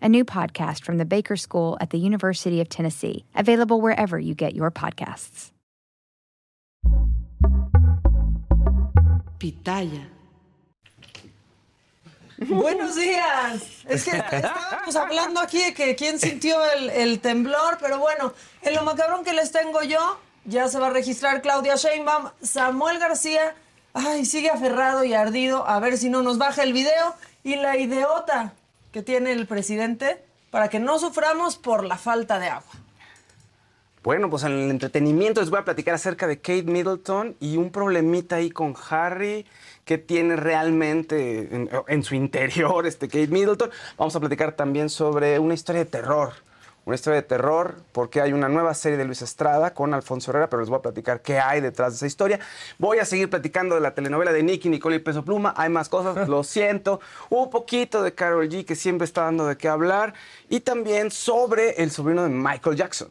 a new podcast from the Baker School at the University of Tennessee, available wherever you get your podcasts. Pitaya. Buenos días. Es que estábamos hablando aquí de que quién sintió el, el, temblor, pero bueno, en lo macabrón que les tengo yo, ya se va a registrar Claudia Sheinbaum, Samuel García, ay, sigue aferrado y ardido, a ver si no nos baja el video, y la idiota que tiene el presidente para que no suframos por la falta de agua. Bueno, pues en el entretenimiento les voy a platicar acerca de Kate Middleton y un problemita ahí con Harry que tiene realmente en, su interior este Kate Middleton. Vamos a platicar también sobre una historia de terror una historia de terror, porque hay una nueva serie de Luis Estrada con Alfonso Herrera, pero les voy a platicar qué hay detrás de esa historia. Voy a seguir platicando de la telenovela de Nicky, Nicole y Peso Pluma. Hay más cosas, lo siento. Un poquito de Carol G, que siempre está dando de qué hablar. Y también sobre el sobrino de Michael Jackson.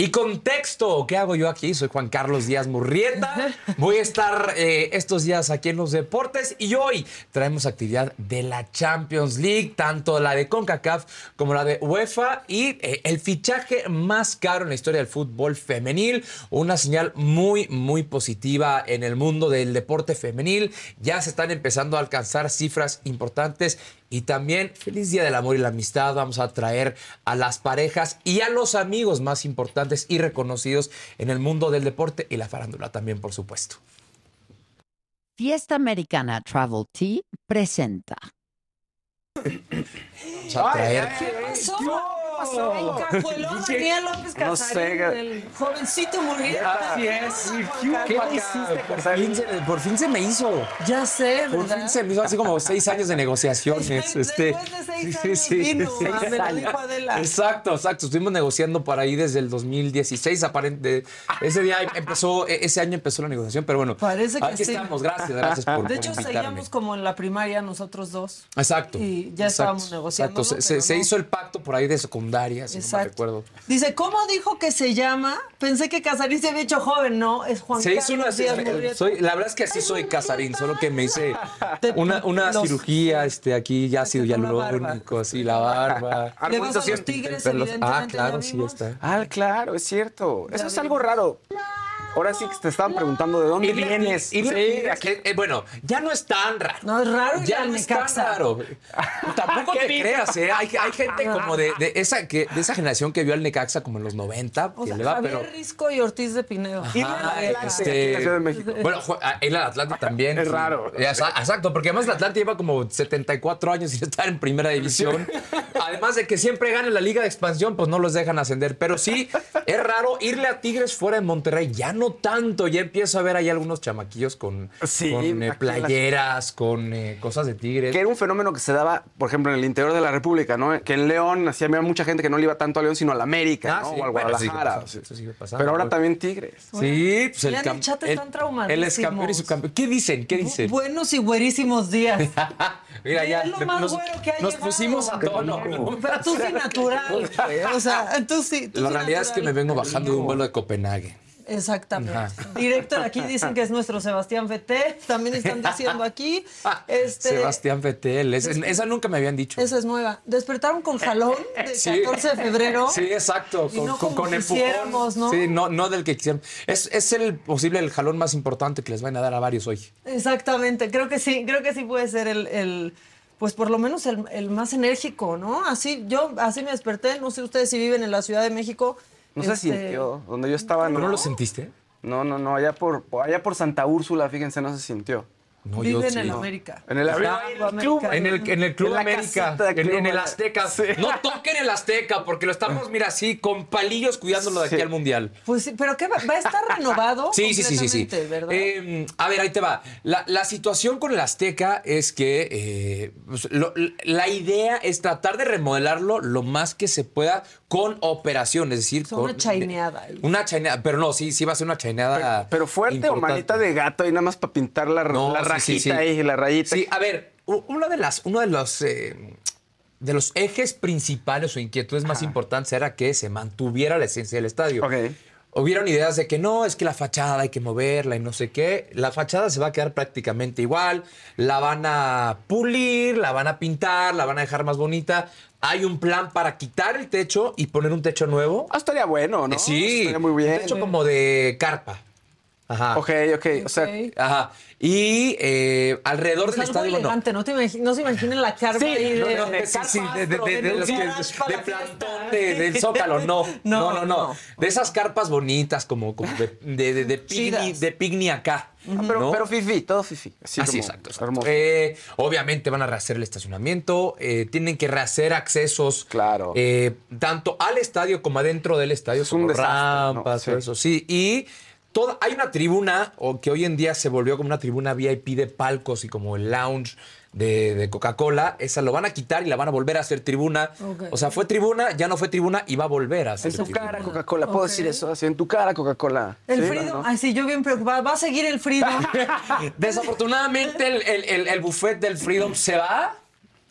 Y contexto, ¿qué hago yo aquí? Soy Juan Carlos Díaz Murrieta. Voy a estar eh, estos días aquí en los deportes y hoy traemos actividad de la Champions League, tanto la de CONCACAF como la de UEFA y eh, el fichaje más caro en la historia del fútbol femenil. Una señal muy, muy positiva en el mundo del deporte femenil. Ya se están empezando a alcanzar cifras importantes y también feliz Día del Amor y la Amistad. Vamos a traer a las parejas y a los amigos más importantes y reconocidos en el mundo del deporte y la farándula también, por supuesto. Fiesta Americana Travel Tea presenta. Vamos a traer. ¿Qué pasó? Encajueló Daniel López Casarín, no sé. el jovencito Murrieta. Así es. ¿Qué hiciste? Por fin, se, por fin se me hizo. Ya sé, ¿verdad? Por fin se me hizo así como seis años de negociaciones. este, Después de seis años sí, vino, me lo dijo Adela. Exacto, exacto. Estuvimos negociando por ahí desde el 2016. Aparente, ese día empezó, e, ese año empezó la negociación, pero bueno. Parece que aquí estamos. Gracias, gracias por De hecho, seguíamos como en la primaria nosotros dos. Exacto. Y ya estábamos negociando. Exacto. Se, se, hizo el pacto por ahí de secundaria, si no me recuerdo. Dice, ¿cómo dijo que se llama? Pensé que Casarín se había hecho joven, ¿no? Es Juan se hizo una, soy, La verdad es que así soy Casarín, solo que me hice una, una los, cirugía este, aquí, ya ácido hialurónico, así, la barba. Le vas a los tigres, evidentemente. Ah, claro, sí está. Ah, claro, es cierto. Eso es algo raro. Ahora sí que te estaban preguntando de dónde vienes. Y, sí, aquí, eh, bueno, ya no es tan raro. No es raro, ya no es tan raro. Tampoco te creas, ¿eh? Hay, hay gente como de, de, esa, que, de esa generación que vio al Necaxa como en los 90. O que sea, le va, Javier pero... Risco y Ortiz de Pinedo. Ajá, este, de México. Bueno, él al Atlante también. Es raro. Exacto, porque además el Atlante lleva como 74 años sin estar en primera división. Además de que siempre gana la liga de expansión, pues no los dejan ascender. Pero sí, es raro irle a Tigres fuera de Monterrey. Ya no tanto, ya empiezo a ver ahí algunos chamaquillos con, sí, con eh, playeras, con eh, cosas de Tigres. Que era un fenómeno que se daba, por ejemplo, en el interior de la República, ¿no? Que en León hacía mucha gente que no le iba tanto a León, sino a la América, Ah, ¿no? sí, o al bueno, sí, Guadalajara. eso sí sigue pasando. Pero ahora Pues- también Tigres. Sí, pues el, Ya en el chat el- están traumadísimos. Él es campeón y subcampeón. ¿Qué dicen? ¿Qué dicen? Buenos y buenísimos días. Mira, ya Es lo más nos, güero que nos llevado. pusimos a tono. Pero tú sí natural. O sea, tú sí. tú La sí realidad es que me vengo bajando de un vuelo de Copenhague. Exactamente. Ajá. Directo de aquí dicen que es nuestro Sebastián Fete. También están diciendo aquí. Este, Sebastián Vettel. Es- esa nunca me habían dicho. Esa es nueva. Despertaron con jalón de Sí. 14 de febrero. Sí, exacto. Con, no con, con empujón. ¿no? Sí, no, no del que quisieran. Es, es el posible el jalón más importante que les van a dar a varios hoy. Exactamente. Creo que sí, creo que sí puede ser el, el, pues por lo menos el, el más enérgico, ¿no? Así, yo así me desperté. No sé ustedes si viven en la Ciudad de México. No se Este, sintió. Donde yo estaba, no. ¿No lo sentiste? No, no, no. Allá por, por- allá por Santa Úrsula, fíjense, no se sintió. No, Vive yo en sí. el No. América. En el Está en el club. En el, en el Club En América, en, el América. Azteca. Sí. No toquen el Azteca porque lo estamos, mira, así, con palillos cuidándolo de aquí Sí. al Mundial. Pues sí, pero ¿qué va, va a estar renovado? Sí, sí, sí, sí, sí. Eh, a ver, ahí te va. La, la situación con el Azteca es que eh, pues, lo- la idea es tratar de remodelarlo lo más que se pueda con operación, es decir, con una chaineada ahí. Una chaineada, pero no, sí, sí va a ser una chaineada. Pero fuerte o manita de gato y nada más para pintar la, No, la rajita ahí, la rayita. Sí, a ver, u- uno de las, uno de los eh, de los ejes principales o inquietudes más importantes era que se mantuviera la esencia del estadio. Ok. Hubieron ideas de que no, es que la fachada hay que moverla y no sé qué. La fachada se va a quedar prácticamente igual. La van a pulir, la van a pintar, la van a dejar más bonita. Hay un plan para quitar el techo y poner un techo nuevo. Ah, estaría bueno, ¿no? Eh, sí, Estaría muy bien. Un techo como de carpa. Ajá. Ok, ok. O sea, Ok. Ajá. Y eh, alrededor del algo estadio, bueno, elegante, no, te imagi- no se imaginen la carpa ahí no, de, no, de sí, sí, de, de- de- de de los que- garage para de la plantón fiesta. de- del zócalo, no. No, No, no, no. no. De esas carpas bonitas, como, como de, de, de, de picnic, Chidas. de picnic acá. ah, pero, ¿no? pero fifi, todo fifi. Así, Así, como exacto. exacto. Hermoso. Eh, obviamente van a rehacer el estacionamiento, eh, tienen que rehacer accesos. Claro. eh, tanto al estadio como adentro del estadio. Es un como desastre, ¿no? rampas, Sí. todo eso. Sí, y toda, hay una tribuna, o que hoy en día se volvió como una tribuna VIP de palcos y como el lounge de, de Coca-Cola. Esa lo van a quitar y la van a volver a hacer tribuna. O sea, fue tribuna, ya no fue tribuna y va a volver a ser en tu tribuna. cara, Coca-Cola. ¿Puedo decir eso? Así, en tu cara, Coca-Cola. El Sí, Freedom, ¿no? ay sí, yo bien preocupada. Va a seguir el Freedom. Desafortunadamente el, el- el- el buffet del Freedom se va.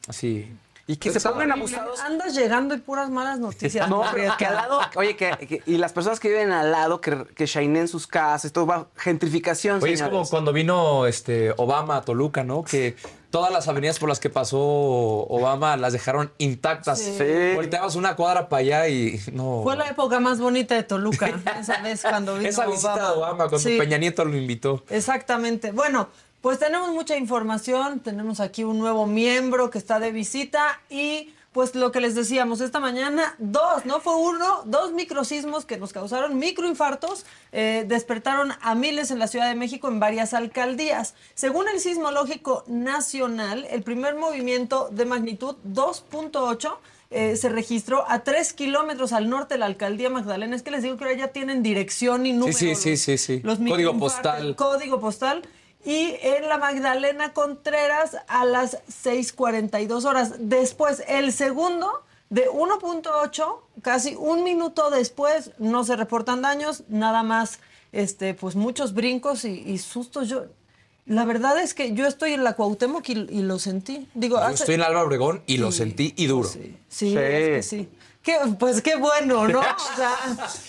Así. Y que se pongan abusados. Andas llegando y puras malas noticias. No, pero que al lado, oye, que, que- y las personas que viven al lado, que, que shineen sus casas, todo va, gentrificación, Oye, es como cuando vino este Obama a Toluca, ¿no? Que todas las avenidas por las que pasó Obama las dejaron intactas. Sí. Volteabas una cuadra para allá y no. Fue la época más bonita de Toluca, esa vez cuando vino Esa visita Obama. de Obama cuando Sí. Peña Nieto lo invitó. Exactamente. Bueno, pues tenemos mucha información, tenemos aquí un nuevo miembro que está de visita y pues lo que les decíamos esta mañana, dos, no fue uno, dos microsismos que nos causaron microinfartos, eh, despertaron a miles en la Ciudad de México en varias alcaldías. Según el Sismológico Nacional, el primer movimiento de magnitud 2.8 eh, se registró a 3 kilómetros al norte de la alcaldía Magdalena. Es que les digo que ahora ya tienen dirección y número. sí, sí, sí, sí. Los Código postal. Código postal. Y en la Magdalena Contreras a las 6:42 horas. Después, el segundo de 1.8, casi un minuto después, no se reportan daños, nada más, este, pues muchos brincos y, y sustos. Yo, la verdad es que yo estoy en la Cuauhtémoc y, y lo sentí. Digo, Yo hace- estoy en Álvaro Obregón y lo sentí y duro. Sí, sí, Sí. es que sí. Qué- pues qué bueno, ¿no? O sea,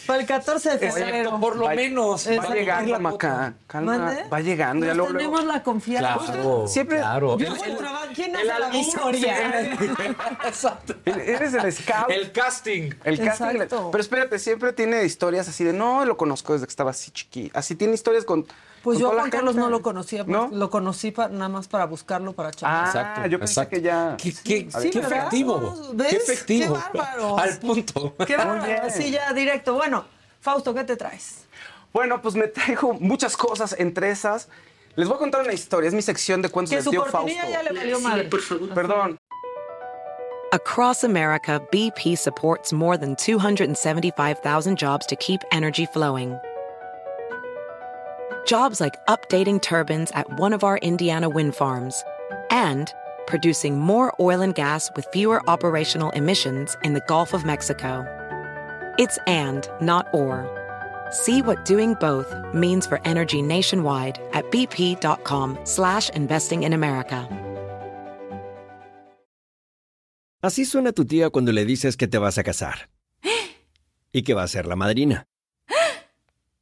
para el 14 de febrero. Por lo Va- menos. Va Exacto. llegando, la Maca. Calma. ¿Mande? Va llegando. Ya Nos luego, luego- tenemos la confianza. Claro, siempre- claro. Yo el ¿Quién hace la? Exacto. Eres el scout. El casting. El casting. Exacto. Pero espérate, siempre tiene historias así de no, lo conozco desde que estaba así chiqui. Así tiene historias con. Pues yo a Juan Carlos no lo conocía, pues, ¿No? lo conocí pa- nada más para buscarlo para chamar. Ah, Exacto. yo pensé exacto. que ya. Qué, qué- Sí, qué ¿verdad? efectivo. ¿Ves? Qué efectivo. Qué bárbaros. Al punto. Qué bárbaro, así ya directo. Bueno, Fausto, ¿qué te traes? Bueno, pues me traigo muchas cosas. Entre esas, les voy a contar una historia. Es mi sección de cuentos Que del su tío Fausto. ya le valió madre. Perdón. Across America, BP supports more than 275,000 jobs to keep energy flowing. Jobs like updating turbines at one of our Indiana wind farms and producing more oil and gas with fewer operational emissions in the Gulf of Mexico. It's and, not or. See what doing both means for energy nationwide at bp.com slash investing in America. Así suena tu tía cuando le dices que te vas a casar. Y que va a ser la madrina.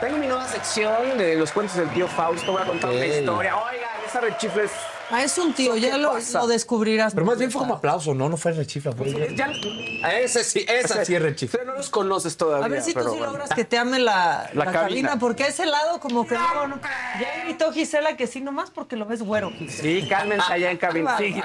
Tengo mi nueva sección de los cuentos del tío Fausto. Voy a contar una Ok. historia. Oigan, esa rechifla es... Ah, es un tío, ¿Qué ya lo, pasa? lo descubrirás. Pero más bien fue como aplauso, ¿no? No fue rechifla. Fue... Ya, Ese sí, esa sí es rechifla. Pero no los conoces todavía. A ver si tú pero sí bueno. logras que te ame la, La la cabina. cabina. porque a ese lado como que no, no. Ya invitó Gisela que sí nomás porque lo ves güero. Sí, cálmense allá en cabina. Sí.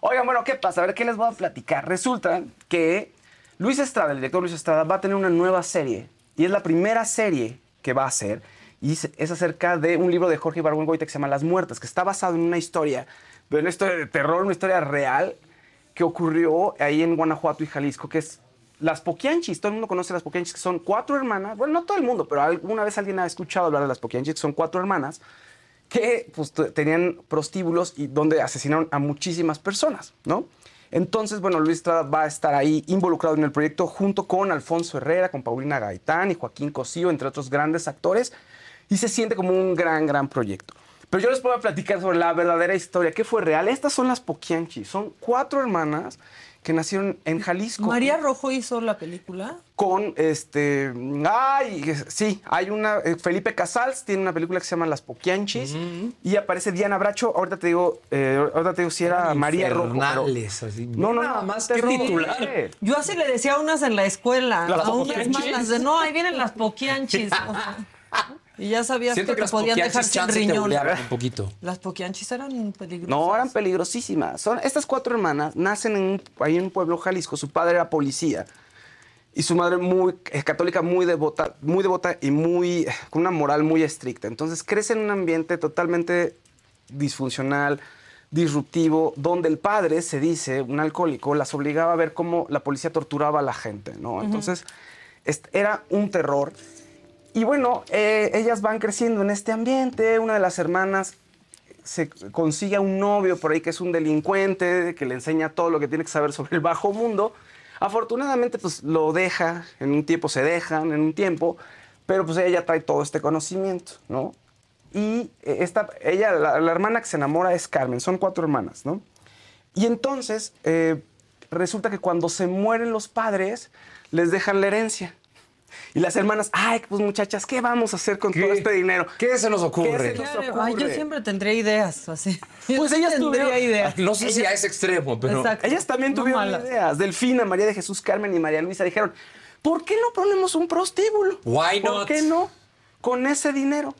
Oigan, bueno, ¿qué pasa? A ver, ¿qué les voy a platicar? Resulta que Luis Estrada, el director Luis Estrada, va a tener una nueva serie. Y es la primera serie que va a hacer. Y es- acerca de un libro de Jorge Ibargüengoitia que se llama Las Muertas, que está basado en una historia, pero una historia de terror, una historia real que ocurrió ahí en Guanajuato y Jalisco, que es las Poquianchis. Todo el mundo conoce las Poquianchis, que son cuatro hermanas. Bueno, no todo el mundo, pero alguna vez alguien ha escuchado hablar de las Poquianchis, que son cuatro hermanas que pues, tenían prostíbulos y donde asesinaron a muchísimas personas, ¿no? Entonces, bueno, Luis Estrada va a estar ahí involucrado en el proyecto junto con Alfonso Herrera, con Paulina Gaitán y Joaquín Cosío, entre otros grandes actores, y se siente como un gran, gran proyecto. Pero yo les puedo platicar sobre la verdadera historia, qué fue real. Estas son las Poquianchi, son cuatro hermanas que nacieron en Jalisco María Rojo hizo la película. con este. Ay, sí, hay una. eh, Felipe Casals tiene una película que se llama Las Poquianchis y aparece Diana Bracho. Ahorita te digo, eh, ahorita te digo si era María Rojo. pero- así. No, no, Nada más que terror. titular. Yo así le decía a unas en la escuela, ¿Las a unas malas, de no, ahí vienen las poquianchis. o sea, y ya sabías Siento que que te podían dejar sin riñón. un poquito. Las poquianchis eran peligrosas. No, eran peligrosísimas. Son, estas cuatro hermanas nacen en un- ahí en un pueblo Jalisco. Su padre era policía. Y su madre muy católica, muy devota, muy devota y muy con una moral muy estricta. Entonces crece en un ambiente totalmente disfuncional, disruptivo, donde el padre, se dice, un alcohólico, las obligaba a ver cómo la policía torturaba a la gente, ¿no? Entonces era un terror. Y bueno, eh, ellas van creciendo en este ambiente. Una de las hermanas se consigue a un novio por ahí que es un delincuente, que le enseña todo lo que tiene que saber sobre el bajo mundo. Afortunadamente, pues lo deja, en un tiempo se dejan, en un tiempo, pero pues ella trae todo este conocimiento, ¿no? Y eh, esta, ella, la, la hermana que se enamora es Carmen, son cuatro hermanas, ¿no? Y entonces eh, resulta que cuando se mueren los padres, les dejan la herencia. Y las hermanas, ay, pues muchachas, ¿qué vamos a hacer con ¿Qué? todo este dinero? ¿Qué se nos ocurre? ¿Qué se nos Ay, yo siempre tendría ideas así. Pues ellas tuvieron- ideas. No sé si a ese extremo, pero. Exacto. Ellas también No tuvieron malas. ideas. Delfina, María de Jesús Carmen y María Luisa dijeron, ¿por qué no ponemos un prostíbulo? Why ¿Por not? qué no? Con ese dinero.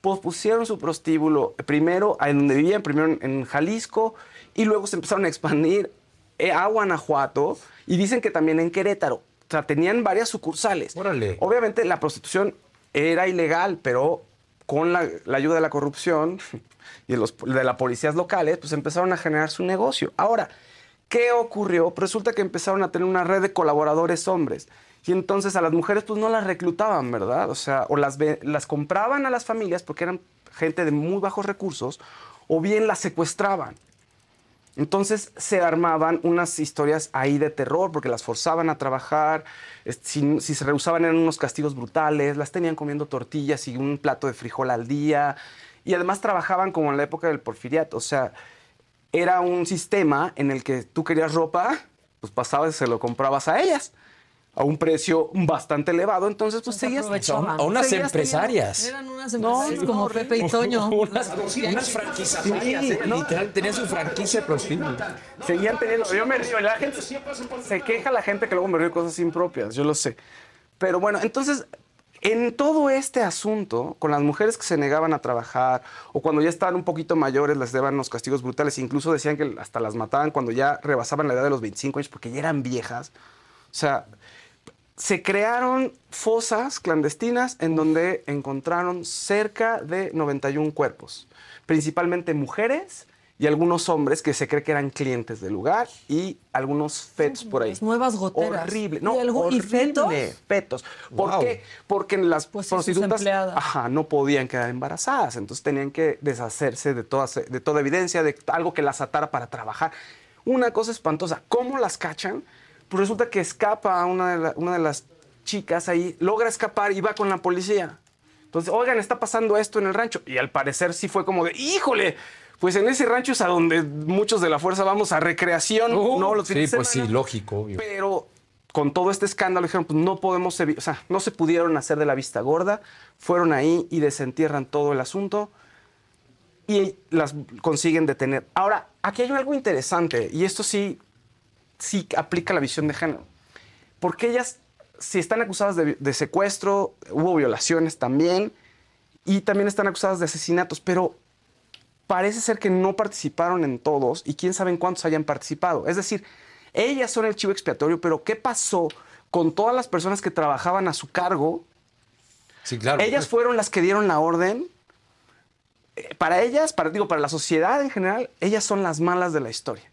Pues pusieron su prostíbulo primero en donde vivían, primero en, en Jalisco, y luego se empezaron a expandir eh, a Guanajuato, y dicen que también en Querétaro. O sea, tenían varias sucursales. Órale. Obviamente la prostitución era ilegal, pero con la, la ayuda de la corrupción y de, los, de las policías locales, pues empezaron a generar su negocio. Ahora, ¿qué ocurrió? Pues resulta que empezaron a tener una red de colaboradores hombres. Y entonces a las mujeres pues no las reclutaban, ¿verdad? O sea, o las compraban a las familias porque eran gente de muy bajos recursos, o bien las secuestraban. Entonces se armaban unas historias ahí de terror porque las forzaban a trabajar, si se rehusaban eran unos castigos brutales, las tenían comiendo tortillas y un plato de frijol al día. Y además trabajaban como en la época del porfiriato, o sea, era un sistema en el que tú querías ropa, pues pasabas y se lo comprabas a ellas a un precio bastante elevado, entonces pues Se seguías... A unas Seguías empresarias. Eran unas No, empresarias no, como. Pepe y Toño. Unas, unas franquicias. Sí, ¿no? Literal, tenía su franquicia de prostíbulo. Seguían teniendo. Yo me río. La gente se queja la gente que luego me río de cosas impropias, yo lo sé. Pero bueno, entonces, en todo este asunto, con las mujeres que se negaban a trabajar o cuando ya estaban un poquito mayores, les daban unos castigos brutales, incluso decían que hasta las mataban cuando ya rebasaban la edad de los 25 años porque ya eran viejas. O sea, se crearon fosas clandestinas en donde encontraron cerca de 91 cuerpos, principalmente mujeres y algunos hombres que se cree que eran clientes del lugar y algunos fetos por ahí. Las nuevas goteras. Horrible. No, ¿Y algo- y horrible. fetos? Fetos. ¿Por Wow. qué? Porque las Pues prostitutas ajá, no podían quedar embarazadas, entonces tenían que deshacerse de toda, de toda evidencia, de algo que las atara para trabajar. Una cosa espantosa. ¿Cómo las cachan? Pues resulta que escapa una de, la- una de las chicas ahí, logra escapar y va con la policía. Entonces, oigan, está pasando esto en el rancho. Y al parecer sí fue como de, híjole, pues en ese rancho es a donde muchos de la fuerza vamos a recreación, ¿no? Los sí, pues sí, lógico, obvio. Pero con todo este escándalo dijeron, pues no podemos, o sea, no se pudieron hacer de la vista gorda. Fueron ahí y desentierran todo el asunto y las consiguen detener. Ahora, aquí hay algo interesante y esto sí, sí aplica la visión de género. Porque ellas, si están acusadas de, de secuestro, hubo violaciones también y también están acusadas de asesinatos, pero parece ser que no participaron en todos y quién sabe en cuántos hayan participado. Es decir, ellas son el chivo expiatorio, pero ¿qué pasó con todas las personas que trabajaban a su cargo? Sí, claro. Ellas fueron las que dieron la orden. Eh, Para ellas, para, digo, para la sociedad en general, ellas son las malas de la historia.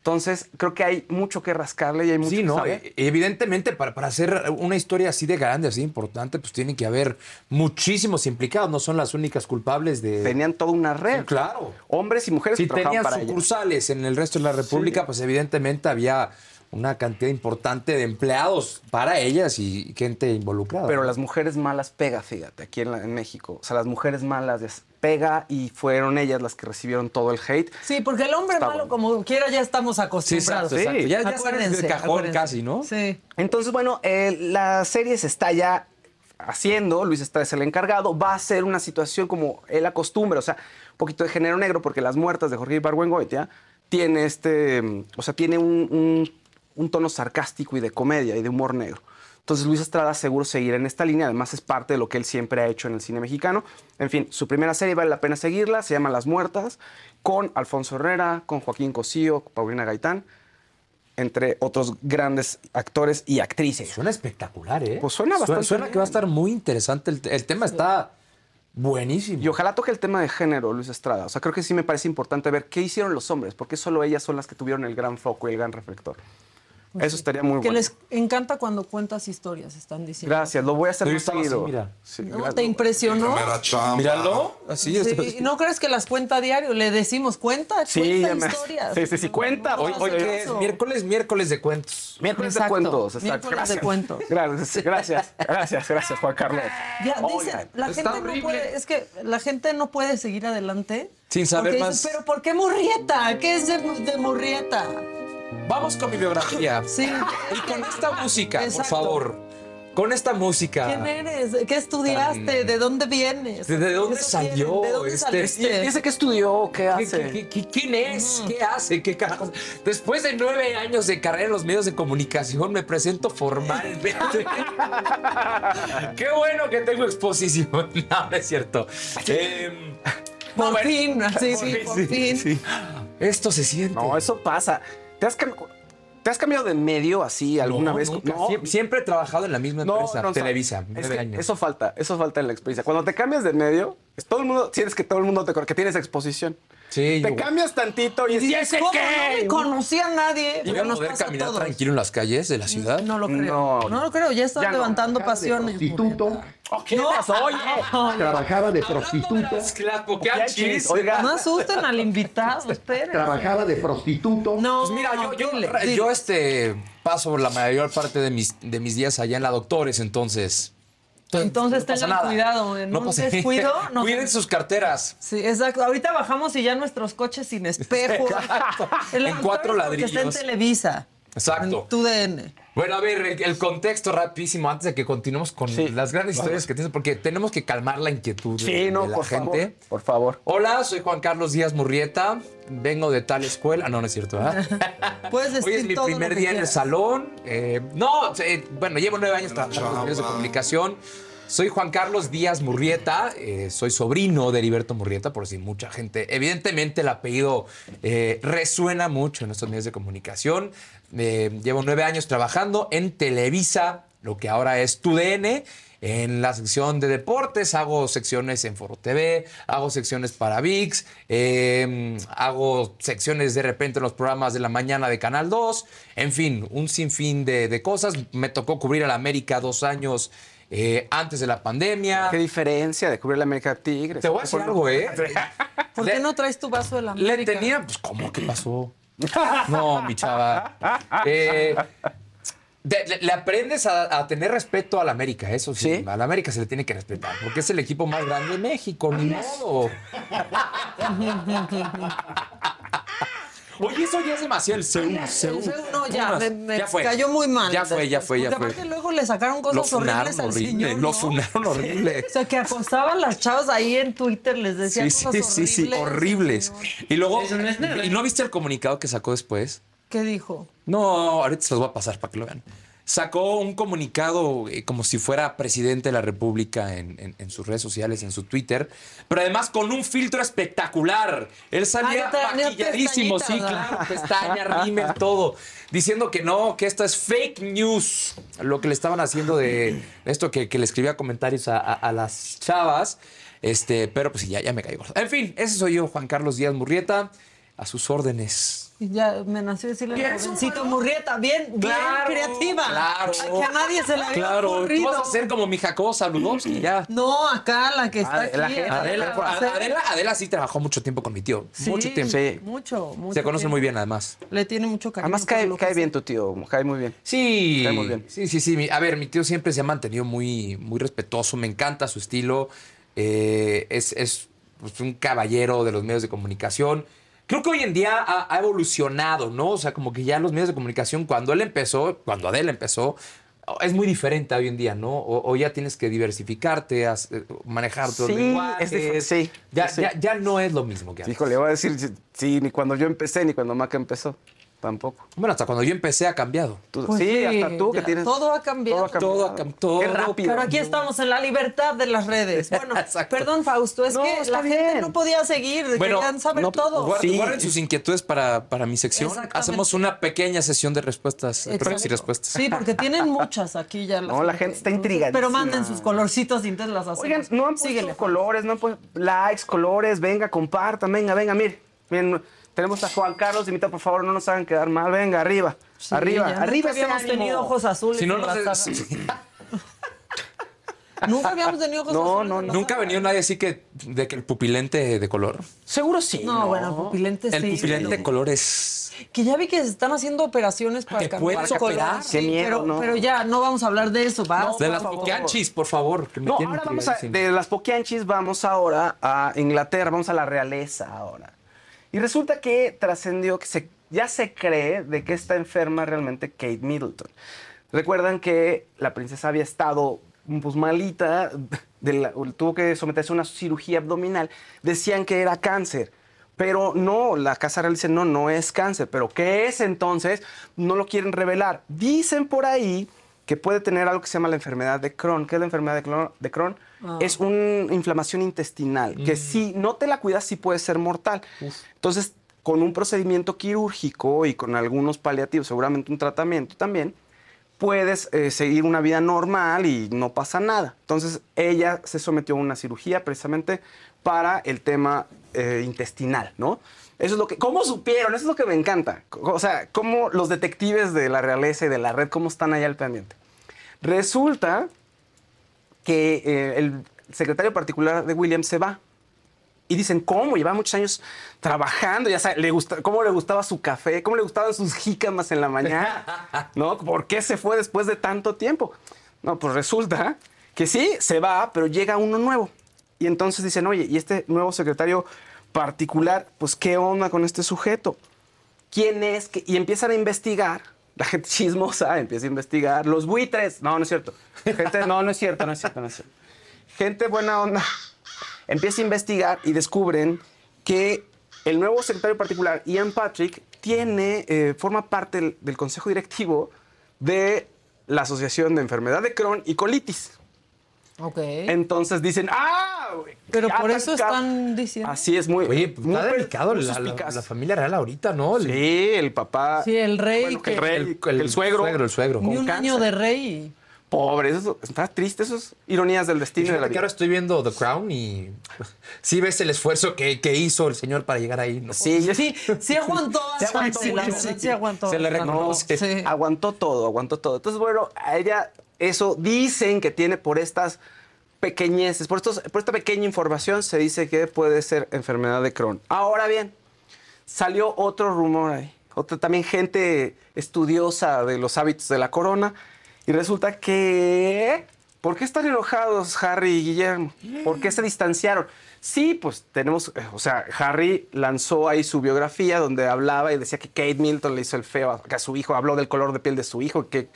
Entonces, creo que hay mucho que rascarle y hay mucho Sí, que no, saber. e- evidentemente para, para hacer una historia así de grande, así importante, pues tiene que haber muchísimos implicados, no son las únicas culpables de... Tenían toda una red. Sí, claro. Hombres y mujeres Si que trabajaban tenían para sucursales en el resto de la República, pues evidentemente había una cantidad importante de empleados para ellas y gente involucrada. Pero las mujeres malas pega, fíjate, aquí en, la- en México. O sea, las mujeres malas pega y fueron ellas las que recibieron todo el hate. Sí, porque el hombre Está malo, bueno. como quiera, ya estamos Sí, acostumbrados. exacto, exacto. Sí. Ya, ya sabes de cajón acuérdense. casi, ¿no? Sí. Entonces, bueno, eh, la serie se está ya haciendo, Luis Estrada es el encargado, va a ser una situación como él acostumbra, o sea, un poquito de género negro, porque Las Muertas de Jorge Ibargüengoitia tiene este, mm, o sea, tiene un, un- un tono sarcástico y de comedia y de humor negro. Entonces Luis Estrada seguro seguirá en esta línea, además es parte de lo que él siempre ha hecho en el cine mexicano. En fin, su primera serie vale la pena seguirla, se llama Las Muertas, con Alfonso Herrera, con Joaquín Cosío, Paulina Gaitán, entre otros grandes actores y actrices. Suena espectacular, ¿eh? Pues suena bastante Suena, que va a estar muy interesante. El, el tema está buenísimo. Y ojalá toque el tema de género, Luis Estrada. O sea, creo que sí me parece importante ver qué hicieron los hombres, porque solo ellas son las que tuvieron el gran foco y el gran reflector. Eso estaría muy Que bueno. les encanta cuando cuentas historias, están diciendo. Gracias, lo voy a hacer Yo más estaba así, seguido. mira. Sí, ¿No? gracias. ¿Te impresionó? Míralo. Así es. Sí, ¿No crees que las cuenta a diario? Le decimos, cuenta, Sí, cuenta me- historias. sí, sí, sí, cuenta. Hoy, hoy que es miércoles, miércoles de cuentos. Miércoles de cuentos. exacto. miércoles de Gracias. cuentos. Gracias, gracias, gracias, gracias, Juan Carlos. Ya, Oigan, dicen, la gente no horrible. puede, es que la gente no puede seguir adelante. Sin saber más. Pero ¿por qué Murrieta? ¿Qué es de, de Murrieta? Vamos con mi biografía. Sí. Y con esta música, por Exacto. favor. Con esta música. ¿Quién eres? ¿Qué estudiaste? ¿De dónde vienes? ¿De- de dónde salió? ¿De dónde Este, saliste? Dice que estudió, ¿qué ¿Qué- hace? qué- qué- ¿Quién es? ¿Qué hace? ¿Qué carajo? Después de nueve años de carrera en los medios de comunicación, me presento formalmente. Qué bueno que tengo exposición. No, no es cierto. Em, Por fin, sí, sí, por sí, fin. sí. Esto se siente. No, eso pasa. ¿Te has, cam- ¿Te has cambiado de medio así alguna No, vez? nunca. No. Siem- Siempre he trabajado en la misma empresa, no, Televisa. es que. Eso falta, eso falta en la experiencia. Cuando te cambias de medio, todo el mundo, sientes que todo el mundo te que tienes exposición. Sí, Te yo- cambias tantito y, Y es dices, ¿ese ¿cómo? qué? No me conocía a nadie. ¿Iba Pero a nos poder caminar todos. tranquilo en las calles de la ciudad? No lo creo. No. No, lo creo. Ya estás Ya no. levantando pasiones. prostituto, ¿Qué pasó? Oye, trabajaba de prostituta, Clapoqueachis. Oiga, No asusten al invitado, espera. trabajaba de prostituto. No, Pues mira, yo, yo, dile, ra- dile. yo, este paso la mayor parte de mis, de mis días allá en la Doctores, entonces. Entonces tengan cuidado, en un pasa- descuido, no- Cuiden sus carteras. Sí, exacto. Ahorita bajamos y ya nuestros coches sin espejo. En cuatro autor porque Está en ladrillos. Televisa. Exacto. En tu DN. Bueno, a ver, el, el contexto rapidísimo antes de que continuemos con Sí. las grandes historias que tienes, porque tenemos que calmar la inquietud de, sí, no, de la por gente. favor. Por favor. Hola, soy Juan Carlos Díaz Murrieta. Vengo de tal escuela. Ah, No, no es cierto, ¿verdad? Puedes decir Hoy es mi todo primer día en el salón. Eh, no, eh, bueno, llevo nueve años trabajando en de comunicación. Soy Juan Carlos Díaz Murrieta, eh, soy sobrino de Heriberto Murrieta, por si mucha gente. Evidentemente, el apellido eh, resuena mucho en estos medios de comunicación. Eh, llevo nueve años trabajando en Televisa lo que ahora es tu DN. En la sección de deportes hago secciones en Foro TV, hago secciones para VIX, eh, hago secciones de repente en los programas de la mañana de Canal 2, en fin, un sinfín de, de cosas. Me tocó cubrir a la América dos años eh, antes de la pandemia. ¿Qué diferencia de cubrir la América Tigres? Te voy a decir algo, ¿eh? ¿Por Le- qué no traes tu vaso de la Le América? tenía, pues, ¿cómo que pasó? No, mi chava. Eh, de- le, le aprendes a, a tener respeto a la América, eso sí. ¿Sí? A la América se le tiene que respetar, porque es el equipo más grande de México, ni modo. Oye, eso ya es demasiado el CEU. CEU. No, ya, me, me Ya fue. cayó muy mal. Ya fue, ya fue, ya porque fue. aparte luego le sacaron cosas horribles al horrible, señor, lo ¿no? funaron horrible. O sea, que acostaban las chavas ahí en Twitter, les decían Sí, cosas sí, sí, sí, horribles. Y luego, ¿y no viste el comunicado que sacó después? ¿Qué dijo? No, ahorita se los voy a pasar para que lo vean. Sacó un comunicado eh, como si fuera presidente de la República en, en- en sus redes sociales, en su Twitter, pero además con un filtro espectacular. Él salía Ah, maquilladísimo, sí, claro, pestaña, rímel, todo, diciendo que no, que esto es fake news, lo que le estaban haciendo de esto que, que le escribía comentarios a, a- a las chavas, este, pero pues ya, ya me caigo. gordo. En fin, ese soy yo, Juan Carlos Díaz Murrieta, a sus órdenes. Y ya me nació decirle al jovencito Murrieta, bien, bien Claro, creativa. claro. Que a nadie se le había Claro, tú ocurrido. vas a ser como mi Jacobo Saludowski, ya. No, acá la que está Ah, la aquí. Adela, a Adela, Adela sí trabajó mucho tiempo con mi tío. Sí, mucho tiempo. Sí. Mucho, mucho. Se conocen tiempo. muy bien, además. Le tiene mucho cariño. Además cae, cae bien tu tío, cae muy bien. Sí, Cae muy bien. sí, sí, sí. A ver, mi tío siempre se ha mantenido muy, muy respetuoso. Me encanta su estilo. Eh, es es, pues, un caballero de los medios de comunicación. Creo que hoy en día ha, ha evolucionado, ¿no? O sea, como que ya los medios de comunicación, cuando él empezó, cuando Adela empezó, es muy diferente hoy en día, ¿no? O, o ya tienes que diversificarte, eh, manejar todo Sí, es dif- sí, ya, sí. Ya, ya no es lo mismo que antes. Híjole, voy a decir, sí, ni cuando yo empecé, ni cuando Maca empezó. Tampoco. Bueno, hasta cuando yo empecé ha cambiado. Tú- Pues sí, sí, hasta tú que tienes. todo ha cambiado. Todo ha cambiado. Todo ha cam- todo Qué rápido. Pero aquí estamos en la libertad de las redes. Bueno, perdón, Fausto, es No, que la gente no podía seguir, Bueno, querían saber no, todo. Guarden, Sí. guarden sus inquietudes para, para mi sección. Hacemos una pequeña sesión de respuestas, preguntas y respuestas. Sí, porque tienen muchas aquí ya. las No, la gente está intrigadísima. Pero manden sus colorcitos y entonces las hacemos. Oigan, no han puesto Síguele. colores, no han puesto likes, colores, venga, compartan, venga, venga, miren. Miren, tenemos a Juan Carlos, invita, por favor, no nos hagan quedar mal, venga, arriba, Sí, arriba, ya arriba Nunca habíamos tenido ojos azules. Si no, en no la. Nunca habíamos tenido ojos No, azules. no, la Nunca ha venido nadie así que de que el pupilente de color. Seguro sí. No, bueno, pupilente El sí. pupilente de color es. Que ya vi que se están haciendo operaciones para ¿Te cambiar puedes color. operar? Sí, Qué miedo, pero, ¿no? pero ya, no vamos a hablar de eso, ¿va? de las poquianchis, por favor. Que me No, ahora vamos a, de las Poquianchis vamos ahora a Inglaterra, vamos a la realeza ahora. Y resulta que trascendió que se, ya se cree de que está enferma realmente Kate Middleton. Recuerdan que la princesa había estado pues malita, tuvo que someterse a una cirugía abdominal. Decían que era cáncer. Pero no, la Casa Real dice, no, no es cáncer. ¿Pero qué es entonces? No lo quieren revelar. Dicen por ahí que puede tener algo que se llama la enfermedad de Crohn. ¿Qué es la enfermedad de Crohn? De Crohn? Es una inflamación intestinal, que si no te la cuidas sí puede ser mortal. Entonces, con un procedimiento quirúrgico y con algunos paliativos, seguramente un tratamiento también, puedes eh, seguir una vida normal y no pasa nada. Entonces, ella se sometió a una cirugía precisamente para el tema eh, intestinal, ¿no? Eso es lo que, ¿cómo supieron? Eso es lo que me encanta. O sea, cómo los detectives de la realeza y de la red, cómo están allá al pendiente. Resulta que eh, el secretario particular de Williams se va. Y dicen, ¿cómo? Lleva muchos años trabajando, ya sabe, le gusta, ¿cómo le gustaba su café? ¿Cómo le gustaban sus jícamas en la mañana? ¿No? ¿Por qué se fue después de tanto tiempo? No, pues resulta que sí, se va, pero llega uno nuevo. Y entonces dicen, oye, ¿y este nuevo secretario particular, pues qué onda con este sujeto? ¿Quién es? que-?" Y empiezan a investigar. La gente chismosa empieza a investigar. Los buitres. No, no es cierto. Gente, no, no es cierto, no es cierto, no es cierto. Gente buena onda empieza a investigar y descubren que el nuevo secretario particular, Ian Patrick, tiene, eh, forma parte del, del consejo directivo de la Asociación de Enfermedad de Crohn y Colitis. Ok. Entonces dicen, ¡ah! Pero por eso caro". están diciendo. Así es, muy. Oye, pues, muy está delicado la, la- suspicaz. la familia real ahorita, ¿no? El- Sí, el papá. Sí, el rey Bueno, que el rey, el, que el, suegro. El suegro. Ni con un cáncer. año de rey. Pobre, eso está triste, eso es ironías del destino de la Fíjate que vida. ahora estoy viendo The Crown y sí ves el esfuerzo que, que hizo el señor para llegar ahí. ¿no? Sí, Sí, sí aguantó Sí bastante, aguantó verdad, sí. sí aguantó. Se le reconoce. Sí. aguantó todo, aguantó todo. Entonces, bueno, a ella eso dicen que tiene por estas pequeñeces, por, esta pequeña información se dice que puede ser enfermedad de Crohn. Ahora bien, salió otro rumor ahí. Otra, también gente estudiosa de los hábitos de la corona. Y resulta que... ¿Por qué están enojados Harry y Guillermo? ¿Por qué se distanciaron? Sí, pues tenemos... eh, O sea, Harry lanzó ahí su biografía donde hablaba y decía que Kate Middleton le hizo el feo a, a su hijo. Habló del color de piel de su hijo, que,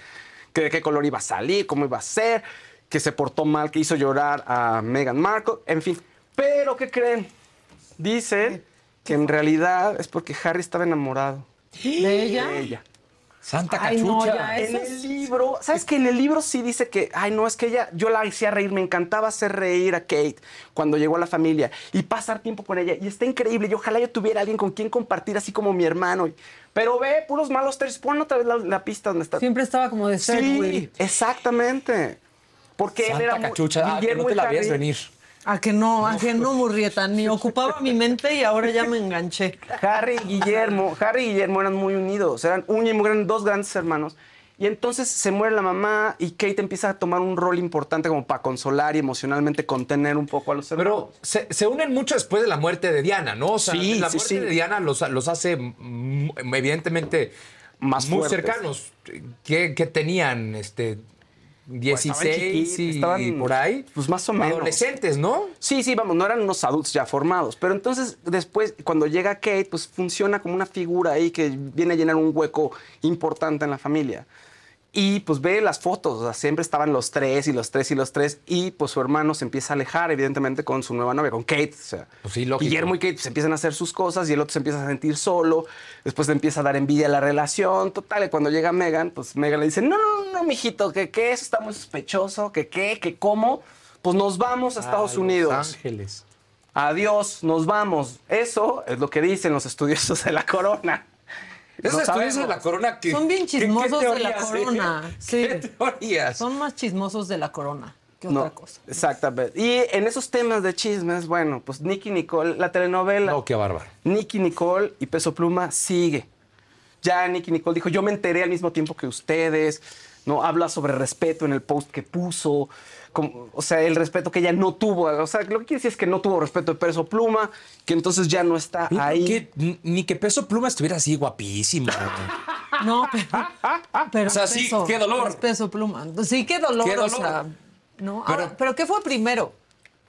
que de qué color iba a salir, cómo iba a ser, que se portó mal, que hizo llorar a Meghan Markle, en fin. Pero, ¿qué creen? Dicen que en realidad es porque Harry estaba enamorado ¿De ella? de ella. Santa Ay, no, cachucha. ya, En el es- libro, ¿sabes que En el libro sí dice que, ay, no, es que ella, yo la hacía reír, me encantaba hacer reír a Kate cuando llegó a la familia y pasar tiempo con ella. Y está increíble, y ojalá yo tuviera alguien con quien compartir, así como mi hermano. Pero ve, puros malos tres, pon otra vez la, la pista donde está. Siempre estaba como de ser, Sí, güey. exactamente. Porque él era Santa muy- cachucha. Ah, que Guillermo no te la veías venir. A que no, a que no, Murrieta, ni ocupaba mi mente y ahora ya me enganché. Harry y Guillermo, Harry y Guillermo eran muy unidos, eran, un, eran dos grandes hermanos. Y entonces se muere la mamá y Kate empieza a tomar un rol importante como para consolar y emocionalmente contener un poco a los hermanos. Pero se, se unen mucho después de la muerte de Diana, ¿no? O sea, Sí, la sí, muerte sí. de Diana los, los hace evidentemente Más muy fuertes. cercanos. ¿Qué, qué tenían? Este, 16 estaban chiquitos, y por ahí. pues, más o menos. Adolescentes, ¿no? Sí, sí, vamos, no eran unos adultos ya formados. Pero entonces, después, cuando llega Kate, pues funciona como una figura ahí que viene a llenar un hueco importante en la familia. Y pues ve las fotos, o sea, siempre estaban los tres y los tres y los tres. Y pues su hermano se empieza a alejar, evidentemente, con su nueva novia, con Kate. O sea, Pues sí. Guillermo y Kate pues, empiezan a hacer sus cosas y el otro se empieza a sentir solo. Después le empieza a dar envidia a la relación. Total, y cuando llega Megan, pues Megan le dice: No, no, no, mijito, que qué, eso está muy sospechoso, que qué, que cómo. Pues nos vamos a Estados Unidos. Los Ángeles. Adiós, nos vamos. Eso es lo que dicen los estudiosos de la corona. Esos No estudios de la corona que. Son bien ¿qué- qué chismosos de la teorías, eh? corona, sí. ¿Qué teorías? Son más chismosos de la corona que No, otra cosa. Exactamente. Y en esos temas de chismes, bueno, pues Nicky Nicole, la telenovela, No, qué bárbaro. Nicky Nicole y Peso Pluma sigue. Ya Nicky Nicole dijo, yo me enteré al mismo tiempo que ustedes, ¿no? Habla sobre respeto en el post que puso, como- o sea, el respeto que ella no tuvo. O sea, lo que quiere decir es que no tuvo respeto de Peso Pluma, que entonces ya no está Ni ahí. que- ni- que peso pluma estuviera así guapísimo. No, pero. pero O sea, sí, qué dolor. es peso pluma. Sí, qué dolor. Qué O dolor. sea, no. Pero- Ahora, ¿Pero qué fue primero?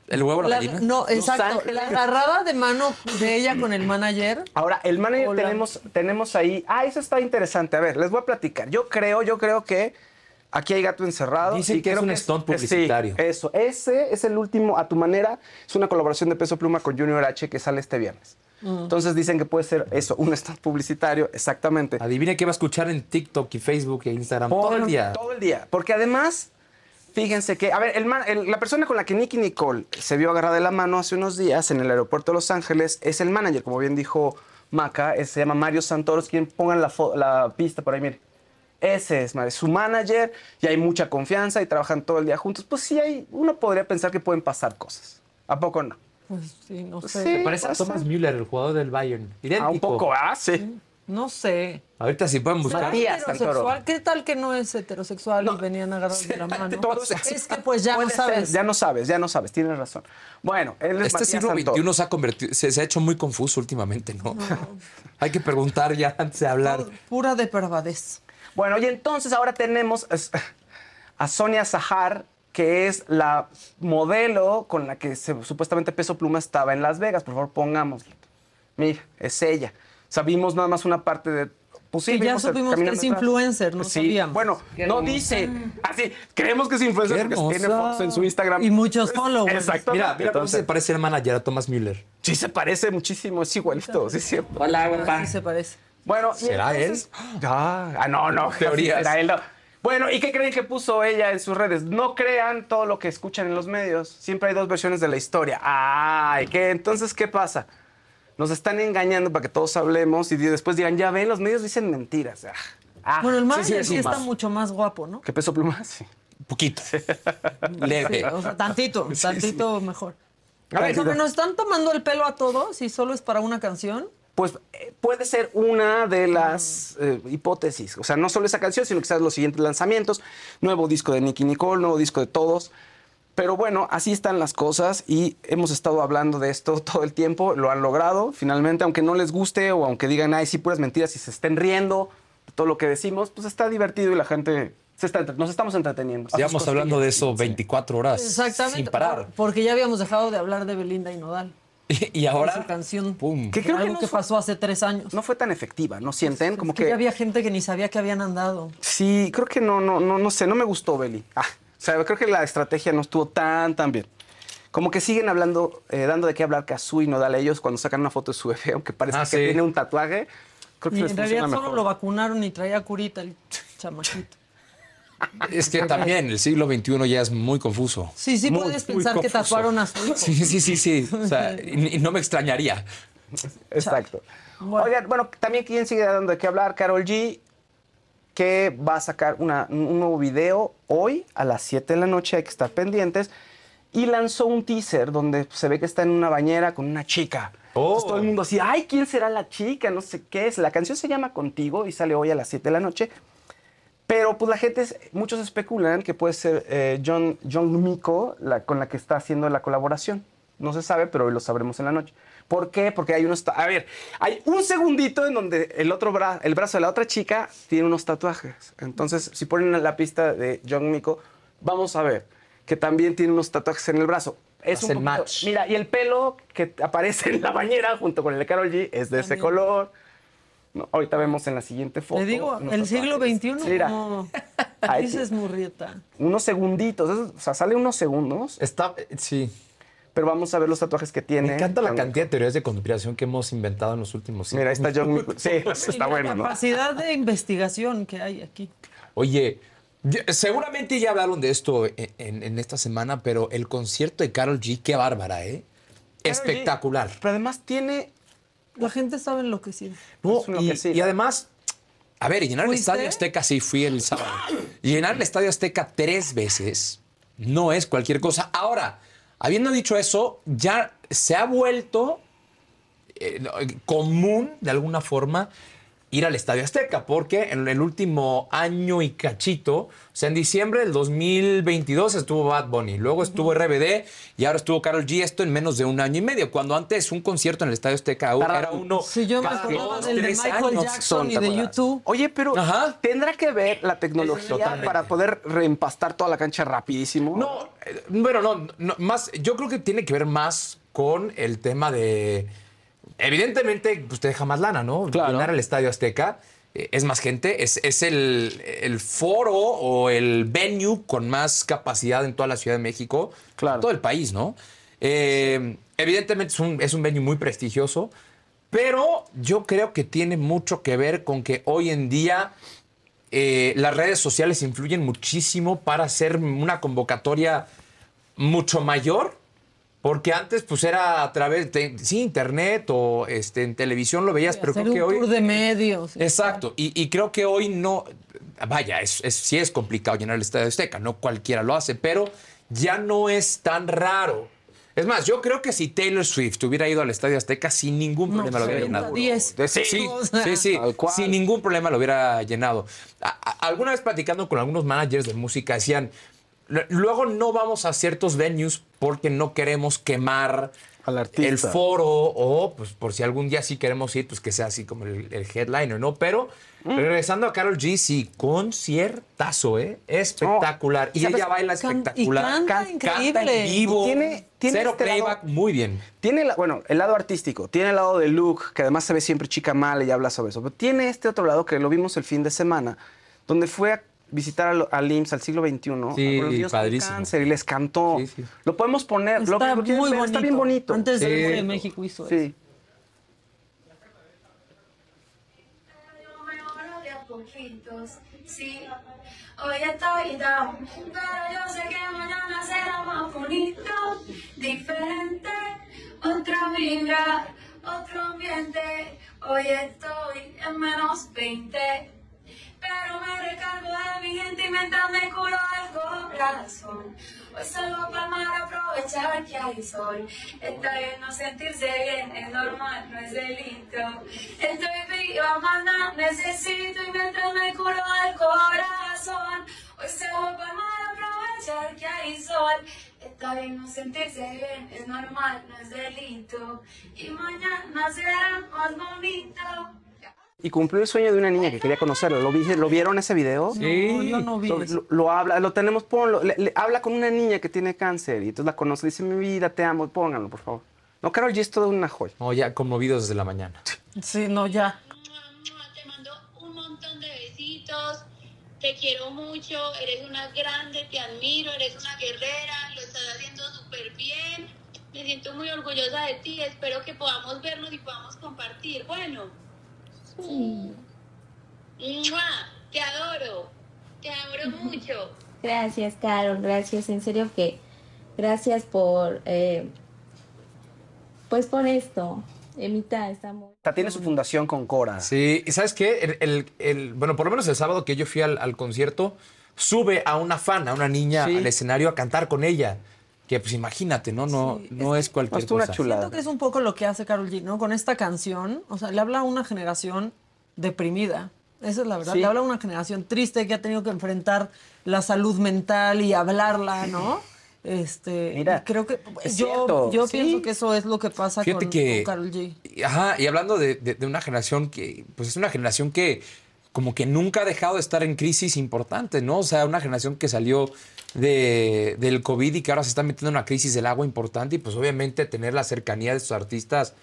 El huevo la, La- gallina. no, exacto. La agarrada de mano de ella con el manager. Ahora, el manager Hola. tenemos, tenemos ahí. Ah, eso está interesante. A ver, les voy a platicar. Yo creo, yo creo que aquí hay gato encerrado. Dicen y que es un stunt sí, publicitario. eso. Ese es el último, a tu manera. Es una colaboración de Peso Pluma con Junior H que sale este viernes. Entonces dicen que puede ser eso, un stunt publicitario, exactamente. Adivine qué va a escuchar en TikTok y Facebook e Instagram todo el día. Todo el día. Porque además, fíjense que, a ver, el man- el- la persona con la que Nicky Nicole se vio agarrada de la mano hace unos días en el aeropuerto de Los Ángeles es el manager, como bien dijo Maca, es- se llama Mario Santoros, quien pongan la, la pista por ahí, mire. Ese es su manager, y hay mucha confianza y trabajan todo el día juntos. Pues sí, hay, uno podría pensar que pueden pasar cosas. ¿A poco no? Pues sí, no sé. sí. Parece a. Thomas Müller, el jugador del Bayern. Idéntico. Ah, un poco, ah, sí. No sé. Ahorita sí pueden buscar. Matías Heterosexual. ¿Qué tal que no es heterosexual y venían agarrados de la mano? Es que pues ya no ser, sabes. Ya no sabes, ya no sabes, tienes razón. Bueno, él es Este siglo. XXI se ha convertido, se, se ha hecho muy confuso últimamente, ¿no? Hay que preguntar ya antes de hablar. Pura depravadez. Bueno, y entonces ahora tenemos a Sonia Sahar, que es la modelo con la que se- supuestamente Peso Pluma estaba en Las Vegas. Por favor, pongámoslo. Mira, es ella. Sabimos nada más una parte de... Pues sí, Que ya supimos que es atrás. influencer, no Sí, sabíamos. Bueno, no dice. Así, creemos que es influencer porque tiene fotos en su Instagram. Y muchos followers. Exacto. Mira, mira cómo se parece el manager a Thomas Müller. Sí se parece muchísimo, es igualito, sí es cierto. Así se parece. Bueno, y ¿Será entonces- Ah, ah, no, no. Teorías. será él, no. Bueno, ¿y qué creen que puso ella en sus redes? No crean todo lo que escuchan en los medios. Siempre hay dos versiones de la historia. Ay, ¿qué? Entonces, ¿qué pasa? Nos están engañando para que todos hablemos y después digan, ya ven, los medios dicen mentiras. Ah, ah, Bueno, el manager sí, sí, sí, está mucho más guapo, ¿no? ¿Qué peso pluma? Sí. poquito. Leve. Sí, o sea, tantito, tantito mejor. A ver, nos están tomando el pelo a todos y solo es para una canción. Pues eh, puede ser una de las eh, hipótesis. O sea, no solo esa canción, sino quizás los siguientes lanzamientos. Nuevo disco de Nicky Nicole, nuevo disco de todos. Pero bueno, así están las cosas y hemos estado hablando de esto todo el tiempo. Lo han logrado, finalmente, aunque no les guste o aunque digan, ay, sí, puras mentiras y se estén riendo de todo lo que decimos, pues está divertido y la gente se está, nos estamos entreteniendo. Llevamos hablando de eso 24 horas Exactamente. sin parar. Porque ya habíamos dejado de hablar de Belinda y Nodal. Y, y Su ahora, canción. pum. Que creo que algo no que fue- pasó hace tres años. No fue tan efectiva, ¿no sienten? Como Es que, que... ya había gente que ni sabía que habían andado. Sí, creo que no, no, no, no sé, no me gustó Beli. Ah, sea, creo que la estrategia no estuvo tan, tan bien. Como que siguen hablando, eh, dando de qué hablar Kazu y Nodal ellos cuando sacan una foto de su bebé, aunque parece Ah, que sí. tiene un tatuaje. Creo que Y les en realidad solo mejor. lo vacunaron y traía curita el chamaquito. Es que también el siglo XXI ya es muy confuso. Sí, sí Muy, puedes pensar que tatuaron a su hijo. Sí, sí, sí, sí. O sea, y, y no me extrañaría. Exacto. Bueno. Oigan, bueno, también quién sigue dando de qué hablar, Carol G, que va a sacar una- un nuevo video hoy a las 7 de la noche, hay que estar pendientes, y lanzó un teaser donde se ve que está en una bañera con una chica. Oh. Entonces todo el mundo así, ay, ¿quién será la chica? No sé qué es. La canción se llama Contigo y sale hoy a las 7 de la noche. Pero pues la gente, es- muchos especulan que puede ser eh, John, John la, con la que está haciendo la colaboración. No se sabe, pero hoy lo sabremos en la noche. ¿Por qué? Porque hay unos... A ver, hay un segundito en donde el otro bra- el brazo de la otra chica tiene unos tatuajes. Entonces, si ponen la pista de John Miko, vamos a ver que también tiene unos tatuajes en el brazo. Es Hace un poquito- match. Mira, y el pelo que aparece en la bañera junto con el de Karol G es de ese color. No, ahorita vemos en la siguiente foto. Te digo, el siglo. XXI, Mira, como Ahí dices Murrieta. unos segunditos, o sea, sale unos segundos, Está, sí. Pero vamos a ver los tatuajes que tiene. Me encanta la cantidad de teorías de conspiración que hemos inventado en los últimos Mira, ahí está John Mico- Sí, está la bueno, ¿no? capacidad de investigación que hay aquí. Oye, seguramente ya hablaron de esto en, en- en esta semana, pero el concierto de Carol G, qué bárbara, ¿eh? Espectacular. Pero además tiene... La gente sabe enloquecida. No, una y, que sí. y además, a ver, llenar el ¿Fuiste? Estadio Azteca, sí, fui el sábado. Llenar el Estadio Azteca tres veces no es cualquier cosa. Ahora, habiendo dicho eso, ya se ha vuelto eh, común, de alguna forma, ir al Estadio Azteca, porque en el último año y cachito, o sea, en diciembre del 2022 estuvo Bad Bunny, luego estuvo RBD y ahora estuvo Carol G, esto en menos de un año y medio, cuando antes un concierto en el Estadio Azteca Tarda- era uno Sí, yo me cada dos, del de tres Michael años. Jackson y ¿te de? YouTube. Oye, pero Ajá. tendrá que ver la tecnología Totalmente. para poder reempastar toda la cancha rapidísimo. No, eh, bueno, no, no, más, yo creo que tiene que ver más con el tema de. Evidentemente, pues te deja más lana, ¿no? Claro. Llenar el Estadio Azteca. eh, Es más gente, es, es el, el foro o el venue con más capacidad en toda la Ciudad de México, Claro. todo el país, ¿no? Eh, evidentemente es un, es un venue muy prestigioso, pero yo creo que tiene mucho que ver con que hoy en día eh, las redes sociales influyen muchísimo para hacer una convocatoria mucho mayor. Porque antes, pues era a través de sí, internet o este, en televisión lo veías, pero Hacer creo que hoy. tour de medios. Exacto. Y, y creo que hoy no. Vaya, es, es- sí es complicado llenar el Estadio Azteca, no cualquiera lo hace, pero ya no es tan raro. Es más, yo creo que si Taylor Swift hubiera ido al Estadio Azteca, sin ningún No, problema lo hubiera segunda, llenado. Sí, sí, sí, sí. Sin ningún problema lo hubiera llenado. A- a- alguna vez platicando con algunos managers de música decían, "Lu- luego no vamos a ciertos venues porque no queremos quemar Al artista. el foro o pues por si algún día sí queremos ir, pues que sea así como el, el headliner, ¿no? Pero Mm. regresando a Carol G, sí, conciertazo, ¿eh? Espectacular. y ¿sabes? ella baila Can- y espectacular. canta increíble. en vivo. Y tiene- tiene Cero este lado- playback, muy bien. Tiene, la- bueno, el lado artístico, tiene el lado de Luke, que además se ve siempre chica mala y habla sobre eso, pero tiene este otro lado que lo vimos el fin de semana, donde fue a visitar al, al IMSS al siglo XXI, Sí, a los padrísimo. cáncer, y les cantó. Sí, sí. Lo podemos poner, Está lo quieren muy bonito. está bien bonito. Antes Sí. de México hizo eso. Sí. sí. Hoy estoy down, pero yo sé que mañana será más bonito, diferente, otra vibra, otro ambiente. Hoy estoy en menos 20, pero me recargo de mi gente y mientras me curo algo, corazón. Hoy salgo para mar aprovechar que hay sol. Está bien no sentirse bien, es normal, no es delito. Estoy viva, mana, necesito y mientras me curo al corazón. Hoy salgo para mar aprovechar que hay sol. Está bien no sentirse bien, es normal, no es delito. Y mañana será más bonito. Y cumplió el sueño de una niña que quería conocerlo. ¿Lo, vi- ¿lo vieron ese video? Sí. yo no vi Lo, lo- lo habla, lo tenemos, ponlo. Le- le- habla con una niña que tiene cáncer y entonces la conoce. Dice, mi vida, te amo, pónganlo, por favor. No, Carol G es toda una joya. No, ya conmovidos desde la mañana. Sí, no, ya. Te mando un montón de besitos. Te quiero mucho. Eres una grande. Te admiro. Eres una guerrera. Lo estás haciendo súper bien. Me siento muy orgullosa de ti. Espero que podamos vernos y podamos compartir. Bueno. ¡Mua! Te adoro. Te adoro mucho. Gracias, Carol, gracias, en serio que gracias por, eh, pues por esto. Emita está muy... O sea, tiene su fundación con Cora. Sí, y ¿sabes qué? El, el- el- bueno, por lo menos el sábado que yo fui al, al concierto, sube a una fan, a una niña Sí. al escenario a cantar con ella. Que pues imagínate, ¿no? No, no es cualquier Pues, una cosa. chulada. Siento que es un poco lo que hace Carol G, ¿no? Con esta canción, o sea, le habla a una generación deprimida. Esa es la verdad. Sí. Le habla a una generación triste que ha tenido que enfrentar la salud mental y hablarla, ¿no? Este, Mira, y creo que es yo, cierto, yo sí. pienso que eso es lo que pasa Fíjate con, que- con Karol G. Ajá, y hablando de, de- de una generación que, pues es una generación que como que nunca ha dejado de estar en crisis importante, ¿no? O sea, una generación que salió de, del COVID y que ahora se está metiendo en una crisis del agua importante y pues obviamente tener la cercanía de sus artistas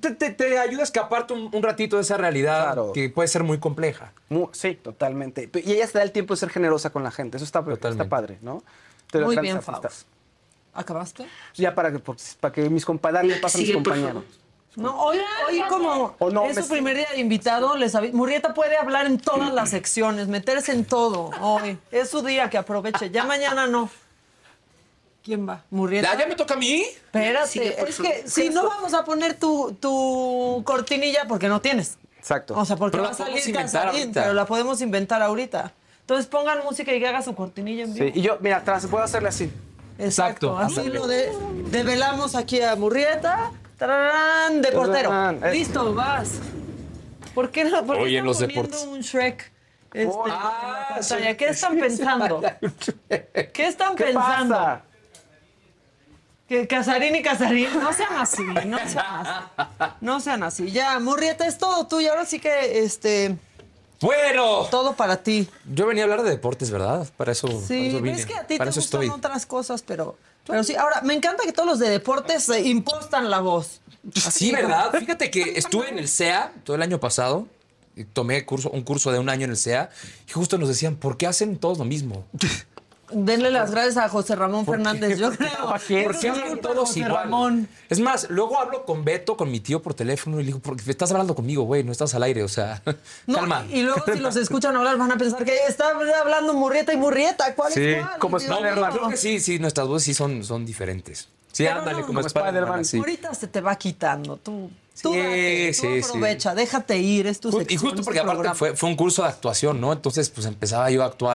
te, te- te ayuda a escaparte un, un ratito de esa realidad Claro. que puede ser muy compleja. Sí, totalmente. Y ella se da el tiempo de ser generosa con la gente. Eso está, está padre, ¿no? Los Muy bien, artistas. ¿Acabaste? Ya para que, por- para que mis compañeros le pasen a mis compañeros. No, hoy, hoy como O no, es su primer día de invitado, les Murrieta puede hablar en todas las secciones, meterse en todo hoy. Es su día, que aproveche. Ya mañana no. ¿Quién va? ¿Murrieta? ¿Ya, ya me toca a mí? Espérate, es que si no vamos a poner tu, tu cortinilla porque no tienes. Exacto. O sea, porque Pero va a salir inventar Casarín, ahorita. pero la podemos inventar ahorita. Entonces pongan música y que haga su cortinilla en vivo. Sí, y yo, mira, tras, puedo hacerle así. Exacto. Exacto. Así Ándale. lo de, develamos aquí a Murrieta. Tararán, de portero. Tararán, es- Listo, vas. ¿Por qué no? ¿Por qué Oye, en están los poniendo deportes. un Shrek? este, Oh, en la ah, pantalla? sí. ¿Qué están pensando? ¿Qué están ¿Qué pensando? pasa? Que Casarín y Casarín, no sean así, no sean así. No sean así. Ya, Murrieta, es todo tuyo. Ahora sí que, este, Bueno, todo para ti. yo venía a hablar de deportes, ¿verdad? Para eso, para Sí, eso vine. es que a ti para te eso gustan estoy. otras cosas, pero, pero sí. Ahora, me encanta que todos los de deportes se impostan la voz. Sí, ¿verdad? Fíjate que estuve en el CEA todo el año pasado. y Tomé curso, un curso de un año en el CEA y justo nos decían, ¿por qué hacen todos lo mismo? Denle las gracias a José Ramón Fernández, yo creo. ¿Por qué Eso es hablan todos José igual? Ramón. Es más, luego hablo con Beto, con mi tío por teléfono y le digo, ¿por qué estás hablando conmigo, güey? No estás al aire, o sea, No, calma. Y luego si los escuchan hablar van a pensar que está hablando Murrieta y Murrieta. ¿Cuál Sí, es cuál? como Spider-Man. Creo que sí, sí, nuestras voces sí son, son diferentes. Sí, Pero ándale, no, como, como Spider-Man. Así. Ahorita se te va quitando. Tú, tú, Sí, date, tú sí, sí. aprovecha, déjate ir, es tu Ju- Y sección, justo porque aparte fue, fue un curso de actuación, ¿no? Entonces, pues empezaba yo a actuar.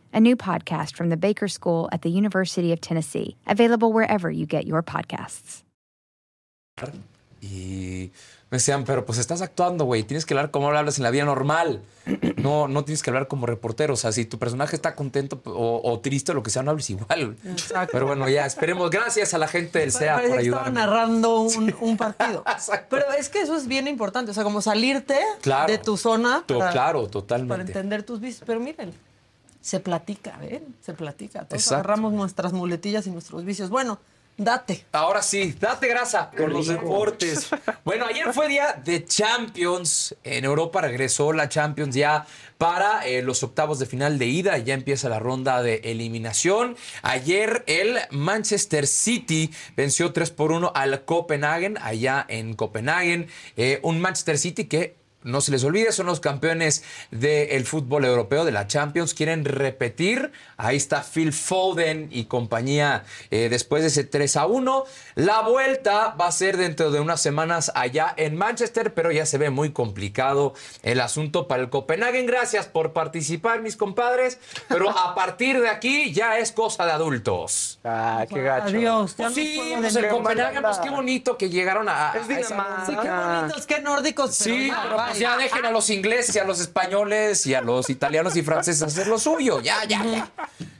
a new podcast from the Baker School at the University of Tennessee, available wherever you get your podcasts. Y me decían, pero pues estás actuando, güey. Tienes que hablar como hablas en la vida normal. No, no tienes que hablar como reportero. O sea, si tu personaje está contento o, o triste o lo que sea, no hables igual. Exacto. Pero bueno, ya, esperemos. Gracias a la gente del SEA por que estaba ayudarme. narrando un, un partido. Pero es que eso es bien importante, o sea, como salirte Claro. de tu zona To- para, claro, para totalmente. entender tus vicios. Pero miren, se platica, ¿ven? Se platica. Todos Exacto. agarramos nuestras muletillas y nuestros vicios. Bueno, date. Ahora sí, date grasa con los deportes. Bueno, ayer fue día de Champions. En Europa regresó la Champions ya para eh, los octavos de final de ida. Ya empieza la ronda de eliminación. Ayer el Manchester City venció 3 por 1 al Copenhagen, allá en Copenhagen. Eh, un Manchester City que no se les olvide, son los campeones del fútbol europeo, de la Champions. Quieren repetir. Ahí está Phil Foden y compañía eh, después de ese 3 a 1. La vuelta va a ser dentro de unas semanas allá en Manchester, pero ya se ve muy complicado el asunto para el Copenhagen. Gracias por participar, mis compadres. Pero a partir de aquí ya es cosa de adultos. Ah, qué gacho. Adiós. Pues sí, pues el. Copenhagen, pues qué bonito que llegaron a. Dinamarca. Sí, qué bonitos, qué nórdicos. Sí, pero bye. ya dejen a los ingleses y a los españoles y a los italianos y franceses hacer lo suyo. Ya, ya, ya.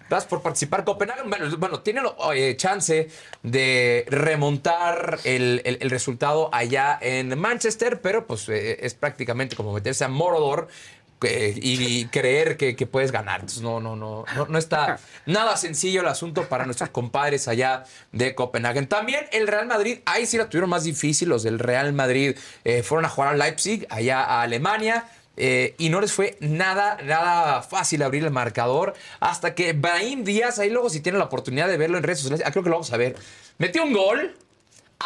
Gracias por participar. Copenhague, bueno, bueno, tiene eh, chance de remontar el, el- el resultado allá en Manchester, pero pues eh, es prácticamente como meterse a Morodor eh, y, creer que, que puedes ganar. Entonces, no, no, no, no, no está nada sencillo el asunto para nuestros compadres allá de Copenhague. También el Real Madrid, ahí sí la tuvieron más difícil. Los del Real Madrid eh, fueron a jugar a Leipzig, allá a Alemania. eh, y no les fue nada, nada fácil abrir el marcador hasta que Brahim Díaz, ahí luego si tienen la oportunidad de verlo en redes sociales, ah, creo que lo vamos a ver, metió un gol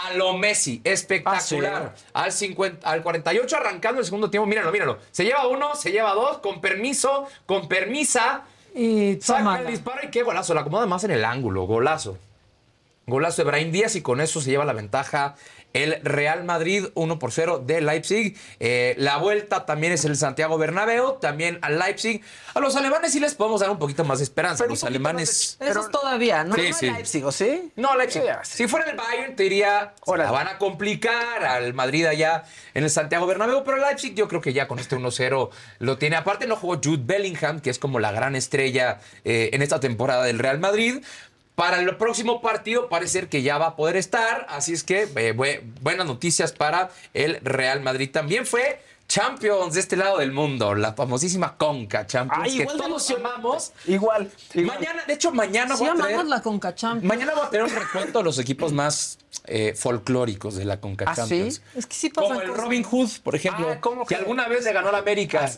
a lo Messi, espectacular. al, 50, al 48 arrancando el segundo tiempo, míralo, míralo. Se lleva uno, se lleva dos, con permiso, con permisa. Y Saca el disparo y qué golazo. La acomoda más en el ángulo, golazo. Golazo de Brahim Díaz y con eso se lleva la ventaja el Real Madrid 1 por 0 de Leipzig. Eh, la vuelta también es el Santiago Bernabéu, también al Leipzig. A los alemanes sí les podemos dar un poquito más de esperanza. Pero los alemanes... Eso es todavía, ¿no? Sí, ¿No sí. Leipzig, ¿o sí? No, Leipzig. Sí, Si fuera el Bayern, te diría, la van a complicar al Madrid allá en el Santiago Bernabéu, pero el Leipzig yo creo que ya con este 1-0 lo tiene. Aparte no jugó Jude Bellingham, que es como la gran estrella eh, en esta temporada del Real Madrid. Para el próximo partido parece ser que ya va a poder estar, así es que eh, bue- buenas noticias para el Real Madrid. También fue Champions de este lado del mundo, la famosísima Conca Champions, Ay, que igual de todos emocionante. amamos. Igual. igual. Mañana, de hecho, mañana Sí, voy a traer... la Conca Champions. Mañana voy a tener un recuento de los equipos más eh, folclóricos de la Conca ¿Ah, sí? Champions. Es que sí Como el Robin Hood, por ejemplo, Ah, ¿cómo que que? alguna vez le ganó a la América.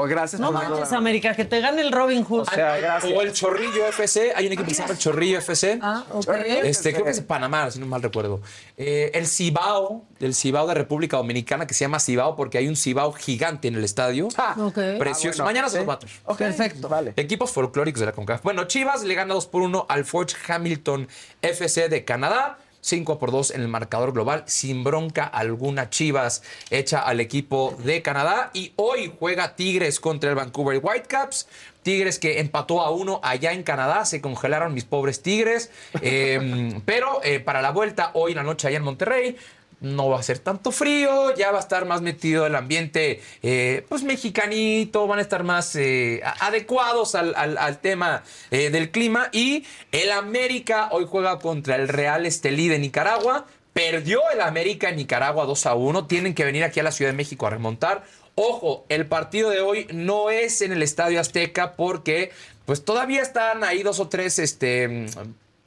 Oh, gracias No por manches, América, que te gane el Robin Hood. O sea, gracias. O el Chorrillo FC. Hay un equipo que se llama el Chorrillo FC. Ah, ok. Este, creo que es de Panamá, si no mal recuerdo. Eh, el Cibao, del Cibao de República Dominicana, que se llama Cibao porque hay un Cibao gigante en el estadio. Ok. Precioso. Ah, bueno, Mañana se los traer. Perfecto. Vale. Equipos folclóricos de la CONCACAF. Bueno, Chivas le gana 2 por 1 al Forge Hamilton FC de Canadá. 5 por 2 en el marcador global, sin bronca alguna. Chivas hecha al equipo de Canadá. Y hoy juega Tigres contra el Vancouver Whitecaps. Tigres que empató a uno allá en Canadá. Se congelaron mis pobres Tigres. Eh, pero eh, para la vuelta, hoy en la noche allá en Monterrey, no va a ser tanto frío, ya va a estar más metido el ambiente, eh, pues mexicanito, van a estar más eh, adecuados al tema eh, del clima. Y el América hoy juega contra el Real Estelí de Nicaragua. Perdió el América en Nicaragua 2 a 1. Tienen que venir aquí a la Ciudad de México a remontar. Ojo, el partido de hoy no es en el Estadio Azteca porque pues todavía están ahí dos o tres este,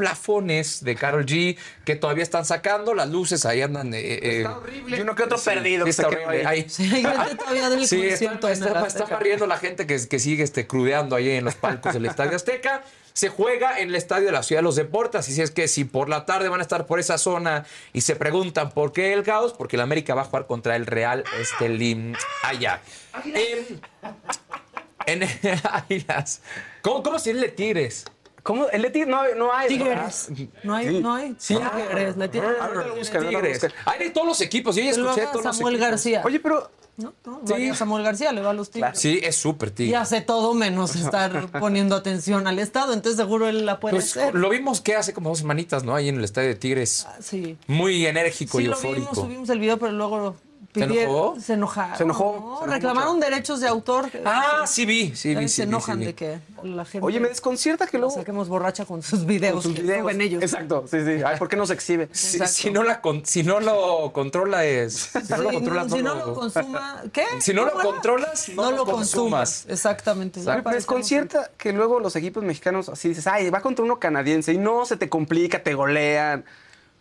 plafones de Carol G que todavía están sacando. Las luces ahí andan. eh, eh, Y uno que otro Sí, perdido. que está horrible. ahí. Ahí. Sí, hay gente todavía del Sí, está, concierto está, está barriendo la gente que, que sigue este, crudeando ahí en los palcos del Estadio Azteca. Se juega en el estadio de la Ciudad de los Deportes, así es que si por la tarde van a estar por esa zona y se preguntan por qué el caos, porque el América va a jugar contra el Real Estelí allá. En, en Águilas. ¿Cómo, cómo se dice Tigres? ¿Cómo? El de Tigres no, hay- no hay. Tigres. No hay, no hay. Sí. Tigres, le tiene- Ahorita lo Tigres. Hay de todos los equipos. Yo ya escuché todos los Samuel. García. Oye, pero ¿no? ¿No? Sí. Samuel García le va a los Tigres. Sí, es súper Y tigre. hace todo menos estar poniendo atención al Estado, entonces seguro él la puede Pues, hacer. lo vimos que hace como dos semanitas, ¿no? Ahí en el estadio de Tigres. Sí. Muy enérgico Sí, y lo eufórico. vimos, subimos el video, pero luego ¿Se pidieron- enojó? Se enojaron. Se enojó, ¿no? se enojó Reclamaron derechos de autor. Ah, sí vi, sí vi, Eh, sí se enojan sí vi. de que la gente Oye, me desconcierta que luego... saquemos borracha con sus videos. con sus que videos. suben ellos. Exacto, sí, sí. Ay, ¿por qué no se exhibe? Si, no la con- si no lo controlas, si no lo controlas, si no, no lo consuma, ¿qué? Si no lo controlas, no no lo lo consumas. consumas. Exactamente. Exacto. Me desconcierta que luego los equipos mexicanos así dices, ay, va contra uno canadiense y no se te complica, te golean.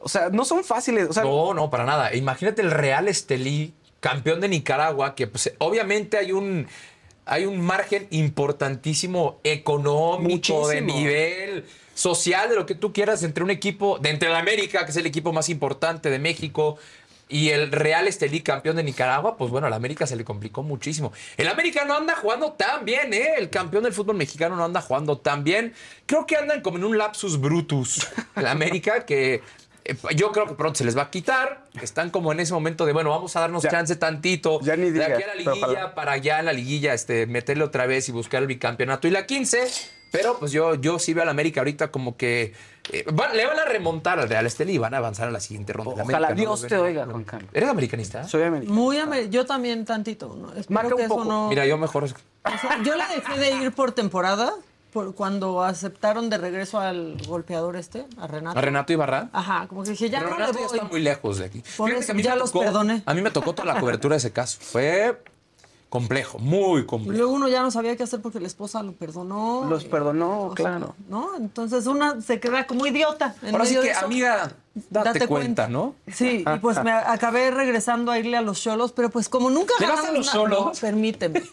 O sea, no son fáciles. O sea, No, no, para nada. Imagínate el Real Estelí, campeón de Nicaragua, que pues, obviamente hay un, hay un margen importantísimo económico, de nivel social, de lo que tú quieras, entre un equipo, de entre el América, que es el equipo más importante de México, y el Real Estelí, campeón de Nicaragua, pues bueno, al América se le complicó muchísimo. El América no anda jugando tan bien, ¿eh? El campeón del fútbol mexicano no anda jugando tan bien. Creo que andan como en un lapsus brutus. El América, que yo creo que pronto se les va a quitar. Están como en ese momento de, bueno, vamos a darnos Ya. chance tantito. Ya ni de aquí a la liguilla, para allá en la liguilla, este, meterle otra vez y buscar el bicampeonato y la 15. Pero pues yo, yo sí veo al América ahorita como que eh, van- le van a remontar al Real Estelí y van a avanzar a la siguiente ronda. Ojalá América, ¿no? Dios te oiga, Juan Carlos. ¿Eres americanista? soy americano. Muy ame- yo también tantito. ¿no? Espero Marca un que eso poco. no- Mira, yo mejor. O sea, yo la dejé de ir por temporada, por cuando aceptaron de regreso al golpeador este, a Renato. A Renato Ibarra. Ajá, como que dije, ya Pero no Renato le ya está muy lejos de aquí. Por eso que a mí ya los tocó- perdoné. A mí me tocó toda la cobertura de ese caso. Fue complejo, muy Y complejo. luego uno ya no sabía qué hacer porque la esposa lo perdonó. Los y- perdonó, o sea, claro. ¿No? Entonces una se queda como idiota. en Ahora sí medio de que, eso. amiga, date, cuenta, ¿no? Sí, y pues me acabé regresando a irle a los cholos, pero pues como nunca ¿Le vas a los Xolos? no, permíteme.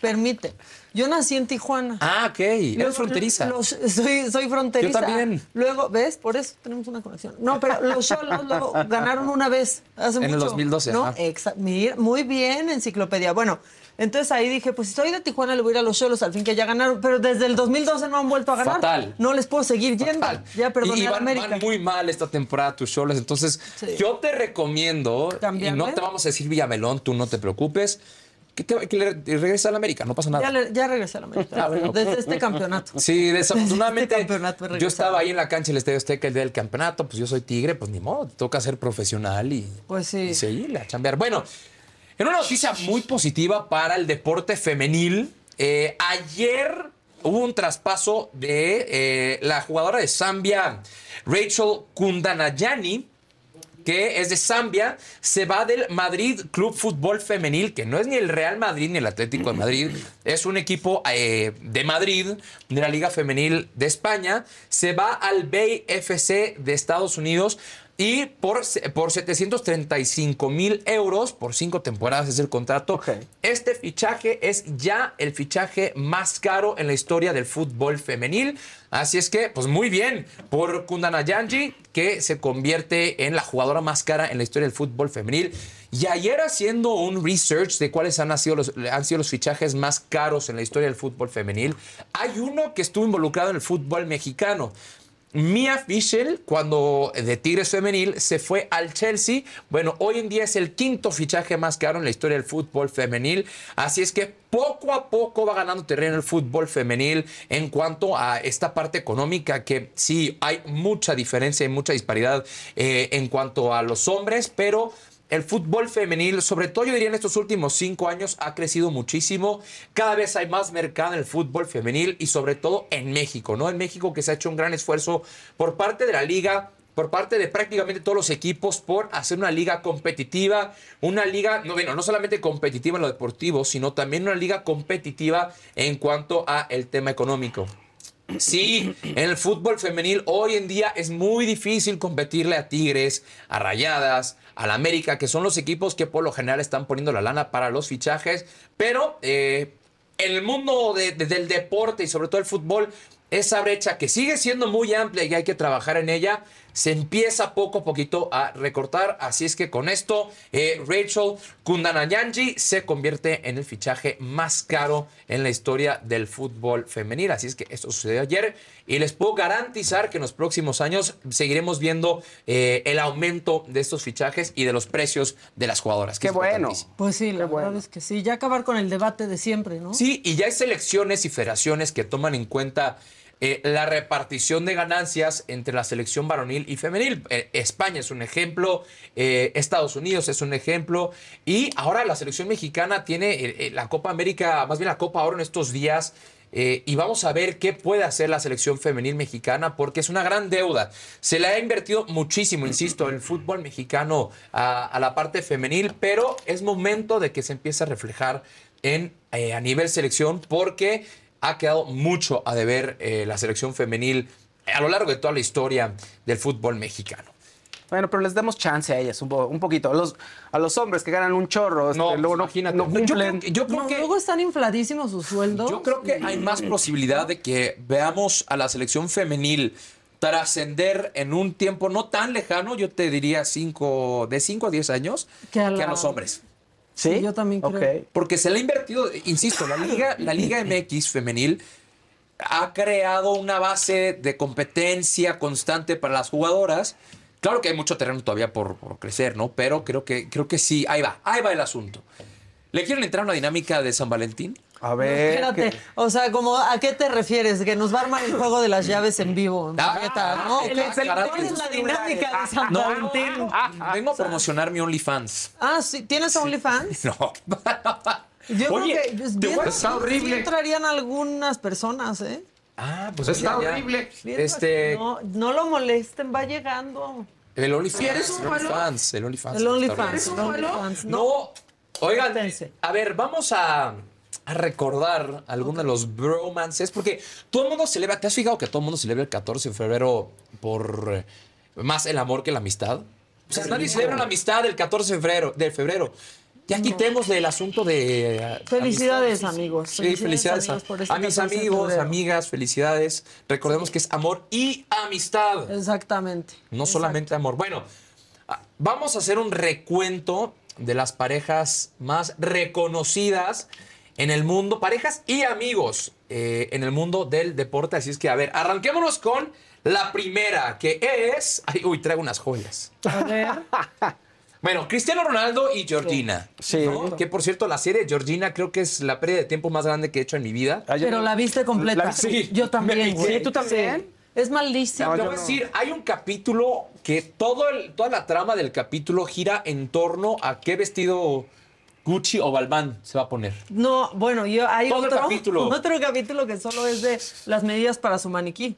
Permite. Yo nací en Tijuana. Ah, ok. Eres Luego, fronteriza. los- soy, soy fronteriza. Yo también. Luego, ¿ves? Por eso tenemos una conexión. No, pero los Cholos luego ganaron una vez, hace En el mucho. 2012, ¿no? ajá. Mira, muy bien, enciclopedia. Bueno, entonces ahí dije, pues si soy de Tijuana le voy a ir a los Cholos, al fin que ya ganaron. Pero desde el 2012 no han vuelto a ganar. Fatal. No les puedo seguir yendo. Fatal. Ya perdoné y, y a la van, América. van muy mal esta temporada tus shows. Entonces, Sí. yo te recomiendo, y no te vamos a decir Villamelón, tú no te preocupes, que, te, que le regrese a la América, no pasa nada. Ya, le- ya regresé a la América. Ah, bueno. Desde este campeonato. Sí, desafortunadamente este campeonato yo estaba ahí en la cancha del Estadio Azteca el día del campeonato, pues yo soy tigre, pues ni modo, te toca ser profesional y, Pues sí. y seguirle a chambear. Bueno, en una noticia muy positiva para el deporte femenil, eh, ayer hubo un traspaso de eh, la jugadora de Zambia, Rachel Kundanayani, que es de Zambia, se va del Madrid Club Fútbol Femenil, que no es ni el Real Madrid ni el Atlético de Madrid, es un equipo eh, de Madrid, de la Liga Femenil de España, se va al Bay FC de Estados Unidos y por, por 735 mil euros, por cinco temporadas es el contrato, este fichaje es ya el fichaje más caro en la historia del fútbol femenil. Así es que, pues muy bien por Kundanayanji, que se convierte en la jugadora más cara en la historia del fútbol femenil. Y ayer haciendo un research de cuáles han sido, los, han sido los fichajes más caros en la historia del fútbol femenil, hay uno que estuvo involucrado en el fútbol mexicano. Mia Fischel, cuando de Tigres Femenil, se fue al Chelsea. Bueno, hoy en día es el quinto fichaje más caro en la historia del fútbol femenil. Así es que poco a poco va ganando terreno el fútbol femenil en cuanto a esta parte económica, que sí hay mucha diferencia y mucha disparidad eh, en cuanto a los hombres, pero el fútbol femenil, sobre todo yo diría en estos últimos cinco años, ha crecido muchísimo. Cada vez hay más mercado en el fútbol femenil y sobre todo en México, ¿no? En México que se ha hecho un gran esfuerzo por parte de la liga, por parte de prácticamente todos los equipos por hacer una liga competitiva, una liga, no, bueno, no solamente competitiva en lo deportivo, sino también una liga competitiva en cuanto a el tema económico. Sí, en el fútbol femenil hoy en día es muy difícil competirle a Tigres, a Rayadas, al América, que son los equipos que por lo general están poniendo la lana para los fichajes, pero eh, en el mundo de- de- del deporte y sobre todo el fútbol, esa brecha que sigue siendo muy amplia y hay que trabajar en ella, se empieza poco a poquito a recortar. Así es que con esto, eh, Rachel Kundanayanji se convierte en el fichaje más caro en la historia del fútbol femenil. Así es que esto sucedió ayer y les puedo garantizar que en los próximos años seguiremos viendo eh, el aumento de estos fichajes y de los precios de las jugadoras. que Qué es bueno. Pues sí, la verdad es que sí. Ya acabar con el debate de siempre, ¿no? Sí, y ya hay selecciones y federaciones que toman en cuenta eh, la repartición de ganancias entre la selección varonil y femenil. Eh, España es un ejemplo, eh, Estados Unidos es un ejemplo, y ahora la selección mexicana tiene la Copa América, más bien la Copa Oro en estos días. y vamos a ver qué puede hacer la selección femenil mexicana porque es una gran deuda. Se le ha invertido muchísimo, insisto, el fútbol mexicano a, la parte femenil, pero es momento de que se empiece a reflejar en, a nivel selección porque ha quedado mucho a deber eh, la selección femenil a lo largo de toda la historia del fútbol mexicano. Bueno, pero les damos chance a ellas un, po- un poquito. A los, a los hombres que ganan un chorro, este, No, luego no, imagínate. no Yo creo cumplen. que- yo creo No, que luego están infladísimos sus sueldos. Yo creo que hay más posibilidad de que veamos a la selección femenil trascender en un tiempo no tan lejano, yo te diría cinco, de 5 a 10 años, Que que a a, la- los hombres. ¿Sí? yo también creo. Ok. Porque se le ha invertido, insisto, la Liga, la Liga MX femenil ha creado una base de competencia constante para las jugadoras. Claro que hay mucho terreno todavía por, por crecer, ¿no? Pero creo que, creo que sí, ahí va, ahí va el asunto. ¿Le quieren entrar a una dinámica de San Valentín? A ver. Espérate, ¿qué- o sea, como ¿a qué te refieres? ¿Que nos va a armar el juego de las llaves en vivo? Ah, ¿no? el ¿Qué- excelente ¿Cuál es la dinámica de San No, Valentín? vengo a promocionar mi OnlyFans. Ah, sí, ¿tienes OnlyFans? No. Yo Oye, creo que pues, te bien- voy a- está sí horrible. entrarían algunas personas, ¿eh? Ah, pues Está ya. horrible. Bien, Este, No, no lo molesten, va llegando. el OnlyFans. ¿Quieres un el vuelo? OnlyFans. El OnlyFans. El OnlyFans. No, No, oigan, a ver, vamos a, a recordar algunos de los bromances, porque todo el mundo celebra, ¿te has fijado que todo el mundo celebra el 14 de febrero por eh, más el amor que la amistad? O sea, nadie celebra la amistad el 14 de febrero. De febrero. Ya quitemos del asunto de... eh, Felicidades, amistad. amigos. Sí, felicidades, a, amigos, por este a mis 14 de amigos, amigas, felicidades. Recordemos que es amor y amistad. Exactamente. No solamente amor. Bueno, ah, vamos a hacer un recuento de las parejas más reconocidas en el mundo, parejas y amigos eh, en el mundo del deporte. Así es que, a ver, arranquémonos con la primera, que es... Ay, uy, traigo unas joyas. A ver. Bueno, Cristiano Ronaldo y Georgina. Sí. ¿no? Que por cierto, la serie de Georgina creo que es la pérdida de tiempo más grande que he hecho en mi vida. Ayer- Pero la viste completa. La- sí. Yo también, Sí. ¿tú también? Sí. Es malísimo. No, voy a decir, hay un capítulo que todo el- toda la trama del capítulo gira en torno a qué vestido Gucci o Balmain se va a poner. No, bueno, yo hay Todo el otro capítulo. otro capítulo que solo es de las medidas para su maniquí.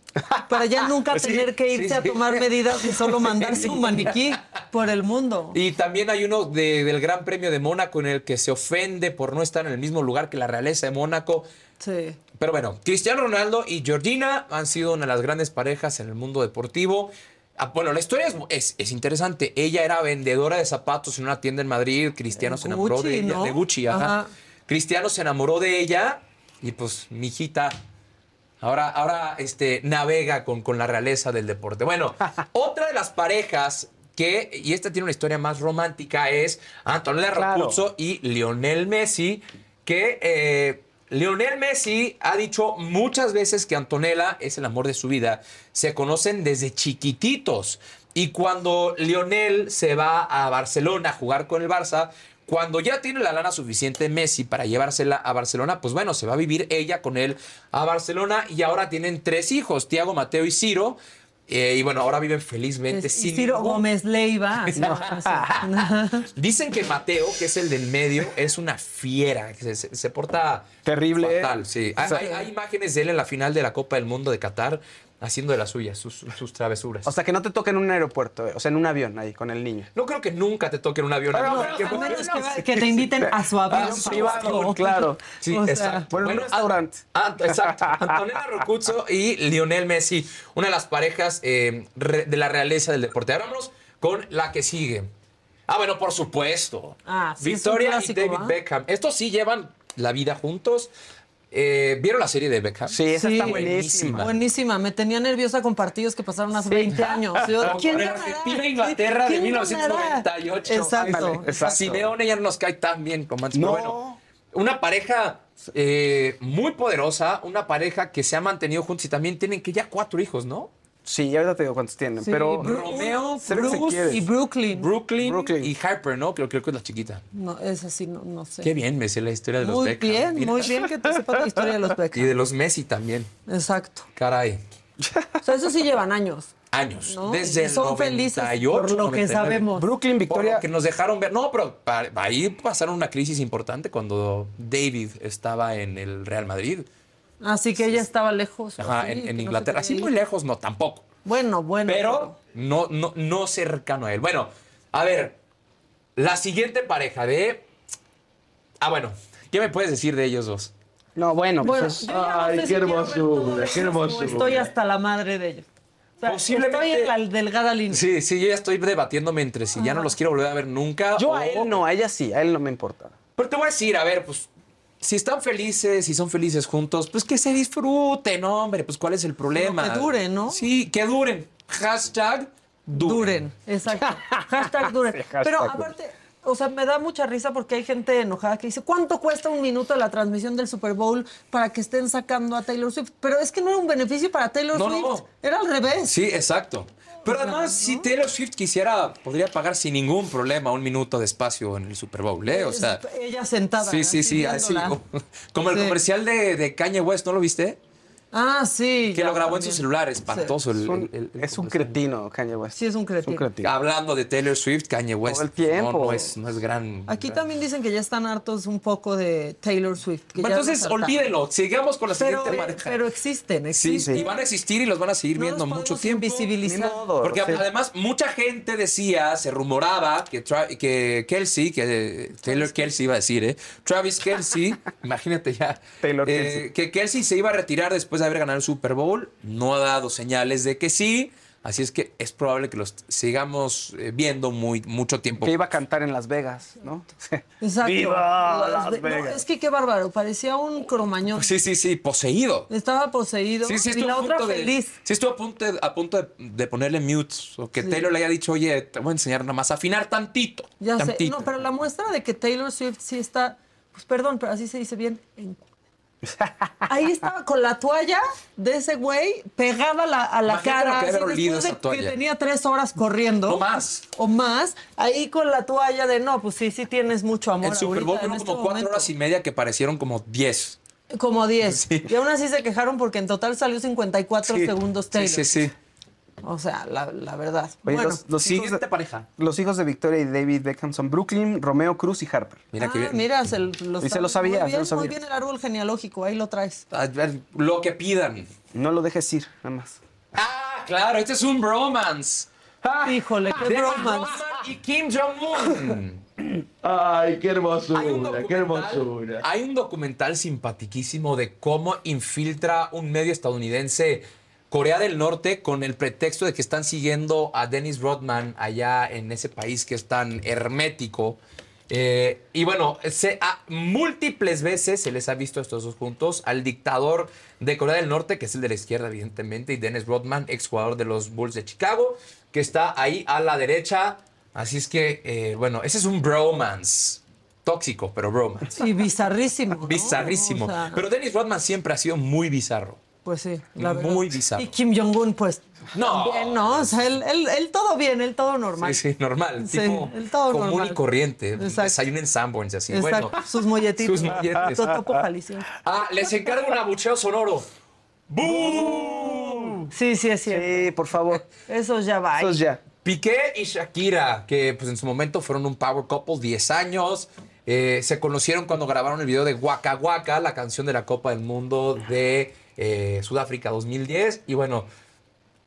Para ya nunca Sí, tener que irse sí, a sí. tomar medidas y solo mandarse un maniquí por el mundo. Y también hay uno de- del Gran Premio de Mónaco en el que se ofende por no estar en el mismo lugar que la realeza de Mónaco. Sí. Pero bueno, Cristiano Ronaldo y Georgina han sido una de las grandes parejas en el mundo deportivo. Ah, Bueno, la historia es, es- es interesante. Ella era vendedora de zapatos en una tienda en Madrid. Cristiano se enamoró Gucci, de ella. ¿no? De Gucci, ajá. Ajá. Cristiano se enamoró de ella y pues, mi hijita, ahora, ahora este, navega con, con la realeza del deporte. Bueno, otra de las parejas que, y esta tiene una historia más romántica, es Antonella Claro. Rocuzzo y Lionel Messi, que eh, Lionel Messi ha dicho muchas veces que Antonella es el amor de su vida. Se conocen desde chiquititos. Y cuando Lionel se va a Barcelona a jugar con el Barça, cuando ya tiene la lana suficiente Messi para llevársela a Barcelona, pues bueno, se va a vivir ella con él a Barcelona y ahora tienen tres hijos, Tiago, Mateo y Ciro. Eh, y bueno, ahora viven felizmente Es- sin Ciro ningún- Gómez Leiva. Dicen que Mateo, que es el del medio, es una fiera, que se, se- porta Terrible. fatal, sí. Hay, hay- hay imágenes de él en la final de la Copa del Mundo de Qatar haciendo de las suyas, sus, sus travesuras. O sea, que no te toque en un aeropuerto, o sea, en un avión ahí con el niño. no creo que nunca te toque en un avión. Pero, Que- A menos que, va- que te inviten a su avión. A su privado. avión, claro. Sí, O sea, exacto. bueno, un restaurante. Ant- exacto. Antonella Rocuzzo y Lionel Messi, una de las parejas eh, re- de la realeza del deporte. Ahora vámonos con la que sigue. Ah, bueno, por supuesto. Ah, sí, es un Victoria y David. Beckham. Estos sí llevan la vida juntos. Eh, ¿Vieron la serie de Beckham? Sí, esa Sí. está buenísima. Buenísima, me tenía nerviosa con partidos que pasaron hace 20 años. Yo, Con ¿Quién ganará? Argentina-Inglaterra de ¿Quién 1998. Exacto. Exacto. Simeone ya no nos cae tan bien como antes. No. Pero bueno, una pareja eh, muy poderosa, una pareja que se ha mantenido juntos y también tienen que ya cuatro hijos, ¿no? Sí, ahorita te digo cuántos tienen, Sí, pero Romeo, Bruce. Y Brooklyn. Brooklyn, Brooklyn. y Harper, ¿no? Creo, creo que es la chiquita. No, esa sí, no, no sé. Qué bien me sé la historia de los Muy Beckham. bien, Mira. muy bien que te sepas la historia de los Y Beckham. de los Messi también. Exacto. Caray. O sea, eso sí llevan años. Años. ¿no? Desde Y son el felices 98, por lo que 99. sabemos. Brooklyn, Victoria. que nos dejaron ver. No, pero pa- ahí pasaron una crisis importante cuando David estaba en el Real Madrid. Así que ella estaba lejos. Ajá, en, no Inglaterra. Así quería muy lejos, no, tampoco. Bueno, bueno. Pero no, no, no cercano a él. Bueno, a ver, la siguiente pareja de. Ah, bueno, ¿qué me puedes decir de ellos dos? No, bueno, Bueno, pues no Ay, sé qué si hermosura, qué hermosura. Estoy hasta la madre de ellos. O sea, Posiblemente- Estoy en la delgada línea. Sí, sí, yo ya estoy debatiéndome entre si ya no los quiero volver a ver nunca. yo o- a él no, a ella sí, a él no me importa. Pero te voy a decir, a ver, pues, si están felices, si son felices juntos, pues que se disfruten, hombre. Pues, ¿cuál es el problema? que duren, ¿no? Sí, que duren. Hashtag duren. Duren, exacto. Hashtag duren. hashtag Pero aparte, o sea, me da mucha risa porque hay gente enojada que dice, ¿cuánto cuesta un minuto de la transmisión del Super Bowl para que estén sacando a Taylor Swift? Pero es que no era un beneficio para Taylor No, Swift, no. era al revés. Sí, exacto. Pero además, si Taylor Swift quisiera, podría pagar sin ningún problema un minuto de espacio en el Super Bowl, ¿eh? O sea, Ella sentada. sí, sí, sí, así. Como el comercial de, de Kanye West, ¿no lo viste? Ah, sí. Que ya lo grabó en su celular, espantoso. el- Es un, el- el- el es un comercial. cretino, Kanye West. Sí, es un Es cretino. un cretino. Hablando de Taylor Swift, Kanye West. Todo el tiempo. No, no es, no es gran. Aquí también dicen que ya están hartos un poco de Taylor Swift. que Bueno, ya entonces, olvídenlo. Sigamos con la Pero, siguiente eh, pareja. pero existen, Sí, existen. y van a existir y los van a seguir No viendo mucho tiempo. invisibilizar. Modo, Porque o sea, además mucha gente decía, se rumoraba que, Tra- que Kelsey, que Taylor Kelsey iba a decir, ¿eh? Travis Kelsey, imagínate ya, Taylor eh, Kelsey. que Kelsey se iba a retirar después de haber ganado el Super Bowl, no ha dado señales de que sí, así es que es probable que los sigamos eh, viendo muy, mucho tiempo. que iba a cantar en Las Vegas, ¿no? Exacto. ¡Viva Las Las Ve- no, Vegas! es que qué bárbaro, parecía un cromañón. Sí, sí, sí, poseído. Estaba poseído Sí, sí, y estuvo la a otra punto de, feliz. sí estuvo a punto, de, a punto de, de ponerle mute o que Taylor le haya dicho, oye, te voy a enseñar nada más a afinar tantito. Ya sé. tantito. No, pero la muestra de que Taylor Swift sí está, pues perdón, pero así se dice bien. en- Ahí estaba con la toalla de ese güey pegada a la, a la cara. que así, después de. Que tenía tres horas corriendo. O más. O más. Ahí con la toalla de no, pues sí, sí tienes mucho amor. El Super Bowl fueron este como cuatro momento". horas y media que parecieron como diez. Como 10. Sí. Y aún así se quejaron porque en total salió 54 Sí. segundos Sí, Taylor. sí, sí. O sea, la, la verdad. Oye, bueno, los, los hijos de, pareja. los hijos de Victoria y David Beckham son Brooklyn, Romeo Cruz y Harper. Mira que ah, bien. mira, se, lo Y se lo sabía, muy lo bien, sabía. Muy bien el árbol genealógico, ahí lo traes. A ver, lo que pidan. No lo dejes ir, nada más. Ah, claro, este es un bromance. Híjole, qué bromance. Y Kim Jong-un. Ay, qué hermosura, qué hermosura. hay un documental simpatiquísimo de cómo infiltra un medio estadounidense Corea del Norte con el pretexto de que están siguiendo a Dennis Rodman allá en ese país que es tan hermético. Eh, y bueno, se, a- múltiples veces se les ha visto a estos dos juntos, al dictador de Corea del Norte, que es el de la izquierda, evidentemente, y Dennis Rodman, exjugador de los Bulls de Chicago, que está ahí a la derecha. Así es que, eh, bueno, ese es un bromance. Tóxico, pero bromance. Y bizarrísimo. ¿no? Bizarrísimo. O sea, Pero Dennis Rodman siempre ha sido muy bizarro. Pues sí, la verdad. Muy bizarro. Y Kim Jong-un, pues. No. Bien, no, o sea, él, él- él todo bien, él todo normal. Sí, sí, normal. Sí, tipo el todo común normal. y corriente. Exacto. Desayuno en Sanborns y así. Exacto, Bueno. sus molletitos. Sus molletes. Totopo. Ah, les encargo un abucheo sonoro. ¡Bú! Sí, sí, es cierto. Sí, por favor. Eso ya va. Eso es ya. Piqué y Shakira, que pues en su momento fueron un power couple, 10 años. Eh, se conocieron cuando grabaron el video de Waka Waka, la canción de la Copa del Mundo de eh, Sudáfrica 2010. Y bueno,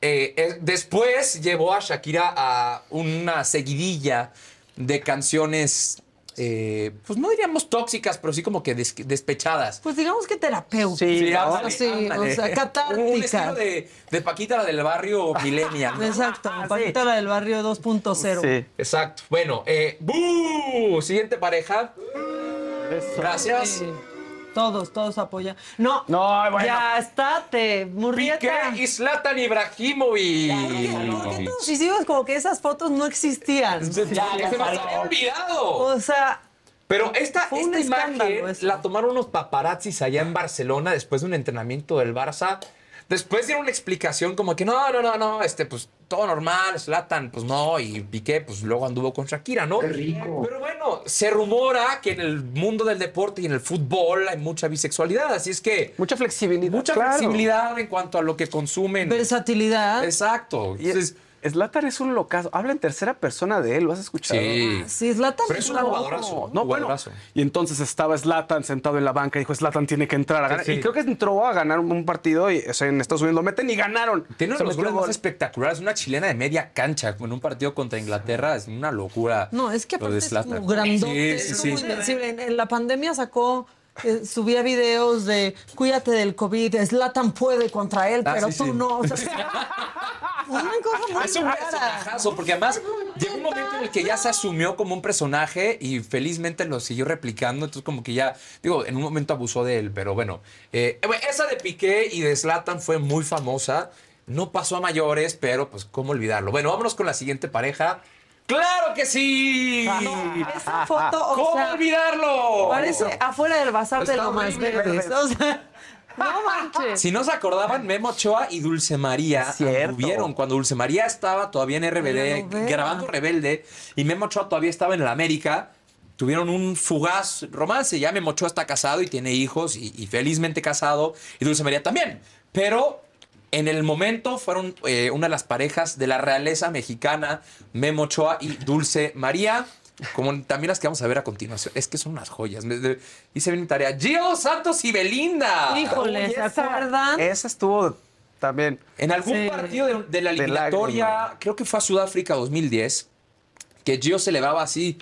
eh, eh, después llevó a Shakira a una seguidilla de canciones, eh, pues no diríamos tóxicas, pero sí como que des- despechadas. Pues digamos que terapeuta. Sí, ándale, sí, ándale. o sea, Un de, de Paquita, la del barrio Millennial. ¿no? Exacto, Paquita la del barrio 2.0. Sí. Exacto. Bueno, eh. Siguiente pareja. Gracias. Sí. Todos, todos apoyan. No, No, bueno. ya estate, Murrieta. Piqué y Zlatan Ibrahimovic. ¿Por qué todos hicimos como que esas fotos no existían? Ya, ya se me había olvidado. O sea, Pero esta, Fue esta imagen eso. la tomaron unos paparazzis allá en Barcelona después de un entrenamiento del Barça. Después dieron una explicación como que no, no, no, no, este, pues todo normal, Zlatan, pues no, y Piqué, pues luego anduvo con Shakira, ¿no? Qué rico. Pero bueno, se rumora que en el mundo del deporte y en el fútbol hay mucha bisexualidad, así es que Mucha flexibilidad. mucha claro. flexibilidad en cuanto a lo que consumen. versatilidad. Exacto. Entonces, Zlatan es un locazo. Habla en tercera persona de él, ¿lo has escuchado? sí. Sí, Zlatan Pero es un jugadorazo. No, bueno. Y entonces estaba Zlatan sentado en la banca y dijo, Zlatan tiene que entrar a ganar. Sí. Y creo que entró a ganar un partido y, o sea, en Estados Unidos lo meten y ganaron. Tiene uno de los goles más espectaculares, una chilena de media cancha en un partido contra Inglaterra, es una locura. No, es que aparte de es como grandote, Sí, sí, es sí. como invencible. En, en la pandemia sacó, eh, subía videos de cuídate del COVID, Zlatan puede contra él, Ah, pero sí, tú sí. no. O sea, una cosa muy Es un rara. personajazo, porque además llegó un momento en el que ya se asumió como un personaje y felizmente lo siguió replicando. Entonces, como que ya, digo, en un momento abusó de él, pero bueno. Eh, bueno, esa de Piqué y de Zlatan fue muy famosa. No pasó a mayores, pero pues, ¿cómo olvidarlo? Bueno, vámonos con la siguiente pareja. ¡Claro que sí! Esa foto, o ¿Cómo sea, olvidarlo? parece afuera del bazar de lo más verdes. O sea, no manches. Si no se acordaban, Memo Ochoa y Dulce María anduvieron cuando Dulce María estaba todavía en RBD grabando Rebelde y Memo Ochoa todavía estaba en el América. Tuvieron un fugaz romance. Ya Memo Ochoa está casado y tiene hijos y, y felizmente casado. Y Dulce María también. Pero en el momento fueron eh, una de las parejas de la realeza mexicana, Memo Ochoa y Dulce María. Como también las que vamos a ver a continuación. Es que son unas joyas. Me- de- Hice bien mi tarea. Gio Santos y Belinda. Híjole, ¿se acuerdan? Esa estuvo también. En algún Sí. partido de, de la De eliminatoria, creo que fue a Sudáfrica 2010, que Gio se elevaba así.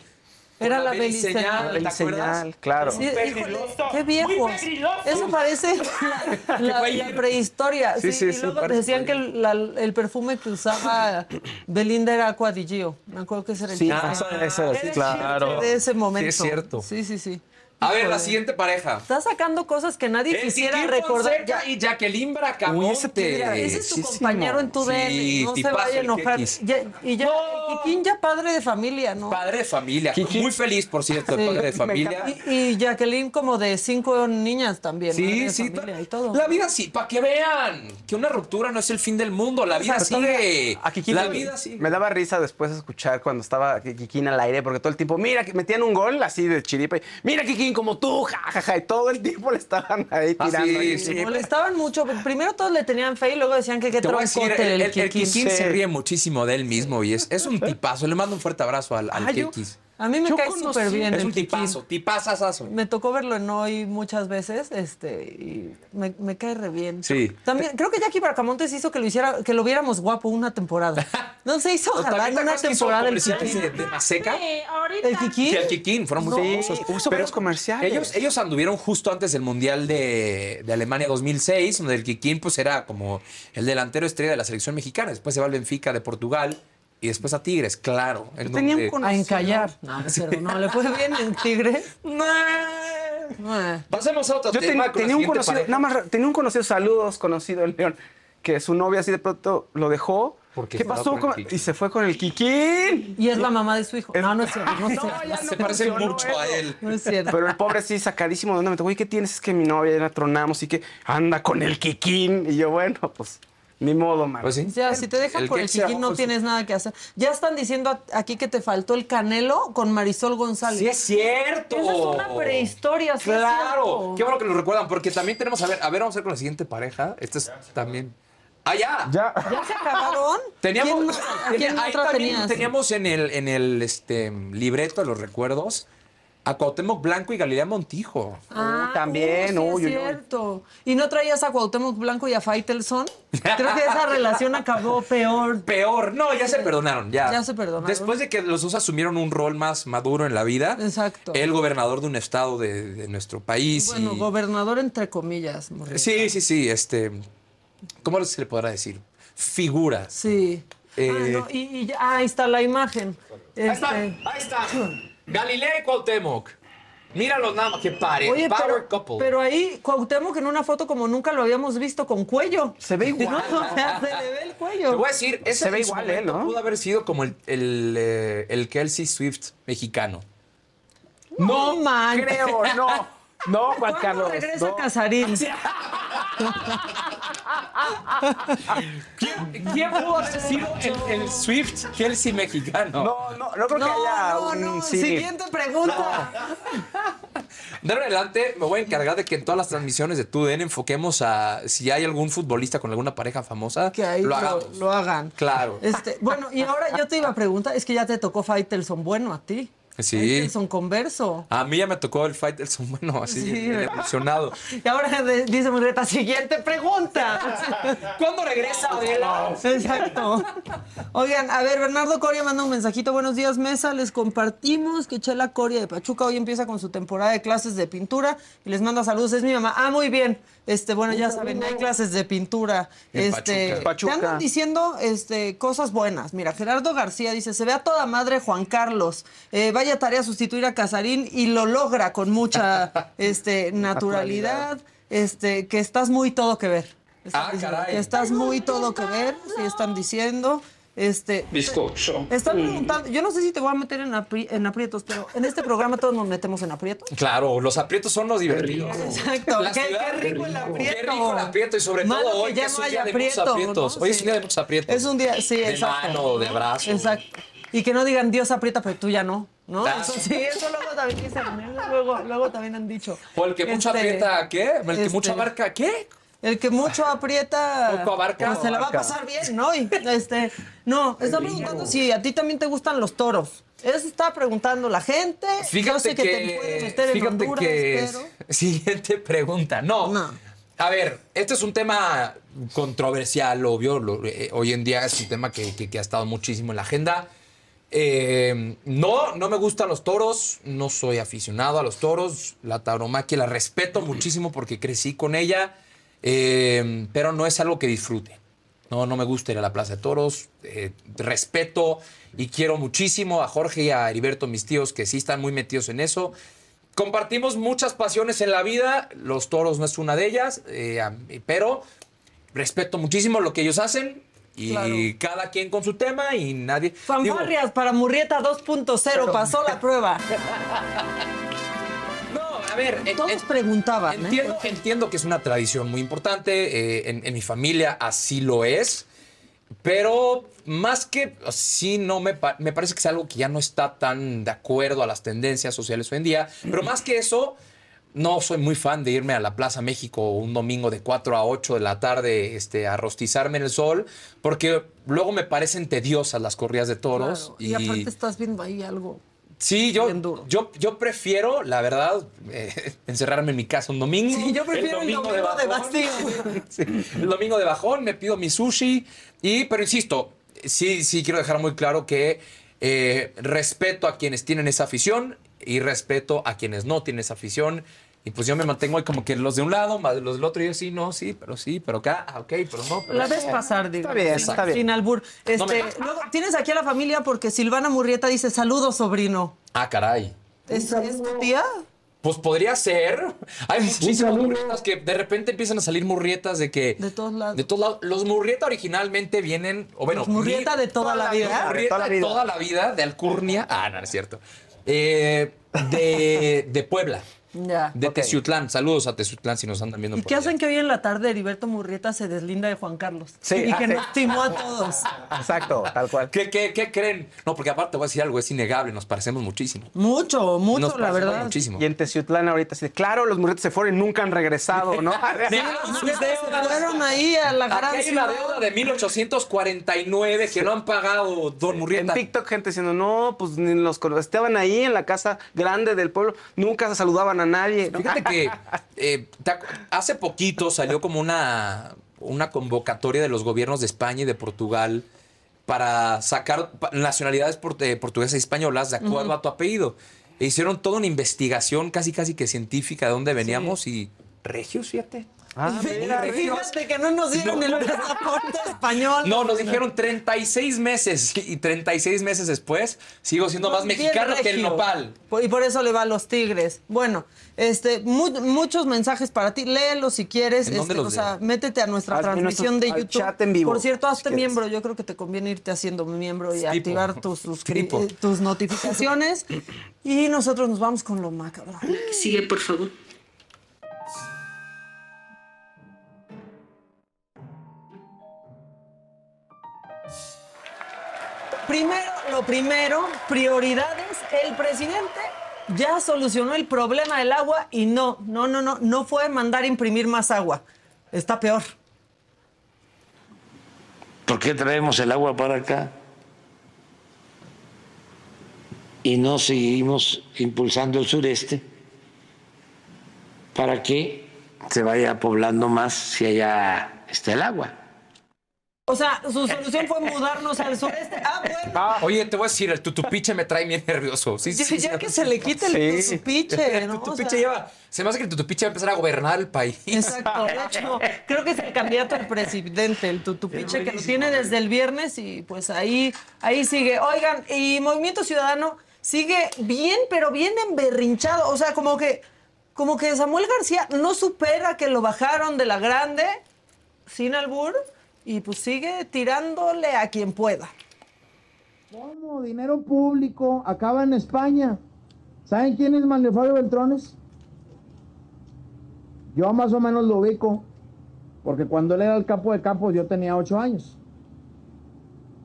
Era la beliseñal, beliseñal. ¿te acuerdas? Señal, claro. Sí, híjole, qué viejos. Eso parece la, la- la prehistoria. Sí, Sí, sí, y luego decían que el, la- el perfume que usaba Belinda era Aqua di Gio. Me acuerdo que ese era el Sí, eso, sí, claro. de ese momento. Sí, es cierto. Sí, sí, sí. A ver, la siguiente pareja. Está sacando cosas que nadie El quisiera Kikín recordar. Fonseca y Jacqueline Uy, ese Bracamonte. tira- Ese es tu Muchísimo. compañero en tu Sí, DN. No se tipazo vaya a el enojar. Ya- y ya, Kikín ya padre de familia, ¿no? Padre de familia. Kiki. Muy feliz, por cierto, padre de familia. Y, y Jacqueline como de cinco niñas también. madre Sí, de sí. familia y todo. La vida sí, para que vean que una ruptura no es el fin del mundo. La vida sigue. A Kikín La vida sigue. Me daba risa después escuchar cuando estaba Kikín al aire, porque todo el tiempo, mira, que metían un gol así de chiripa. y, mira, Kikín, como tú, jajaja. Y todo el tiempo le estaban ahí Ah, tirando. sí, a sí. Kikín. Molestaban mucho. Primero todos le tenían fe y luego decían que qué troncote el, el, el, el Kikín. Kikín se ríe muchísimo de él mismo y es, es un tipazo. Le mando un fuerte abrazo al, al Ah, yo-. A mí me Yo cae súper bien Es un tipazo, tipazazazo. Me tocó verlo en hoy muchas veces, este, y me, me cae re bien. Sí. También, creo que Jackie Bracamontes hizo que lo hiciera, que lo viéramos guapo una temporada. No se hizo ¿También te una temporada el de, Kikín. de Maseca? ¿El Kikín? Sí, el Kikín, fueron muy Sí, famosos. Pero comerciales. Ellos, ellos anduvieron justo antes del Mundial de, de Alemania 2006, donde el Kikín pues, era como el delantero estrella de la selección mexicana. Después se va al Benfica de Portugal y después a Tigres, claro. en Tenía un donde- con- A encallar. No, no, cierto, no, le fue bien en Tigre. Eh. Pasemos a otro Yo tema ten- con la tenía un conocido, pareja. nada más, tenía un conocido, saludos, conocido en León, que su novia así de pronto lo dejó. Porque ¿Qué pasó? con el. Y se fue con el Kikín. Y es la mamá de su hijo. No, no es cierto, no Se no parece mucho a él. No es cierto. Pero el pobre sí, sacadísimo de onda. Me dijo, güey, ¿qué tienes? Es que mi novia ya la tronamos y que anda con el Kikín. Y yo, bueno, pues, ni modo, man. Pues sí. Ya, si te dejan El por el Kikín no pues, tienes nada que hacer. Ya están diciendo aquí que te faltó el Canelo con Marisol González. Sí, es cierto. Esa es una prehistoria, sí Claro. Qué bueno que lo recuerdan, porque también tenemos, a ver, a ver, vamos a ver con la siguiente pareja. Esta es también. ¡Ah, ya! ya. ¿Ya se acabaron? Teníamos, ¿Quién, más- ¿A quién tenía- ahí otra también tenías? teníamos en el, en el este, libreto de los recuerdos a Cuauhtémoc Blanco y Galilea Montijo. Ah, También, uy, sí uy, es uy, uy. cierto. ¿Y no traías a Cuauhtémoc Blanco y a Faitelson? Creo que esa relación acabó peor. Peor, no, ya se perdonaron, ya. Ya se perdonaron. Después de que los dos asumieron un rol más maduro en la vida. Exacto. El gobernador de un estado de, de nuestro país. Bueno, y- gobernador entre comillas. Sí, sí, sí, este. ¿Cómo se le podrá decir? Figura. Sí. Eh, Ah, no, y, y ya- ah, ahí está la imagen. Ahí está, Este, ahí está. Galilea y Cuauhtémoc. Míralo nada más, qué pare. Oye, Power pero, couple. pero ahí Cuauhtémoc en una foto como nunca lo habíamos visto con cuello. Se ve igual. No, o sea, se le ve el Te cuello. voy a decir, ese Se ve igual, ¿eh? ¿no? Pudo haber sido como el, el, eh, el Kelsey Swift mexicano. No, man. Creo, no. No, Juan ¿Cuándo Carlos. regresa no. Casarín? ¿Quién, quién pudo haber sido el, el Swift Kelsey mexicano? No, no, no creo que haya No, un no, no. sí. Siguiente pregunta. De adelante me voy a encargar de que en todas las transmisiones de TUDN enfoquemos a si hay algún futbolista con alguna pareja famosa, Que ahí lo lo, hagamos. lo hagan. Claro. Este, bueno, y ahora yo te iba a preguntar, es que ya te tocó Faitelson bueno a ti. Sí. Faitelson converso. A mí ya me tocó el fight del bueno, así, Sí, emocionado. Y ahora dice Murrieta, siguiente pregunta. ¿Cuándo regresa Adela? Exacto. Oigan, a ver, Bernardo Coria manda un mensajito. Buenos días, mesa. Les compartimos que Chela Coria de Pachuca hoy empieza con su temporada de clases de pintura y les manda saludos. Es mi mamá. Ah, muy bien. Este, bueno, ya saben, hay clases de pintura. En este, Pachuca. te andan diciendo este, cosas buenas. Mira, Gerardo García dice: se ve a toda madre Juan Carlos. Eh, vaya tarea sustituir a Casarín y lo logra con mucha este, naturalidad. Este, que estás muy todo que ver. Están Ah, diciendo caray. Que estás muy todo que ver, sí están diciendo. Este, Bizcocho. están preguntando, yo no sé si te voy a meter en, apri- en aprietos, pero en este programa todos nos metemos en aprietos. Claro, los aprietos son los divertidos. Exacto. Qué, ciudad, qué rico el aprieto. Qué rico el aprieto y sobre todo hoy ya que es un día de muchos aprieto, aprietos. ¿no? Hoy es un día de muchos aprietos. Es un día, sí, de exacto. mano, de brazo. Exacto. Y que no digan Dios aprieta, pero tú ya no. ¿No? Ah. Eso sí, eso luego también dicen, luego, luego también han dicho. O el que mucho Este, aprieta, ¿qué? El que este, mucho abarca, ¿qué? El que mucho aprieta. Poco abarca. pues se la va a pasar bien, ¿no? Y, este, no, está preguntando si a ti también te gustan los toros. Eso está preguntando la gente. Yo Fíjate sé que, te puedes meter en fíjate Honduras, que pero. siguiente pregunta. No. No. A ver, este es un tema controversial, obvio. lo- eh, hoy en día es un tema que, que- que ha estado muchísimo en la agenda. Eh, no, no me gustan los toros. No soy aficionado a los toros. La tauromaquia la respeto muchísimo porque crecí con ella. eh, pero no es algo que disfrute. No, no me gusta ir a la Plaza de Toros. eh, respeto y quiero muchísimo a Jorge y a Heriberto, mis tíos, que sí están muy metidos en eso. Compartimos muchas pasiones en la vida. Los toros no es una de ellas, eh, pero respeto muchísimo lo que ellos hacen. Y Claro. cada quien con su tema y nadie. Fanfarrias para Murrieta 2.0, pasó la prueba. no, a ver, Todos en- preguntaban, ¿eh? Entiendo, que es una tradición muy importante, eh, en, en mi familia así lo es, pero más que sí, no me, me parece que es algo que ya no está tan de acuerdo a las tendencias sociales hoy en día, pero más que eso, no soy muy fan de irme a la Plaza México un domingo de 4 a 8 de la tarde este, a rostizarme en el sol, porque luego me parecen tediosas las corridas de toros. Claro, Y, aparte estás viendo ahí algo. Sí, yo, Bien duro. yo, yo prefiero, la verdad, eh, encerrarme en mi casa un domingo. Sí, yo prefiero el domingo de bajón. Sí, el domingo de bajón, me pido mi sushi. Y, pero insisto, sí, sí quiero dejar muy claro que eh, respeto a quienes tienen esa afición y respeto a quienes no tienen esa afición. Y pues yo me mantengo ahí como que los de un lado, más los del otro. Y yo sí, no, sí, pero sí, pero acá, ah, ok, pero no. pero La ves pasar, digo. Está bien, sin, está bien. Sin albur. Este, No me- luego, tienes aquí a la familia porque Silvana Murrieta dice, saludos, sobrino. Ah, caray. ¿Es, es tu tía? Pues podría ser. Hay muchísimas murrietas que de repente empiezan a salir murrietas de que. De todos lados. De todos lados. Los murrieta originalmente vienen. O bueno, Los murrieta de toda la vida. Murrieta toda la de vida. toda la vida, de Alcurnia. Ah, no, no es cierto. Eh, de, de Puebla. Ya. De Ok. Teciutlán. Saludos a Teciutlán si nos andan viendo ¿Y por qué allá. hacen que hoy en la tarde Heriberto Murrieta se deslinda de Juan Carlos? Sí, y que hace- nos timó a todos. Exacto, tal cual. ¿Qué, qué, qué creen? No, porque aparte voy a decir algo, es innegable, nos parecemos muchísimo. Mucho, mucho, Nos la verdad. Muchísimo. Y en Teciutlán ahorita sí, claro, los murritos se fueron y nunca han regresado, ¿no? Sí, los Murrieta se fueron ahí a la gran hay una deuda de 1849 que no han pagado Don En Murrieta. TikTok gente diciendo, no, pues ni los estaban ahí en la casa grande del pueblo, nunca se saludaban a nadie. ¿no? Fíjate que eh, hace poquito salió como una, una convocatoria de los gobiernos de España y de Portugal para sacar nacionalidades eh, portuguesas y españolas de acuerdo a tu apellido. E hicieron toda una investigación casi casi que científica de dónde veníamos y regios, fíjate. Ah, Mira, fíjate que no nos dieron No. el pasaporte español. No, nos dijeron 36 meses y 36 meses después sigo siendo más mexicano que el nopal. Y por eso le va a los Tigres. Bueno, este, mu- muchos mensajes para ti. Léelos si quieres. ¿En dónde este, los o sea, métete a nuestra transmisión de nuestro- YouTube. chat en vivo, Por cierto, hazte si miembro. Yo creo que te conviene irte haciendo miembro y Tipo. activar tus, Tipo. eh, tus notificaciones. y nosotros nos vamos con lo macabro. Sigue, por favor. Primero, lo primero, prioridades. El presidente ya solucionó el problema del agua y no, no, no, no, no fue mandar imprimir más agua. Está peor. ¿Por qué traemos el agua para acá? Y no seguimos impulsando el sureste para que se vaya poblando más si allá está el agua. O sea, su solución fue mudarnos al sureste. Ah, bueno. Oye, te voy a decir, el tutupiche me trae bien nervioso. Sí, Ya, sí, ya sí. que se le quite el tutupiche, El ¿no? O tutupiche sea, lleva. Se me hace que el tutupiche va a empezar a gobernar el país. Exacto, de hecho, creo que es el candidato al presidente, el tutupiche, que lo tiene desde el viernes y pues ahí, ahí sigue. Oigan, y Movimiento Ciudadano sigue bien, pero bien emberrinchado. O sea, como que, como que Samuel García no supera que lo bajaron de la grande, sin albur, y pues sigue tirándole a quien pueda. ¿Cómo? Dinero público acaba en España. ¿Saben quién es Manuel Fabio Beltrones? Yo más o menos lo ubico, porque cuando él era el capo de capos yo tenía ocho años.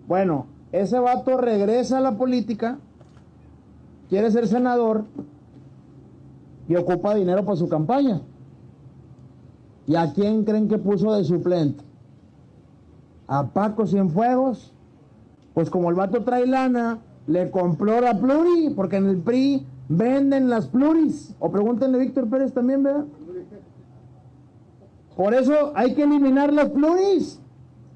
Bueno, ese vato regresa a la política, quiere ser senador y ocupa dinero para su campaña. ¿Y a quién creen que puso de suplente? A Paco Cienfuegos. Pues como el vato trae lana, le compró la pluri, porque en el PRI venden las pluris. O pregúntenle a Víctor Pérez también, ¿verdad? Por eso hay que eliminar las pluris.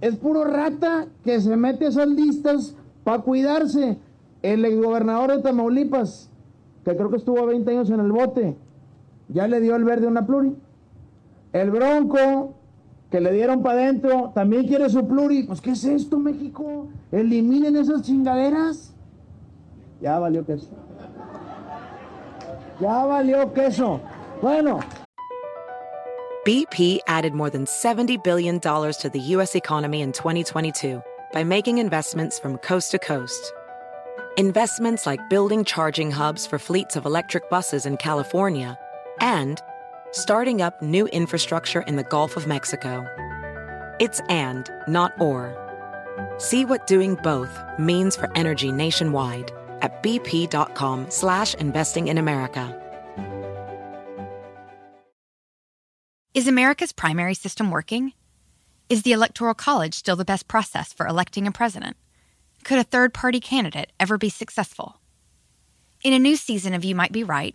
Es puro rata que se mete a esas listas para cuidarse. El exgobernador de Tamaulipas, que creo que estuvo 20 años en el bote, ya le dio el verde una pluri. El Bronco, que le dieron para adentro, también quiere su pluri. Pues, ¿qué es esto, México? Eliminen esas chingaderas. Ya valió queso. Ya valió queso. Bueno. BP added more than $70 billion to the U.S. economy in 2022 by making investments from coast to coast. Investments like building charging hubs for fleets of electric buses in California and starting up new infrastructure in the Gulf of Mexico. It's and, not or. See what doing both means for energy nationwide at bp.com slash investing in America. Is America's primary system working? Is the Electoral College still the best process for electing a president? Could a third party candidate ever be successful? In a new season of You Might Be Right,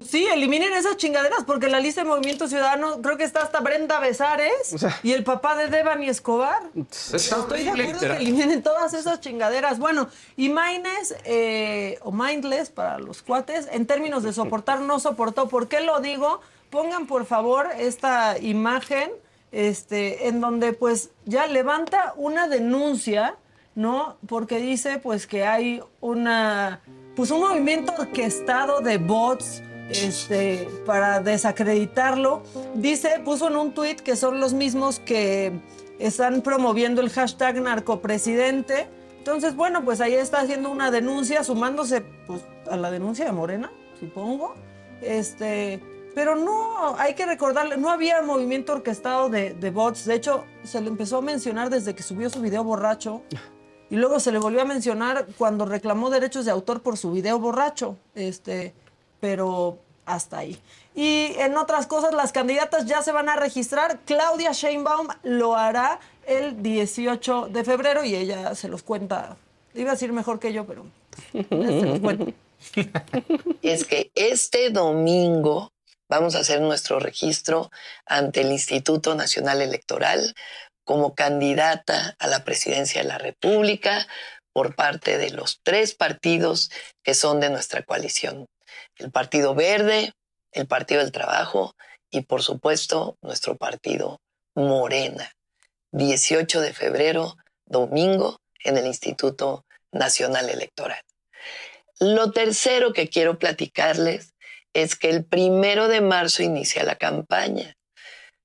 Sí, eliminen esas chingaderas, porque en la lista de Movimiento Ciudadano creo que está hasta Brenda Besares y el papá de Devani Escobar. Estoy de acuerdo que eliminen todas esas chingaderas. Bueno, y Mindless, eh, o Mindless para los cuates, en términos de soportar, no soportó. ¿Por qué lo digo? Pongan por favor esta imagen, este, en donde pues ya levanta una denuncia, ¿no? Porque dice pues que hay una, pues un movimiento orquestado de bots, este, para desacreditarlo. Dice, puso en un tuit que son los mismos que están promoviendo el hashtag narcopresidente. Entonces, bueno, pues ahí está haciendo una denuncia, sumándose pues, a la denuncia de Morena, supongo. Este, pero no, hay que recordarle, no había movimiento orquestado de, de bots. De hecho, se le empezó a mencionar desde que subió su video borracho. Y luego se le volvió a mencionar cuando reclamó derechos de autor por su video borracho. Este, pero hasta ahí. Y en otras cosas, las candidatas ya se van a registrar. Claudia Sheinbaum lo hará el 18 de febrero y ella se los cuenta. Iba a decir mejor que yo, pero se los cuento. es que este domingo vamos a hacer nuestro registro ante el Instituto Nacional Electoral como candidata a la presidencia de la República por parte de los tres partidos que son de nuestra coalición. El Partido Verde, el Partido del Trabajo y por supuesto nuestro partido Morena. 18 de febrero, domingo, en el Instituto Nacional Electoral. Lo tercero que quiero platicarles es que el primero de marzo inicia la campaña.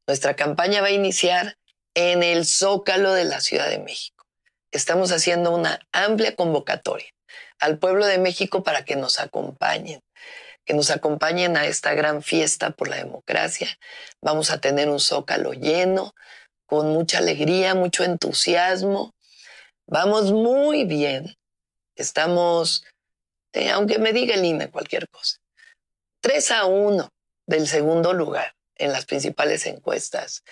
Nuestra campaña va a iniciar en el Zócalo de la Ciudad de México. Estamos haciendo una amplia convocatoria al pueblo de México para que nos acompañen, que nos acompañen a esta gran fiesta por la democracia. Vamos a tener un Zócalo lleno, con mucha alegría, mucho entusiasmo. Vamos muy bien. Estamos, eh, aunque me diga el cualquier cosa, 3 a 1 del segundo lugar en las principales encuestas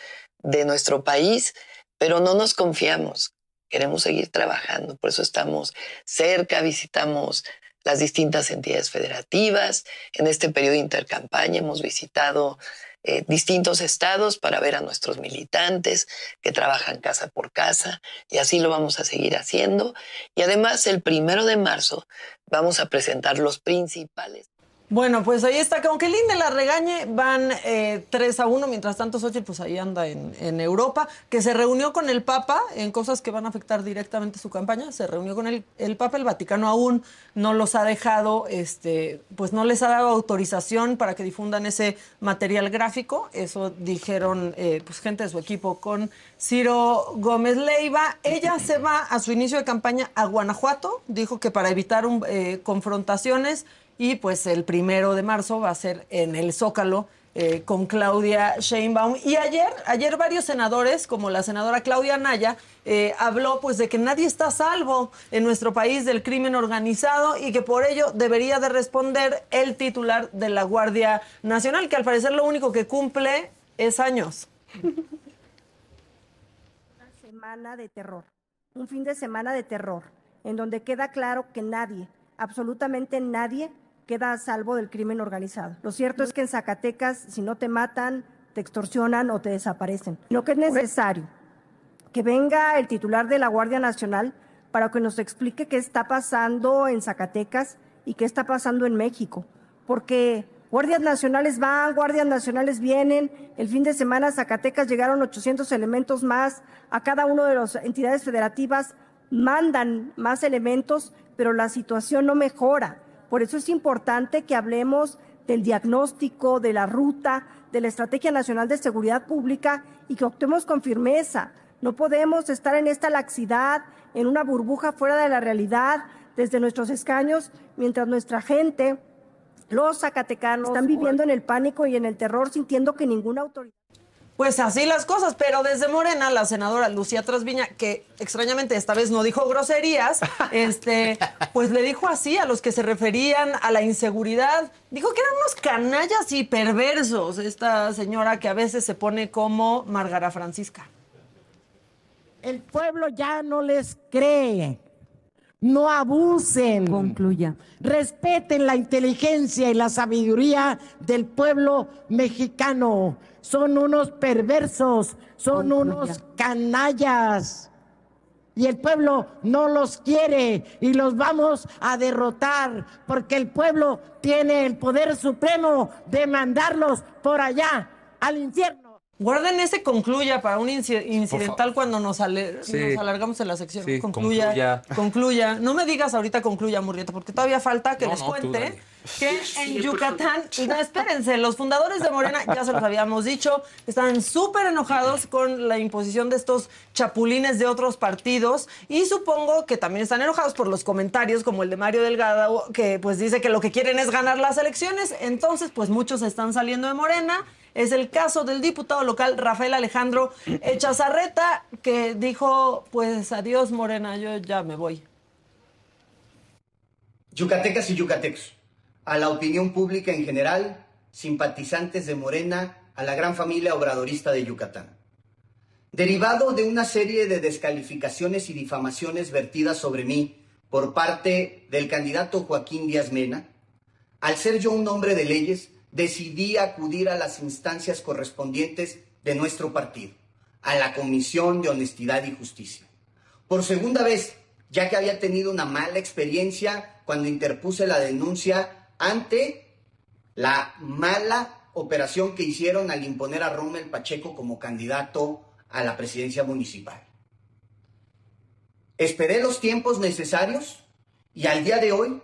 de nuestro país, pero no nos confiamos. Queremos seguir trabajando, por eso estamos cerca, visitamos las distintas entidades federativas. En este periodo de intercampaña hemos visitado eh, distintos estados para ver a nuestros militantes que trabajan casa por casa y así lo vamos a seguir haciendo. Y además el primero de marzo vamos a presentar los principales bueno, pues ahí está, que aunque Linde la regañe, van eh, 3 a 1, mientras tanto Xochitl pues ahí anda en, en, Europa, que se reunió con el Papa en cosas que van a afectar directamente su campaña, se reunió con el, el Papa, el Vaticano aún no los ha dejado, este, pues no les ha dado autorización para que difundan ese material gráfico, eso dijeron eh, pues gente de su equipo con Ciro Gómez Leiva, ella se va a su inicio de campaña a Guanajuato, dijo que para evitar un, eh, confrontaciones, y pues el primero de marzo va a ser en el Zócalo eh, con Claudia Sheinbaum. Y ayer, ayer varios senadores, como la senadora Claudia Naya, eh, habló pues de que nadie está salvo en nuestro país del crimen organizado y que por ello debería de responder el titular de la Guardia Nacional, que al parecer lo único que cumple es años. Una semana de terror, un fin de semana de terror, en donde queda claro que nadie, absolutamente nadie, queda a salvo del crimen organizado. Lo cierto es que en Zacatecas, si no te matan, te extorsionan o te desaparecen. Lo que es necesario, que venga el titular de la Guardia Nacional para que nos explique qué está pasando en Zacatecas y qué está pasando en México. Porque guardias nacionales van, guardias nacionales vienen. El fin de semana a Zacatecas llegaron 800 elementos más. A cada una de las entidades federativas mandan más elementos, pero la situación no mejora. Por eso es importante que hablemos del diagnóstico, de la ruta, de la Estrategia Nacional de Seguridad Pública y que optemos con firmeza. No podemos estar en esta laxidad, en una burbuja fuera de la realidad, desde nuestros escaños, mientras nuestra gente, los zacatecanos, están viviendo en el pánico y en el terror, sintiendo que ninguna autoridad. Pues así las cosas, pero desde Morena, la senadora Lucía Trasviña, que extrañamente esta vez no dijo groserías, este, pues le dijo así a los que se referían a la inseguridad. Dijo que eran unos canallas y perversos, esta señora que a veces se pone como Margara Francisca. El pueblo ya no les cree. No abusen. Concluya. Respeten la inteligencia y la sabiduría del pueblo mexicano. Son unos perversos, son Concluya. unos canallas. Y el pueblo no los quiere y los vamos a derrotar porque el pueblo tiene el poder supremo de mandarlos por allá al infierno. Guarden ese concluya para un incidental cuando nos, ale sí. nos, alargamos en la sección. Sí, concluya, concluya, concluya. No me digas ahorita concluya, Murrieta, porque todavía falta que no, les no, cuente que en Yucatán, no, espérense, los fundadores de Morena, ya se los habíamos dicho, están súper enojados con la imposición de estos chapulines de otros partidos y supongo que también están enojados por los comentarios como el de Mario Delgado, que pues dice que lo que quieren es ganar las elecciones. Entonces, pues muchos están saliendo de Morena es el caso del diputado local Rafael Alejandro Echazarreta, que dijo, pues adiós Morena, yo ya me voy. Yucatecas y yucatecos, a la opinión pública en general, simpatizantes de Morena, a la gran familia obradorista de Yucatán. Derivado de una serie de descalificaciones y difamaciones vertidas sobre mí por parte del candidato Joaquín Díaz Mena, Al ser yo un hombre de leyes, decidí acudir a las instancias correspondientes de nuestro partido, a la Comisión de Honestidad y Justicia. Por segunda vez, ya que había tenido una mala experiencia cuando interpuse la denuncia ante la mala operación que hicieron al imponer a Rommel Pacheco como candidato a la presidencia municipal. Esperé los tiempos necesarios y al día de hoy,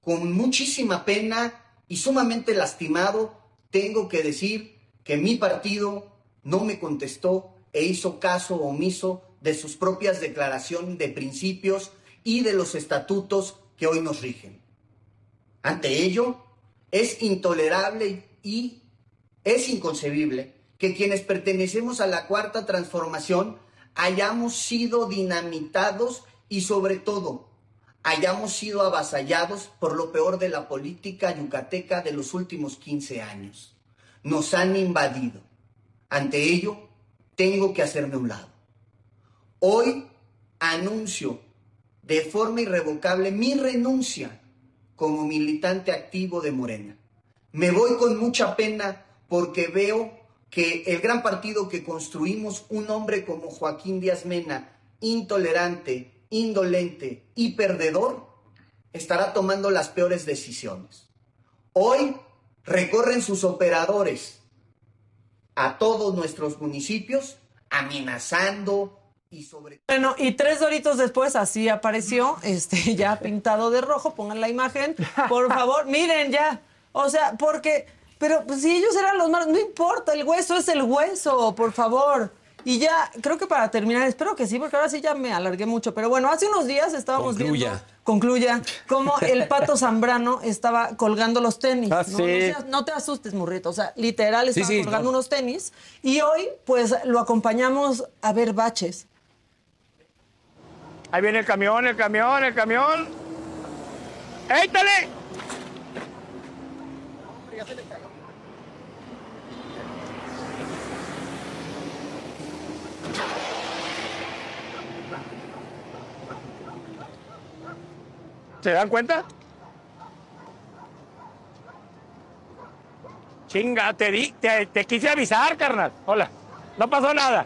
con muchísima pena y sumamente lastimado, tengo que decir que mi partido no me contestó e hizo caso omiso de sus propias declaraciones de principios y de los estatutos que hoy nos rigen. Ante ello, es intolerable y es inconcebible que quienes pertenecemos a la cuarta transformación hayamos sido dinamitados y sobre todo hayamos sido avasallados por lo peor de la política yucateca de los últimos 15 años. Nos han invadido. Ante ello, tengo que hacerme un lado. Hoy anuncio de forma irrevocable mi renuncia como militante activo de Morena. Me voy con mucha pena porque veo que el gran partido que construimos, un hombre como Joaquín Díaz Mena, intolerante, indolente y perdedor, estará tomando las peores decisiones. Hoy recorren sus operadores a todos nuestros municipios amenazando y sobre Bueno, y tres doritos después así apareció, este, ya pintado de rojo, pongan la imagen, por favor, miren ya, o sea, porque, pero pues, si ellos eran los malos, no importa, el hueso es el hueso, por favor. Y ya, creo que para terminar, espero que sí, porque ahora sí ya me alargué mucho, pero bueno, hace unos días estábamos viendo, Concluya. concluya, cómo el pato Zambrano estaba colgando los tenis. Ah, ¿no? sí. No, seas- no te asustes, Murrito, o sea, literal estaba sí, colgando no. unos tenis, y hoy, pues, lo acompañamos a ver baches. Ahí viene el camión, el camión, el camión. ¡Éítale! ¿Se dan cuenta? Chinga, te, di, te, te quise avisar, carnal. Hola. No pasó nada.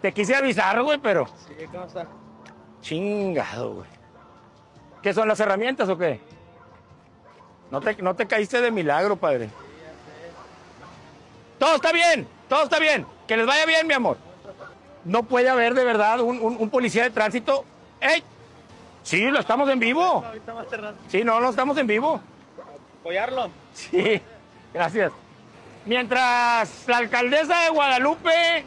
Te quise avisar, güey, pero. Sí, ¿cómo está? Chingado, güey. ¿Qué son las herramientas o qué? No te, no te caíste de milagro, padre. Todo está bien, todo está bien. Que les vaya bien, mi amor. No puede haber de verdad un, un- un policía de tránsito. ¡Ey! Sí, lo estamos en vivo. Sí, no, no estamos en vivo. ¿Apoyarlo? Sí, gracias. Mientras la alcaldesa de Guadalupe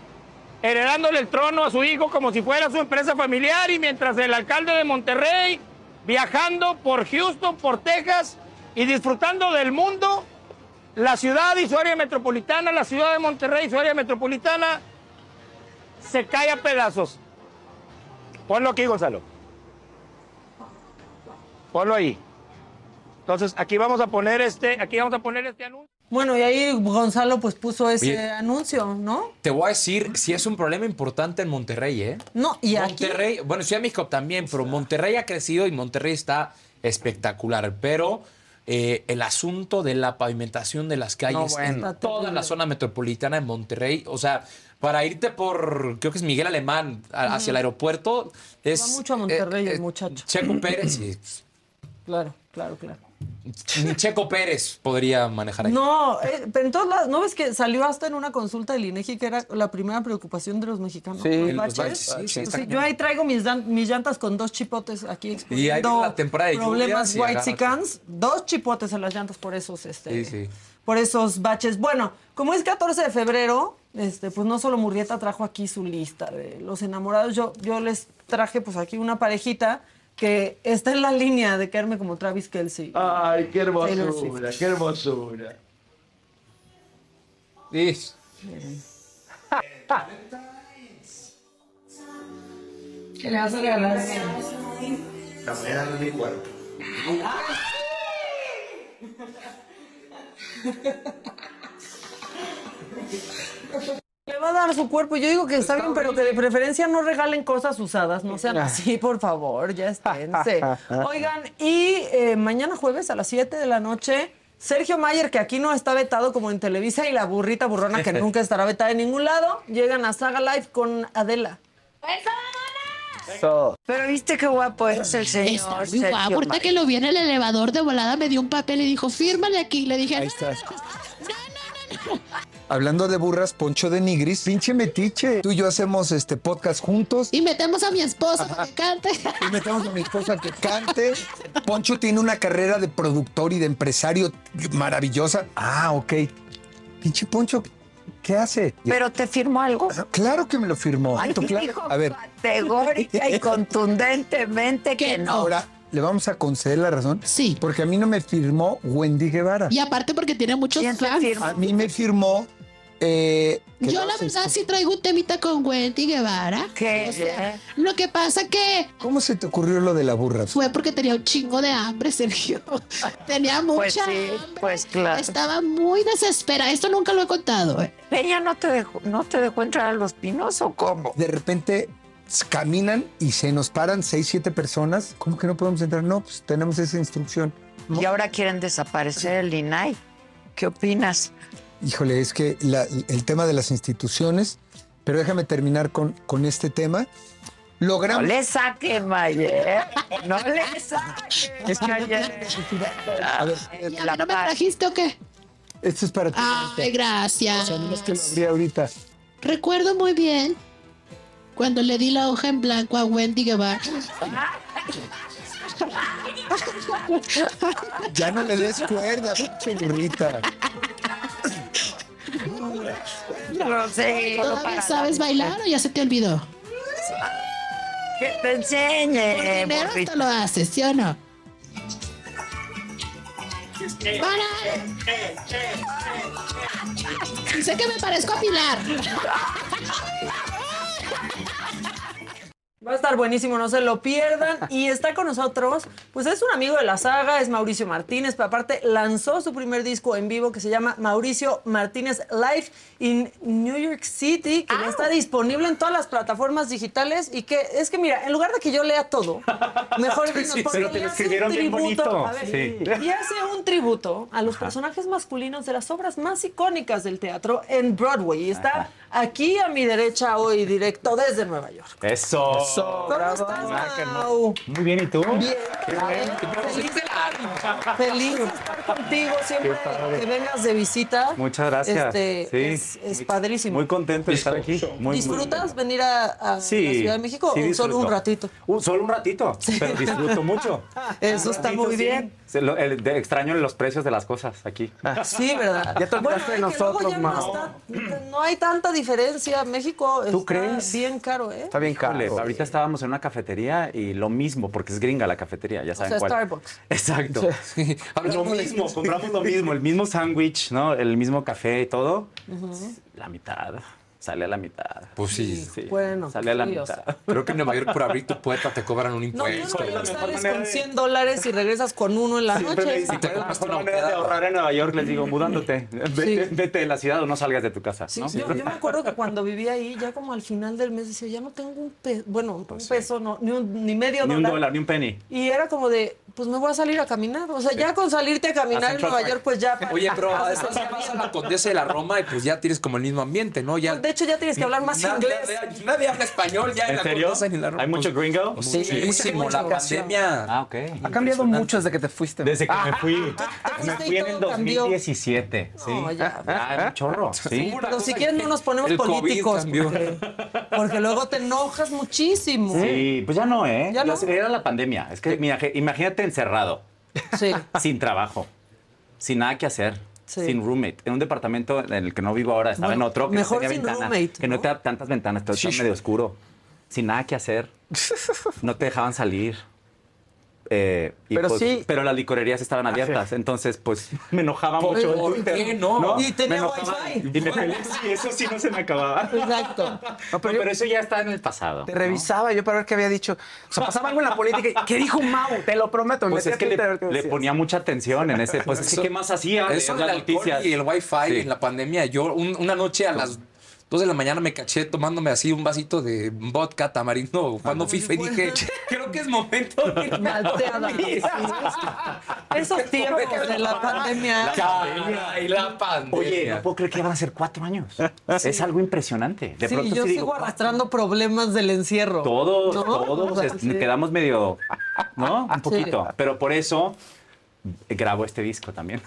heredándole el trono a su hijo como si fuera su empresa familiar y mientras el alcalde de Monterrey viajando por Houston, por Texas y disfrutando del mundo, la ciudad y su área metropolitana, la ciudad de Monterrey y su área metropolitana se cae a pedazos. Ponlo aquí, Gonzalo. Ponlo ahí. Entonces, aquí vamos a poner este, aquí vamos a poner este anuncio. Bueno, y ahí Gonzalo pues puso ese Oye. anuncio, ¿no? Te voy a decir, si es un problema importante en Monterrey, ¿eh? No, y aquí Monterrey, bueno, Ciudad de México también, pero Monterrey ha crecido y Monterrey está espectacular. Pero eh, el asunto de la pavimentación de las calles No, bueno. en toda la zona metropolitana de Monterrey, o sea, para irte por, creo que es Miguel Alemán, a- hacia el aeropuerto, es... va mucho a Monterrey eh, el eh, muchacho. Checo Pérez, y- Claro, claro, claro. ni Checo Pérez podría manejar ahí. No, eh, pero en todos lados, ¿no ves que salió hasta en una consulta del INEGI que era la primera preocupación de los mexicanos? Sí, los los baches? baches, sí, sí, Pues yo ahí traigo mis, dan- mis llantas con dos chipotes aquí Y ahí la temporada de problemas white agarras. dos chipotes en las llantas por esos, este, Sí, sí. por esos baches. Bueno, como es 14 de febrero, este, pues no solo Murrieta trajo aquí su lista de los enamorados, yo, yo les traje pues aquí una parejita que está en la línea de caerme como Travis Kelsey. Ay, qué Taylor hermosura, Swift. qué hermosura. Is. ¿Qué le vas a regalar? La mañana de mi cuarto. Le va a dar su cuerpo. Yo digo que está bien, pero que de preferencia no regalen cosas usadas. No sean así, por favor, ya esténse. Oigan, y eh, mañana jueves a las 7 de la noche, Sergio Mayer, que aquí no está vetado como en Televisa, y la burrita burrona, que nunca estará vetada en ningún lado, llegan a Saga Live con Adela. Pero viste qué guapo es el señor. Está muy Sergio guapo. Ahorita que lo vi en el elevador de volada, me dio un papel y dijo, fírmale aquí. Le dije, Ahí estás. Hablando de burras, Poncho de Nigris, pinche metiche. Tú y yo hacemos este podcast juntos y metemos a mi esposo para que cante. y metemos a mi esposa que cante. Poncho tiene una carrera de productor y de empresario maravillosa. Ah, ok. Pinche Poncho, ¿qué hace? ¿Pero te firmó algo? Claro que me lo firmó. Ay, Claro. dijo A ver, categórica y contundentemente que no. ahora le vamos a conceder la razón. Sí. Porque a mí no me firmó Wendy Guevara. Y aparte porque tiene muchos fans. A mí me firmó. eh, Yo la verdad sí traigo un temita con Wendy Guevara. ¿Qué? O sea, lo que pasa que ¿Cómo se te ocurrió lo de la burra? fue porque tenía un chingo de hambre, Sergio. Tenía mucha Pues sí, hambre. pues claro. Estaba muy desesperada. Esto nunca lo he contado. ¿eh? ¿Peña no te dejó, no te dejó entrar a los pinos o cómo? De repente caminan y se nos paran seis, siete personas. ¿Cómo que no podemos entrar? No, pues tenemos esa instrucción. ¿no? Y ahora quieren desaparecer el INAI. ¿Qué opinas? Híjole, es que la- el tema de las instituciones, pero déjame terminar con, con este tema. No Logramos. le saquen, Mayer. No le saquen. Es que- Mayer. A ver, ¿Y a mí no me trajiste o qué? esto es para ti. Ay, gracias. O sea, no es que lo abrí ahorita. Recuerdo muy bien cuando le di la hoja en blanco a Wendy Guevara. Ya no le des cuerda, pinche burrita. No sé. ¿Todavía sabes bailar o ya se te olvidó? Que te enseñe. Por dinero hasta lo haces, ¿sí o no? ¡Para! Sé que me parezco a Pilar. Va a estar buenísimo, no se lo pierdan. Y está con nosotros, pues es un amigo de la saga, es Mauricio Martínez, pero aparte lanzó su primer disco en vivo que se llama Mauricio Martínez Live in New York City, que ya está disponible en todas las plataformas digitales y que es que mira, en lugar de que yo lea todo, mejor dinos, Sí, porque pero te lo un bien tributo, bonito. a ver, Sí. Y hace un tributo a los personajes masculinos de las obras más icónicas del teatro en Broadway. Y está aquí a mi derecha hoy, directo desde Nueva York. Eso. ¿Cómo estás, Mau? Muy bien, ¿y tú? Bien. Feliz de estar- Feliz de estar contigo siempre que vengas de visita. Muchas gracias. Este, Sí. es, es padrísimo. Muy contento de estar aquí. Muy, ¿Disfrutas venir a, a Sí, la Ciudad de México sí o solo un ratito? Uh, solo un ratito, pero disfruto mucho. Eso está ratito, muy sí. bien. Se lo- el- de- extraño los precios de las cosas aquí. Sí, ¿verdad? Ya te olvidaste de nosotros, ya. No, está- no hay tanta diferencia. México ¿Tú está crees? bien caro, ¿eh? Está bien caro. Híjole, ahorita estábamos en una cafetería y lo mismo, porque es gringa la cafetería, ya O saben sea, cuál. Starbucks. Exacto. lo mismo, compramos lo mismo, el mismo sándwich, ¿no? El mismo café y todo. La mitad. Sale a la mitad. Pues sí. Bueno, Sale a la sí, mitad. Creo que en Nueva York por abrir tu puerta te cobran un No, yo impuesto. no sales con 100 dólares y regresas con uno en la noche. dicen, "¿Cuál es la mejor manera de ahorrar en Nueva York? Les digo, mudándote. Vete, vete de la ciudad o no salgas de tu casa. Sí, ¿no? yo, yo me acuerdo que cuando vivía ahí, ya como al final del mes decía, ya no tengo un peso, bueno, un peso, no, ni, un- ni medio Ni un dólar. dólar, ni un penny. Y era como de, pues me voy a salir a caminar. O sea, ya con salirte a caminar en Nueva Park. York, pues ya. Oye, pero Ah, a la Condesa de la Roma y pues ya tienes como el mismo ambiente, ¿no? Ya De hecho, ya tienes que hablar más Nadie- inglés. Nadie, nadie habla español ya en, ¿En la? Condesa ni en la Roma. ¿Hay mucho gringo? Sí, muchísimo. La pandemia. Ah, ok. Ha cambiado mucho desde que te fuiste. Desde que me fui. Me fuiste y fui en el todo cambió. 2017. Sí. No, ya. Ah, un chorro. Sí. Pero si quieres no nos ponemos políticos. porque luego te enojas muchísimo. Sí, pues ya no, ¿eh? ¿Ya no? Era la pandemia. Es que mira, imagínate encerrado, Sí. sin trabajo, sin nada que hacer. Sí. Sin roommate, en un departamento en el que no vivo ahora, estaba Bueno, en otro que mejor no tenía sin ventana, roommate, que no ¿no? tenía tantas ventanas, todo estaba medio oscuro, sin nada que hacer, no te dejaban salir. Eh, y Pero pues- sí. pero las licorerías estaban abiertas, entonces pues me enojaba ¿Por- mucho. por en Twitter, qué no? Y tenía me enojaba wifi. Y me peleé, sí, eso sí no se me acababa. Exacto. No, pero, eso ya está en el pasado. Te ¿no? revisaba yo para ver qué había dicho. O sea, pasaba algo en la política. y, ¿Qué dijo Mau? Te lo prometo. me Pues es que le, ponía mucha atención en ese. Pues es que, Eso- ¿qué más hacía? Eso las noticias. y el wifi Sí. en la pandemia. Yo un- una noche a las 2 de la mañana me caché tomándome así un vasito de vodka tamarindo jugando FIFA y dije, creo que es momento de irme a Malteada. dormir". Esos tiempos de la pandemia. Caray, la pandemia. Oye, no puedo creer que van a ser cuatro años. Es algo impresionante. De sí, pronto yo sí sigo digo, arrastrando problemas del encierro. todos, ¿No? todos O sea, sí. quedamos medio, ¿no? Un poquito. Pero por eso grabo este disco también.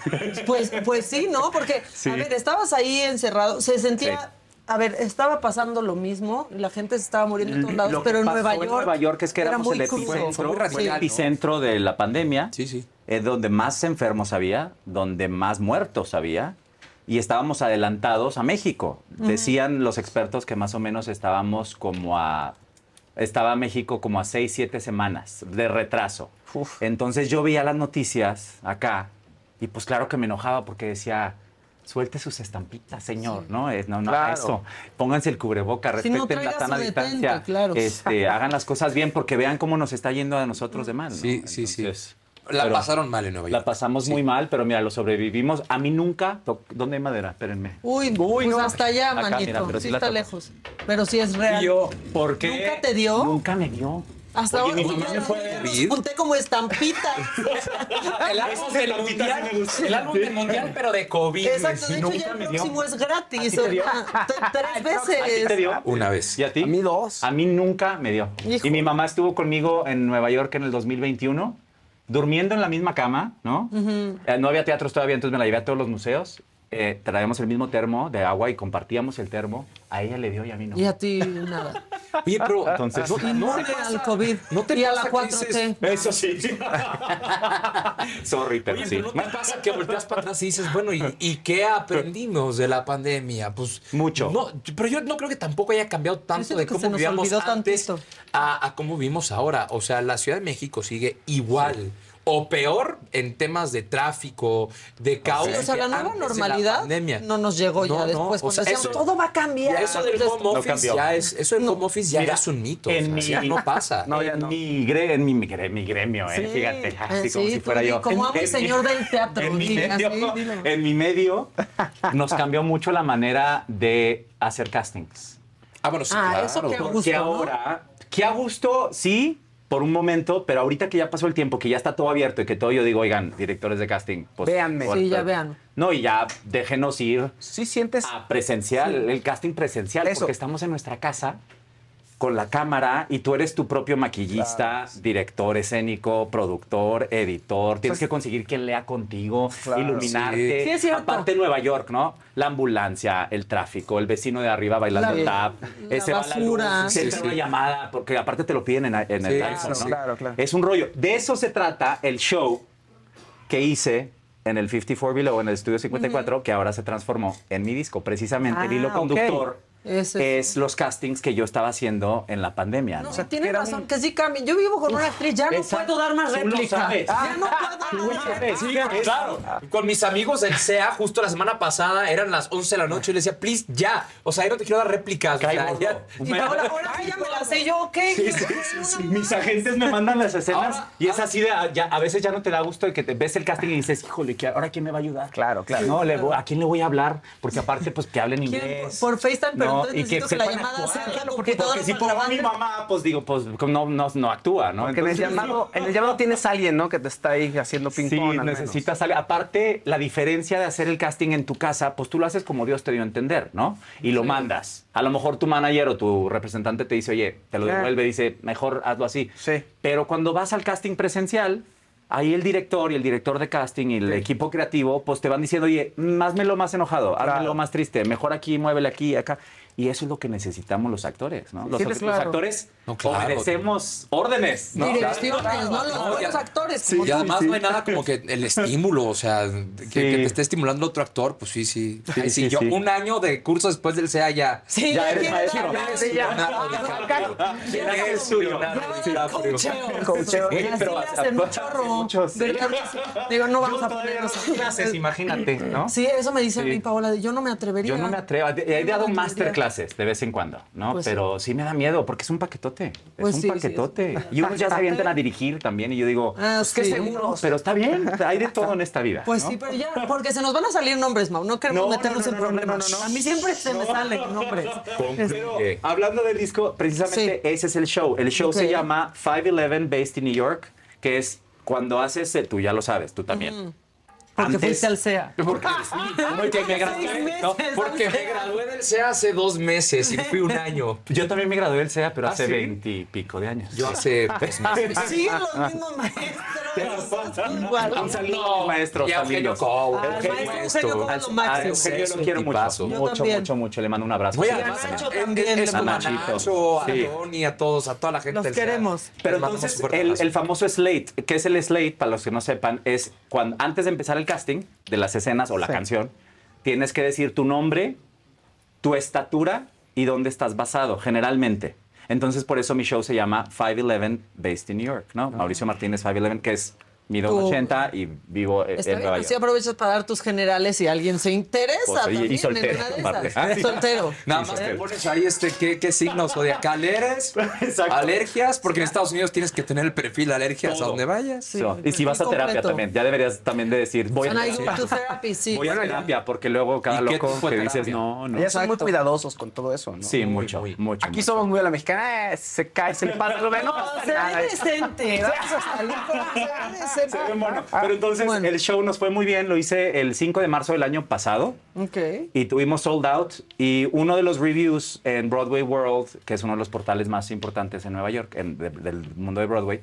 Pues, pues sí, ¿no? Porque, Sí. a ver, estabas ahí encerrado, se sentía... A ver, estaba pasando lo mismo, la gente se estaba muriendo en todos lados, Lo que pero en Nueva York, en Nueva York es que era éramos muy el epicentro, fue el epicentro de la pandemia. Sí, sí. donde más enfermos había, donde más muertos había. Y estábamos adelantados a México. Decían los expertos que más o menos estábamos como a. Estaba México como a seis, siete semanas de retraso. Entonces yo veía las noticias acá y pues claro que me enojaba porque decía. Suelte sus estampitas, señor, ¿no? Es, no, no, Claro. esto. Pónganse el cubreboca, Si no respeten la sana distancia. claro. Este, hagan las cosas bien porque vean cómo nos está yendo a nosotros de mal. Sí, sí, sí. La La pasaron mal en Nueva York. La pasamos muy mal, pero mira, lo sobrevivimos. A mí nunca. ¿Dónde hay madera? Espérenme. Uy, pues hasta allá, Acá, manito. mira, pero sí está lejos. Pero sí es real. Y yo, ¿por qué? ¿Nunca te dio? Nunca me dio. Hasta ahora mi mamá me fue los junté como estampitas. El álbum del mundial, el álbum del mundial, pero de COVID. Exacto, de hecho ya el próximo es gratis. ¿A ti te dio? Ajá, t- Tres ¿A ti veces. te dio? Una vez. ¿Y a ti? A mí dos. A mí nunca me dio. Y mi mamá estuvo conmigo en Nueva York en el 2021, durmiendo en la misma cama, ¿no? Eh, no había teatros todavía, entonces me la llevé a todos los museos. Eh, traíamos el mismo termo de agua y compartíamos el termo. A ella le dio y a mí no. Y a ti nada. Oye, pero Entonces, Inmune al COVID. y a la 4T. Eso sí. Sorry, pero Oye, sí. pero ¿no te pasa que volteas para atrás y dices, bueno, ¿y, y qué aprendimos de la pandemia? Pues mucho. No, pero yo no creo que tampoco haya cambiado tanto de cómo vivíamos antes a, a cómo vivimos ahora. O sea, la Ciudad de México sigue igual. O peor en temas de tráfico, de caos. o sea, la que nueva la normalidad pandemia. no nos llegó ya No, no, después. o cuando sea, eso- todo va a cambiar. Eso del home No office ya es, eso del home office ya Mira, es un mito. en o sea, mi- ya no pasa. en, Mi, en mi, mi gremio, ¿eh? Sí. fíjate, Eh, así como sí, si tú fuera yo. como En- amo mi- señor del teatro. En mi, di, así, medio, dilo. en mi medio nos cambió mucho la manera de hacer castings. Ah, bueno, sí, Ah, claro. eso qué a Porque gusto, ¿no? ahora, que a gusto, sí, por un momento, pero ahorita que ya pasó el tiempo, que ya está todo abierto y que todo yo digo, oigan, directores de casting, pues. Véanme. por- Sí, ya vean. No, y ya déjenos ir Sí sientes... a presencial, Sí. el casting presencial, Eso. porque estamos en nuestra casa con la cámara y tú eres tu propio maquillista, director escénico, productor, editor. Tienes que conseguir quien lea contigo, Claro. iluminarte. Sí. Sí, es. Aparte Nueva York, ¿no? La ambulancia, el tráfico, el vecino de arriba bailando La- el tap, la ese va basura. la luz, se Sí, entra una llamada, porque aparte te lo piden en, en el iPhone, ¿no? claro, claro. Es un rollo. De eso se trata el show que hice en el 54 Below, en el Estudio 54, que ahora se transformó en mi disco. Precisamente el Ah, hilo ok. conductor Ese es los castings que yo estaba haciendo en la pandemia. ¿no? No, tienes razón, que sí cambien. Yo vivo con una actriz, ya no Exacto. puedo dar más réplica. Ya no puedo dar más Sí, claro. Con mis amigos del SEA, justo la semana pasada, eran las 11 de la noche, y les decía, please, ya. O sea, yo no te quiero dar réplicas. o sea, ya. Y ahora, ahora sí ya me la sé yo, ¿ok? Sí, sí, sí, sí. Mis agentes me mandan las escenas Ahora- y es así de, ya, a veces ya no te da gusto de que te ves el casting y dices, híjole, ¿qué- ¿ahora quién me va a ayudar? Claro, claro. No, le voy- ¿a quién le voy a hablar? Porque aparte, pues que hablen inglés. Por FaceTime, pero No, entonces y que la llamada actuar, sea la porque, porque si pongo a mi mamá, pues digo, pues no, no, no actúa, ¿no? Porque en el, llamado, en el llamado tienes a alguien, ¿no? Que te está ahí haciendo Sí, ping-pong. al menos. necesitas salir. Aparte, la diferencia de hacer el casting en tu casa, pues tú lo haces como Dios te dio a entender, ¿no? Y lo mandas. A lo mejor tu manager o tu representante te dice, oye, te lo Sí. devuelve, dice, mejor hazlo así. Sí. Pero cuando vas al casting presencial, ahí el director y el director de casting y el equipo creativo, pues te van diciendo, oye, házmelo más enojado, házmelo más triste, mejor aquí, muévele aquí, acá. Y eso es lo que necesitamos los actores, ¿no? Los, Sí, los claro. actores No, claro. obedecemos órdenes, ¿no? Direcciones, ¿no? Los buenos actores. Sí, como Y además no hay nada como que el estímulo, o sea, que, Sí. que te esté estimulando otro actor, pues sí, sí. Sí, Ay, sí, sí, yo sí. un año de curso después del SEA ya. Sí, Ya eres maestro. Ya, sí, eres suyo. Así Pero un muchos, ¿Verdad que sí? Digo, no vamos a ponernos clases, imagínate, ¿no? Sí, eso me dice a Sí. mí, Paola. Yo no me atrevería. Yo no me atrevo. He Yo no dado me de vez en cuando, ¿no? Pues. Pero sí. me da miedo porque es un paquetote. Pues es sí, un sí, paquetote. es- Y unos ya se avientan a dirigir también. Y yo digo, Ah, es que sí. seguro, pero está bien. Hay de todo en esta vida. Pues ¿no? sí, pero ya, porque se nos van a salir nombres, Mau. No queremos No, meternos no, en problemas. no, no, no. A mí siempre se me salen nombres. Pero hablando del disco, precisamente ese es el show. El show se llama 511 Based in New York, que es cuando haces, el- tú ya lo sabes, tú también. Porque Antes- fuiste al CEA. Porque, porque me gradué, ¿no? Porque me gradué del CEA hace dos meses y fui un año. Yo también me gradué del CEA, pero ¿Ah, hace sí? veintipico de años. Yo hace meses. Siguen los mismos maestros. Igual. Un saludo, maestro. Y a Eugenio Cobo. Ah, Eugenio Cobo es lo máximo. Lo quiero mucho. Yo Mucho, mucho, mucho. Le mando un abrazo. Voy Sí, a sí, Nacho sí. también, a. Nacho, a Sí. Tony, a todos, a toda la gente Los del CEA. queremos. Pero entonces, el, famoso slate, ¿qué es el slate? Para los que no sepan, es cuando antes de empezar el casting de las escenas o la canción, tienes que decir tu nombre, tu estatura y dónde estás basado, generalmente. Entonces, por eso mi show se llama 511 Based in New York, ¿no? Mauricio Martínez 511, que es mido Tú- 80 y vivo eh, Está en bien, Nueva así aprovechas para dar tus generales si alguien se interesa Pues, y- y también soltero, en una de aparte. esas. Ah, sí. Soltero. Nada más te pones ahí este, ¿qué, qué signo zodiacal eres? Exacto. Alergias, porque en Estados Unidos tienes que tener el perfil alergias Todo. a donde vayas. So, y si vas a completo. terapia también, ya deberías también de decir, voy a And I terapia. go to therapy, sí. Voy a terapia, porque luego cada ¿Y qué loco tipo de que dices, terapia? no, no. Ellas son muy Exacto. cuidadosos con todo eso, ¿no? Sí, mucho, mucho. Aquí mucho. somos muy a la mexicana, eh, se cae, se le pasa, lo no pasa se ve nada. decente. Vamos a salir con se ve decente. Se ve mono. Pero entonces Bueno. el show nos fue muy bien, lo hice el 5 de marzo del año pasado Ok. y tuvimos sold out y uno de los reviews en Broadway World, que es uno de los portales más importantes en Nueva York, en- de- del mundo de Broadway,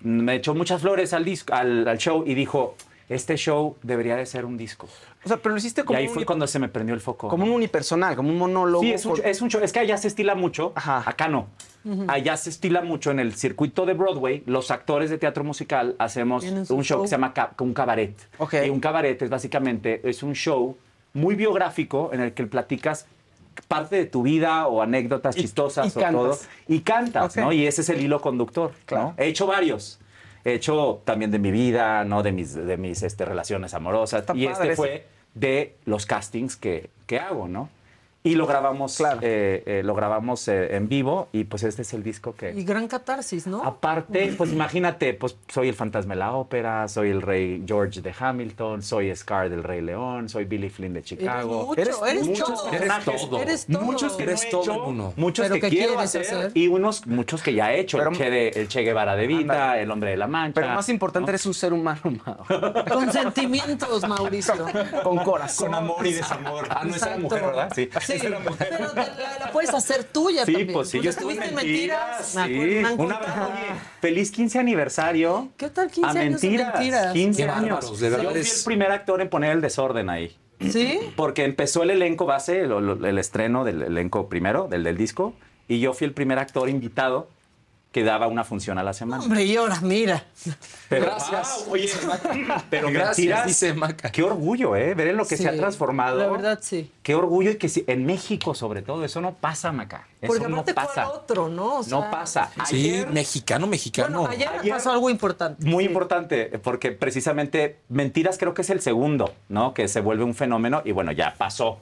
me echó muchas flores al, disco, al, al show y dijo, este show debería de ser un disco. O sea, pero lo hiciste Y como ahí un, fue cuando se me prendió el foco. como un unipersonal, como un monólogo. Sí, es un, es un show. Es que allá se estila mucho. Ajá. Acá no. Allá se estila mucho en el circuito de Broadway. Los actores de teatro musical hacemos un show, show. que se llama ca- un cabaret. Ok. Y un cabaret es básicamente es un show muy biográfico en el que platicas parte de tu vida o anécdotas Y- chistosas y o todo cantas. y cantas. ¿no? Y ese es el hilo conductor. ¿no? Claro. He hecho varios. He hecho también de mi vida, ¿no? De mis, de mis este, relaciones amorosas. Está y padre este ese. fue de los castings que, que hago, ¿no? Y lo grabamos, Claro. eh, eh, lo grabamos eh, en vivo y pues este es el disco que... Y gran catarsis, ¿no? Aparte, pues imagínate, pues soy el fantasma de la ópera, soy el rey George de Hamilton, soy Scar del Rey León, soy Billy Flynn de Chicago. Eres mucho, eres muchos todo. personajes, Eres todo. Eres todo. Muchos que Eres no he todo hecho, uno. muchos que, que quiero quieres hacer, hacer. y unos muchos que ya he hecho, Pero- el, che de- el Che Guevara de Vita, Ándale. el Hombre de la Mancha. Pero más importante, eres un ser humano, Mau. Con sentimientos, Mauricio. Con corazón. con amor y desamor. Ah, no es la Exacto. mujer, ¿verdad? Sí. Sí, pero la, la puedes hacer tuya Sí, también. pues sí, yo estuve en mentiras. me acuerdo, sí. me han Un contado. abrazo, oye, feliz 15 aniversario. ¿Qué tal 15 a años mentiras. mentiras? 15 Qué años. bárbaros, de verdad Yo fui es- el primer actor en poner el desorden ahí. ¿Sí? Porque empezó el elenco base, lo- el estreno del elenco primero, del, del disco, y yo fui el primer actor invitado que daba una función a la semana. Hombre, y ahora mira. Pero, Gracias. oye, pero Gracias, mentiras, dice Maca. Qué orgullo, ¿eh? Ver en lo que Sí, se ha transformado. La verdad, sí. Qué orgullo y que sí- en México, sobre todo, eso no pasa, Maca. Eso Porque no aparte, ¿cuál pasa. otro, no? O sea, no pasa. Sí, mexicano, mexicano. Bueno, ayer, Ayer- pasó algo importante. Muy importante, porque precisamente Mentiras creo que es el segundo, ¿no? Que se vuelve un fenómeno y bueno, ya pasó.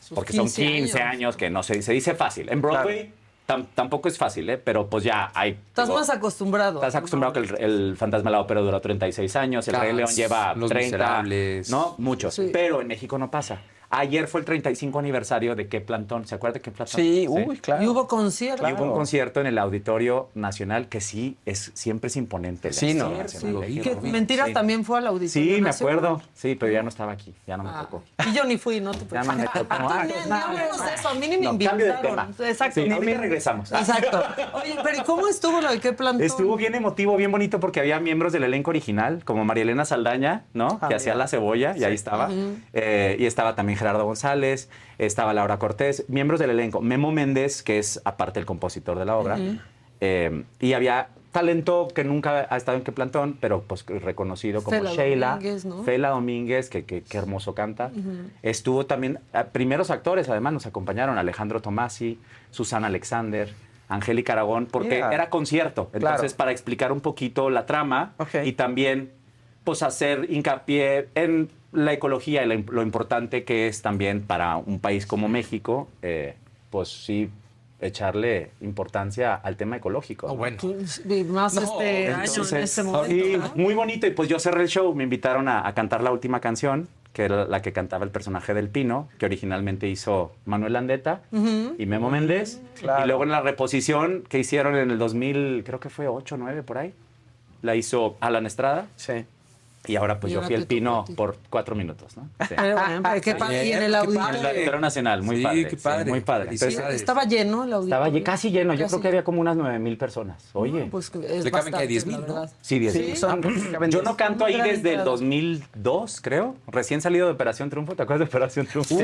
Sus Porque son 15 15 años. años. que no se, se dice fácil. En Broadway tam- tampoco es fácil, ¿eh? Pero pues ya hay... Estás digo, más acostumbrado. Estás acostumbrado que el, el Fantasma de la Ópera duró 36 años, el Rey León lleva Los 30, Miserables. ¿no? Muchos. Sí. Pero en México no pasa. Ayer fue el 35 aniversario de qué plantón. ¿Se acuerda de qué plantón? Sí, uy, claro. Y hubo concierto. Y hubo un concierto en el Auditorio Nacional que sí, es, siempre es imponente. Sí, ¿no? Auditorio Sí, Nacional. y que ir. Mentiras Sí. también fue al auditorio. Sí, me Nacional. acuerdo. Sí, pero ya no estaba aquí. Ya no me Ah, tocó. Y yo ni fui, no te Ya no me tocó. Ah, Ni- ni hablemos de eso, a mí ni me No, invitaron. tema. Exacto. Sí, ni ahorita me- regresamos. Exacto. Oye, pero ¿y cómo estuvo lo de qué plantón? Estuvo bien emotivo, bien bonito, porque había miembros del elenco original, como María Elena Saldaña, ¿no? Ah, que hacía la cebolla, y ahí estaba. Eh, y estaba también Gerardo González, estaba Laura Cortés, miembros del elenco. Memo Méndez, que es aparte el compositor de la obra. Eh, y había talento que nunca ha estado en qué plantón, pero pues reconocido como Fela Sheila. Domínguez, ¿no? Fela Domínguez, que, que- que hermoso canta. Estuvo también, eh, primeros actores además nos acompañaron, Alejandro Tomasi, Susana Alexander, Angélica Aragón, porque era concierto. Entonces, Claro. para explicar un poquito la trama y también pues hacer hincapié en la ecología y la- lo importante que es también para un país como México eh, pues sí, echarle importancia al tema ecológico. ¿no? bueno. Y más este año en Entonces, este momento. sí, ¿no? muy bonito. Y pues yo cerré el show, me invitaron a, a cantar la última canción, que era la que cantaba el personaje del Pino, que originalmente hizo Manuel Landeta Ujú. y Memo Méndez. Y luego en la reposición que hicieron en el 2000, creo que fue 8 9 por ahí, la hizo Alan Estrada. Sí. Y ahora pues Y yo fui el Pino por cuatro minutos, ¿no? Sí. Pero bueno, pero qué padre. Y en el auditorio. En el Auditorio Nacional, muy Sí, padre. qué sí, padre. muy padre. Entonces. Estaba lleno el auditorio. estaba casi lleno, yo Casi. creo que había como unas 9 mil personas. Oye. Pues es Le caben que hay 10,000, la ¿no? verdad. Sí, 10 Sí, son- caben Yo 10. no canto ahí desde el entrada. 2002, creo. Recién salido de Operación Triunfo. ¿Te acuerdas de Operación Triunfo?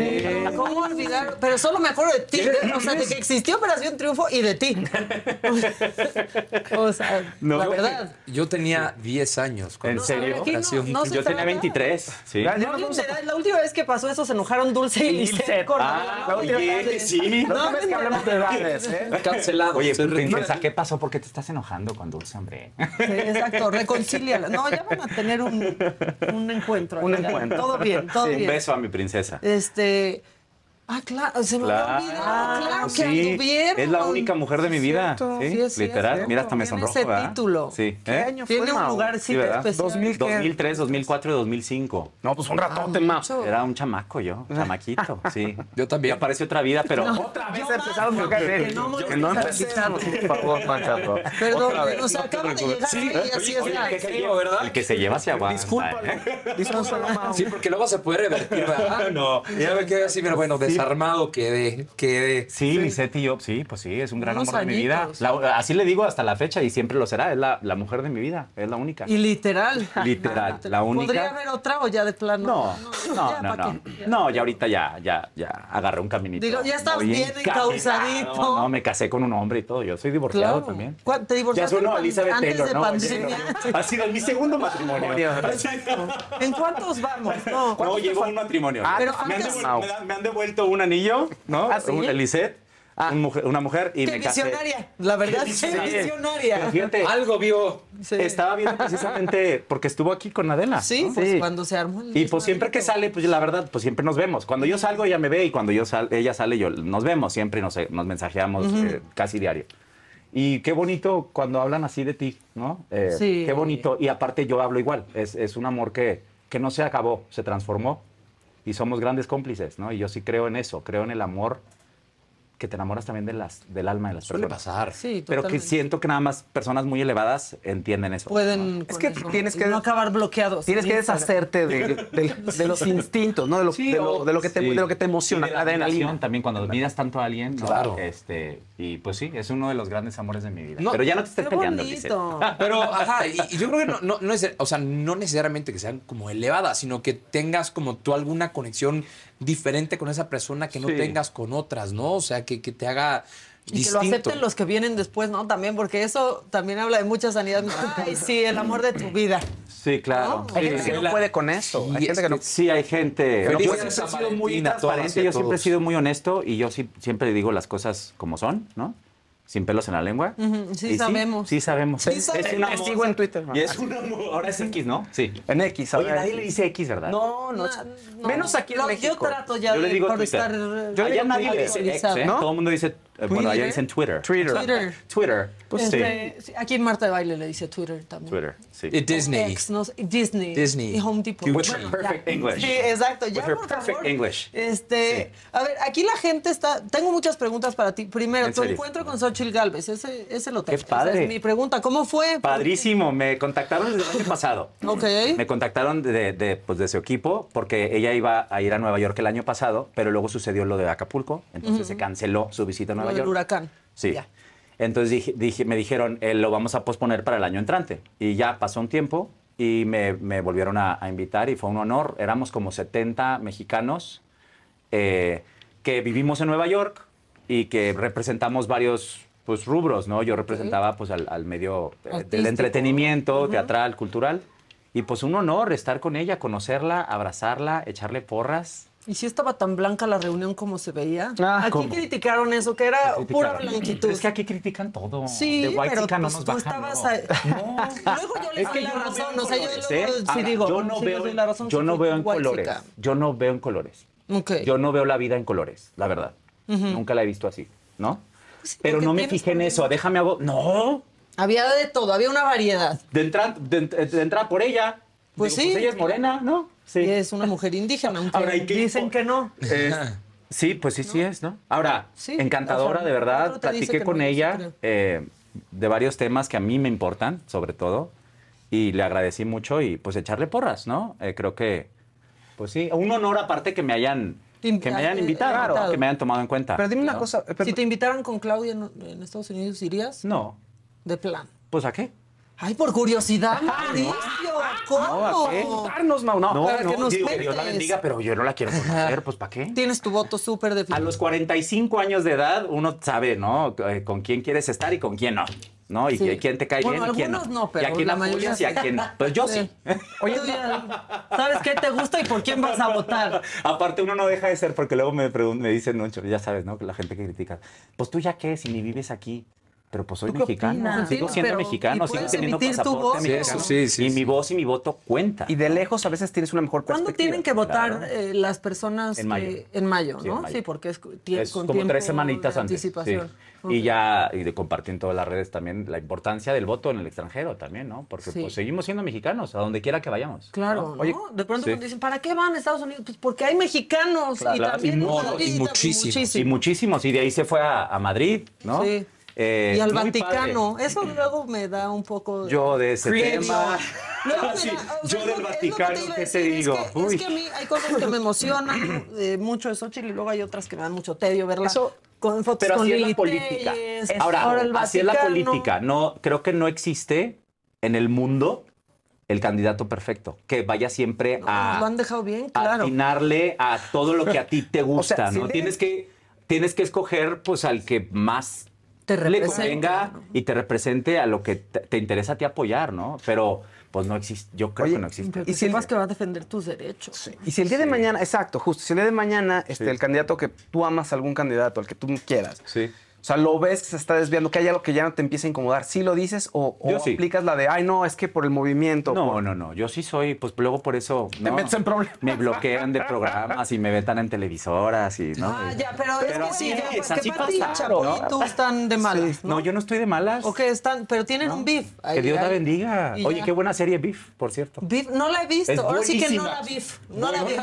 ¿Cómo olvidar? Pero solo me acuerdo de ti, de- o sea, de que existió Operación Triunfo y de ti. o sea, No. la Yo- verdad. Yo tenía 10 años. ¿En cuando- serio? No- no Yo tenía trata. 23. Sí. Ya, ya No, nos vamos a- literal, la última vez que pasó eso se enojaron Dulce y Lisette con Ah, la- sí. Última vez que hablamos de edades, ¿eh? Cancelado. Oye, princesa, ¿qué pasó? ¿Por qué te estás enojando con Dulce, hombre? Sí, exacto, reconcíliala. No, ya van a tener un, un encuentro. Un encuentro. Todo bien, todo Un bien. beso a mi princesa. Este. Ah, claro, se me había olvidado. Claro que sí. anduvieron. Es la única mujer de mi vida. cierto, Sí, sí es literal. cierto. Mira, hasta me Tiene sonrojo, ese ¿verdad? título. Sí. ¿Qué ¿Eh? año fue, Tiene un Mau? lugar Sí, sí, ¿verdad? especial. 2000, ¿qué? 2003, 2004 y 2005. No, pues un ratote más. Era un chamaco yo, chamaquito, sí. Yo también. Ya parece otra vida, pero Otra vez empezamos a que no Que no empezamos, por favor, Manchato. Perdón, sea, acaba de llegar Sí, y así es la. el que se lleva hacia abajo. Mau. Sí, porque luego se puede revertir, ¿verdad? No. Ya me quedé así, pero bueno, desarmado quedé, quedé. Sí, Lisette y yo, sí, pues sí, es un gran Unos amor de mi vida. La- así le digo hasta la fecha y siempre lo será. Es la, la mujer de mi vida, es la única. Y literal. Literal, la única. ¿Podría haber otra o ya de plano? No, no, ya, no, ¿pa' no. No, ya ahorita ya, ya, ya agarré un caminito. Digo, ya estás bien encausadito. No, me casé con un hombre y todo. Yo soy divorciado Claro. también. ¿Cuál- ¿Te Ya divorciaste sueno a pan- Elizabeth antes Taylor, de ¿no? pandemia? Ha sido mi segundo matrimonio. ¿En cuántos vamos? No. No, llevo un matrimonio. Ah, Pero me, han me han devuelto un anillo, ¿no? ¿Ah, sí? Un mujer- una mujer y Qué me casé. visionaria. La verdad, qué Sí. visionaria. Pero fíjate, Algo vio. Sí. estaba viendo precisamente porque estuvo aquí con Adela. Sí, ¿no? pues cuando se armó el Y pues siempre que sale, pues la verdad, pues siempre nos vemos. Cuando yo salgo, ella me ve y cuando yo sal, ella sale, yo nos vemos siempre, nos, nos mensajeamos eh, casi diario. Y qué bonito cuando hablan así de ti, ¿no? Eh, Sí. Qué bonito. Y aparte yo hablo igual. Es, es un amor que, que no se acabó, se transformó. Y somos grandes cómplices, ¿no? Y yo sí creo en eso, creo en el amor que te enamoras también de las, del alma de las Suele personas. pasar. Sí, Pero que totalmente. siento que nada más personas muy elevadas entienden eso. Pueden. Es con que eso tienes y que- No acabar bloqueados. Tienes que Instagram. deshacerte de, de- de los instintos, ¿no? De lo, Sí, de lo- o- de lo que te, sí. de lo que te emociona, Y de la la admiración adrenalina. también cuando admiras tanto a alguien. ¿no? Claro. Este, y pues sí, es uno de los grandes amores de mi vida. No, Pero ya no te estés Qué peleando, bonito. Pero, ajá, y, y yo creo que no, no, no es, o sea, no necesariamente que sean como elevadas, sino que tengas como tú alguna conexión diferente con esa persona que no Sí. tengas con otras, ¿no? O sea, que, que te haga Y que lo distinto. acepten los que vienen después, ¿no? También, porque eso también habla de mucha sanidad. Ay, sí, el amor de tu vida. Sí, claro. No, Hay Sí. gente que no puede con eso. Hay Sí, gente que no. Sí, hay gente. Feliz yo siempre he sido muy transparente, yo siempre he sido muy honesto y yo sí, siempre digo las cosas como son, ¿no? Sin pelos en la lengua. Ujú, sí Y sabemos. Sí, sabemos. Sí Es- sabemos. Es una Te sigo en Twitter. Y es un amor. Ahora es X, ¿no? Sí. En X, Oye, ahora nadie es- le dice X, ¿verdad? No, no. No, menos aquí en México. Yo trato ya Yo le de digo por Twitter. estar. Yo Allá digo nadie le dice X. ¿eh? ¿No? Todo el mundo dice, bueno, allá Twitter. dicen Twitter. Twitter. Twitter. Twitter. Pues Este, sí, aquí en Marta de Baile le dice Twitter también. Twitter, sí. Y Disney. Ex, no Disney. Disney. Y Home Depot. With her Bueno, perfect ya. English. Sí, exacto. Ya, With her por perfect favor. English. Este, a ver, aquí la gente está. Tengo muchas preguntas para ti. Primero, ¿En tu serio? encuentro con Xochitl Galvez. Ese, ese lo tengo. Esa padre. es mi pregunta. ¿Cómo fue? Padrísimo, me contactaron desde el año pasado. Ok. Me contactaron de, de, pues, de su equipo porque ella iba a ir a Nueva York el año pasado, pero luego sucedió lo de Acapulco, entonces se canceló su visita a Lo Nueva del York. huracán. Sí. Ya. Entonces dije, dije- me dijeron, eh, lo vamos a posponer para el año entrante. Y ya pasó un tiempo y me, me volvieron a, a invitar y fue un honor. Éramos como 70 mexicanos eh, que vivimos en Nueva York y que representamos varios pues, rubros, ¿no? Yo representaba pues, al, al medio eh, del entretenimiento, teatral, cultural. Y pues un honor estar con ella, conocerla, abrazarla, echarle porras. ¿Y si estaba tan blanca la reunión como se veía? Ah, aquí ¿cómo? criticaron eso, que era pura blanquitud. Es que aquí critican todo. Sí, de white pero no pues, nos tú estabas no. Luego yo le Es doy que la yo no razón, veo o sea, yo sí digo, yo no veo, la razón, yo no veo en colores. chica. Yo no veo en colores. Ok. Yo no veo la vida en colores, la verdad. Nunca la he visto así, ¿no? Pero porque no me fijé en eso, déjame hago. No, Había de todo, había una variedad. de entrada de, de entrada por ella. Pues Digo, sí. ella es morena, ¿no? Sí. Y es una mujer indígena, aunque Ahora, ¿y qué dicen que no. Eh, sí, pues sí, sí es, ¿no? Ahora, Sí, encantadora, o sea, de verdad. Platiqué con no, ella eh, de varios temas que a mí me importan, sobre todo, y le agradecí mucho y pues echarle porras, ¿no? Eh, creo que, pues sí, un honor aparte que me hayan, que me hayan invitado, que me hayan tomado en cuenta. Pero dime una cosa. Si te invitaran con Claudia en, en Estados Unidos, ¿irías? No, De plan. pues ¿a qué? Ay, por curiosidad, Mauricio. ¿Cómo? No, ¿a qué? No. No, para que no, nos digo, que Dios la bendiga, pero yo no la quiero conocer, pues ¿para qué? Tienes tu voto súper A definido. los 45 años de edad uno sabe, ¿no? Eh, Con quién quieres estar y con quién no. ¿No? Y Sí. quién te cae Bueno, bien y quién no. no, pero y a quién la apoyas mayoría y a sí. quién no. Pues yo sí. Oye, ¿sabes qué te gusta y por quién vas a votar? Aparte uno no deja de ser, porque luego me, me dicen mucho, ya sabes, ¿no? Que la gente que critica, pues tú ya qué, si ni vives aquí. Pero pues soy ¿Tú qué mexicano, opinas? sigo siendo pero- mexicano, ¿y sigo teniendo pasaporte voz? mexicano. Sí, sí, y sí, mi voz y mi voto cuenta. Y de lejos a veces tienes una mejor ¿Cuándo perspectiva. tienen que votar Claro. eh, las personas? En mayo. que- en mayo, Sí, ¿no? en mayo. Sí, porque es, con como tiempo tres semanitas de antes. sí. anticipación. Y ya, y de compartir en todas las redes también la importancia del voto en el extranjero también, ¿no? Porque Sí. pues seguimos siendo mexicanos, a donde quiera que vayamos. Claro, ¿no? ¿no? de pronto sí. cuando dicen, ¿para qué van a Estados Unidos? Pues porque hay mexicanos. Claro, y claro, también y muchísimos. Y muchísimos. Y de ahí se fue a, a Madrid, ¿no? Sí. Eh, y al Vaticano. padre. Eso luego me da un poco... Yo de ese tema. Luego me Sí, da- o sea, yo del que- Vaticano, ¿qué te digo? Es que, Uy. es que a mí hay cosas que me emocionan eh, mucho de Xochitl y luego hay otras que me dan mucho tedio verla con fotos Pero con así es la política. Ahora, el así es la Vaticano. política. No, creo que no existe en el mundo el candidato perfecto que vaya siempre a Lo han dejado bien, claro. atinarle a todo lo que a ti te gusta, sea, ¿no? Tienes que tienes que escoger pues al que más Te le represente, convenga y te represente a lo que te, te interesa a ti apoyar, ¿no? Pero pues no existe, yo creo que no existe. Y si más que va a defender tus derechos. Y si el día de mañana, exacto, justo, si el día de mañana este, Sí. el candidato que tú amas, algún candidato, al que tú quieras, Sí. O sea, lo ves que se está desviando, que hay algo que ya no te empieza a incomodar, ¿sí lo dices o, o sí. aplicas la de, ay, no, es que por el movimiento? No, por- no, no. Yo sí soy, pues luego por eso. Te ¿no? metes en problemas. Me bloquean de programas y me vetan en televisoras y, ¿no? Ah, ya, pero, Pero es que sí, ya, así y pasa, Chapo ¿no? y tú están de malas, No, yo no estoy de malas. O que están, pero tienen un beef. Que ahí, Dios la ahí. bendiga. Y Oye, ya. qué buena serie Beef, por cierto. Beef, no la he visto. Es Ahora sí que no buenísima. la beef. No la beef.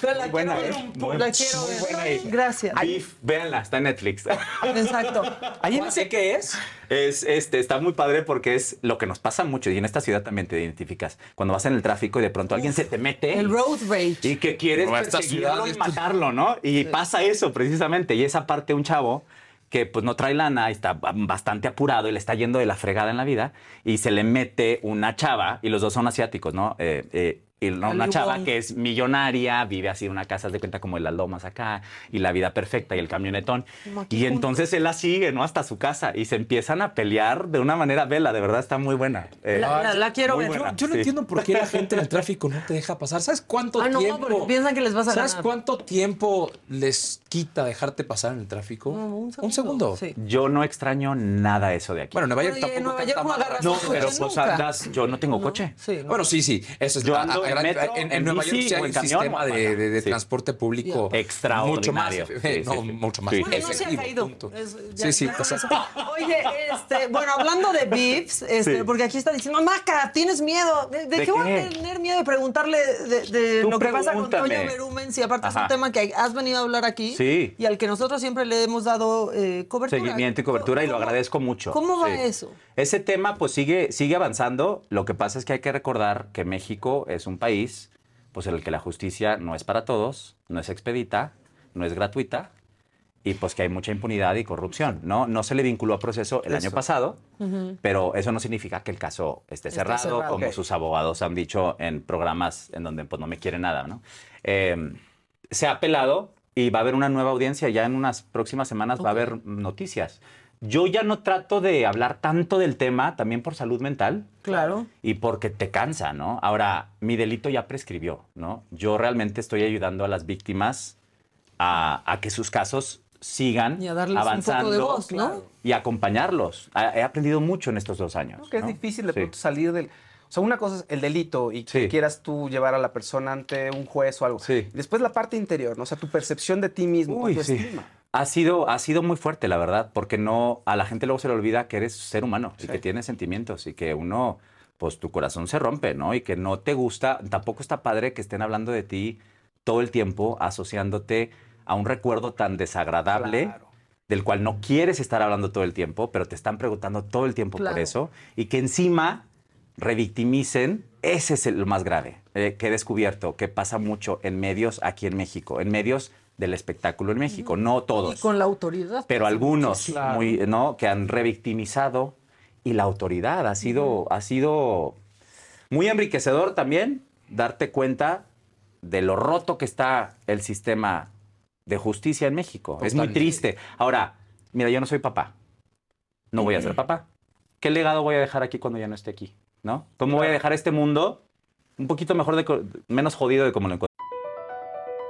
Pero la Muy buena, quiero ¿eh? ver. La quiero ver. Gracias. Beef, véanla, está en Netflix. Exacto. ¿Ahí no sé qué es? Es, este, está muy padre porque es lo que nos pasa mucho y en esta ciudad también te identificas. Cuando vas en el tráfico y de pronto alguien se te mete. El road rage. Y que quieres perseguirlo y matarlo, ¿no? Y pasa eso precisamente. Y esa parte, un chavo que pues no trae lana, y está ba- bastante apurado y le está yendo de la fregada en la vida y se le mete una chava y los dos son asiáticos, ¿no? Eh, eh, y no, una chava que es millonaria, vive así en una casa, haz de cuenta como el Aldomas acá, y la vida perfecta y el camionetón. Y entonces él la sigue, ¿no? Hasta su casa y se empiezan a pelear de una manera vela, de verdad está muy buena. Eh, La, la- la quiero ver. buena. Yo no Sí. entiendo por qué la gente en el tráfico no te deja pasar. ¿Sabes cuánto Ah, no, tiempo? porque piensan que les vas a ¿Sabes ganar. cuánto tiempo les quita dejarte pasar en el tráfico? un segundo. Sí. Yo no extraño nada eso de aquí. Bueno, en Nueva York tampoco en Nueva York no un pero pues andas, yo no tengo coche. Sí, no. Bueno, sí, sí. Eso es Yo ando a en gran- metro, en, en Nueva York sí hay un camión, sistema de, de- de sí. transporte público Extraordinario. Mucho más, Sí, eh, no, sí, sí. mucho más Sí. Bueno, no se ha caído. Es- Sí, sí, ya o sea- con eso. Oye, este, bueno, hablando de beefs, este, Sí. porque aquí está diciendo, Maca, ¿tienes miedo? ¿De, de ¿De qué voy a tener miedo de preguntarle de, lo que pasa con. Toño Berumen? Si aparte es Ajá. un tema que has venido a hablar aquí Sí. y al que nosotros siempre le hemos dado eh, cobertura. Seguimiento y cobertura y lo ¿Cómo- agradezco mucho. ¿Cómo va Sí. eso? Ese tema pues sigue, sigue avanzando. Lo que pasa es que hay que recordar que México es un país pues en el que la justicia no es para todos, no es expedita, no es gratuita y pues que hay mucha impunidad y corrupción, ¿no? No se le vinculó a proceso el año pasado, pero eso no significa que el caso esté cerrado, cerrado. como sus abogados han dicho en programas en donde pues no me quiere nada, ¿no? Eh, se ha apelado y va a haber una nueva audiencia, ya en unas próximas semanas va a haber noticias. Yo ya no trato de hablar tanto del tema, también por salud mental Claro. y porque te cansa, ¿no? Ahora, mi delito ya prescribió, ¿no? Yo realmente estoy ayudando a las víctimas a, a que sus casos sigan Y a darles un poco avanzando de voz, ¿no? y acompañarlos. He aprendido mucho en estos dos años. Creo que es difícil de Sí. pronto salir del... O sea, una cosa es el delito y que quieras tú llevar a la persona ante un juez o algo. Sí. Y después la parte interior, ¿no? O sea, tu percepción de ti mismo, Uy, tu sí. estima. Ha sido, ha sido muy fuerte, la verdad, porque no, a la gente luego se le olvida que eres ser humano y que tienes sentimientos y que uno, pues tu corazón se rompe, ¿no? Y que no te gusta, tampoco está padre que estén hablando de ti todo el tiempo, asociándote a un recuerdo tan desagradable. del cual no quieres estar hablando todo el tiempo, pero te están preguntando todo el tiempo Claro. por eso, y que encima revictimicen, ese es el- lo más grave eh, que he descubierto, que pasa mucho en medios aquí en México, en medios del espectáculo en México, no todos Y con la autoridad. pero algunos muchísimo. muy, ¿no? que han revictimizado y la autoridad ha sido, ha sido muy enriquecedor también darte cuenta de lo roto que está el sistema de justicia en México. Es muy Totalmente. triste. Ahora, mira, yo no soy papá. No voy a ser papá. ¿Qué legado voy a dejar aquí cuando ya no esté aquí? ¿No? ¿Cómo voy a dejar este mundo un poquito mejor de menos jodido de como lo encontré?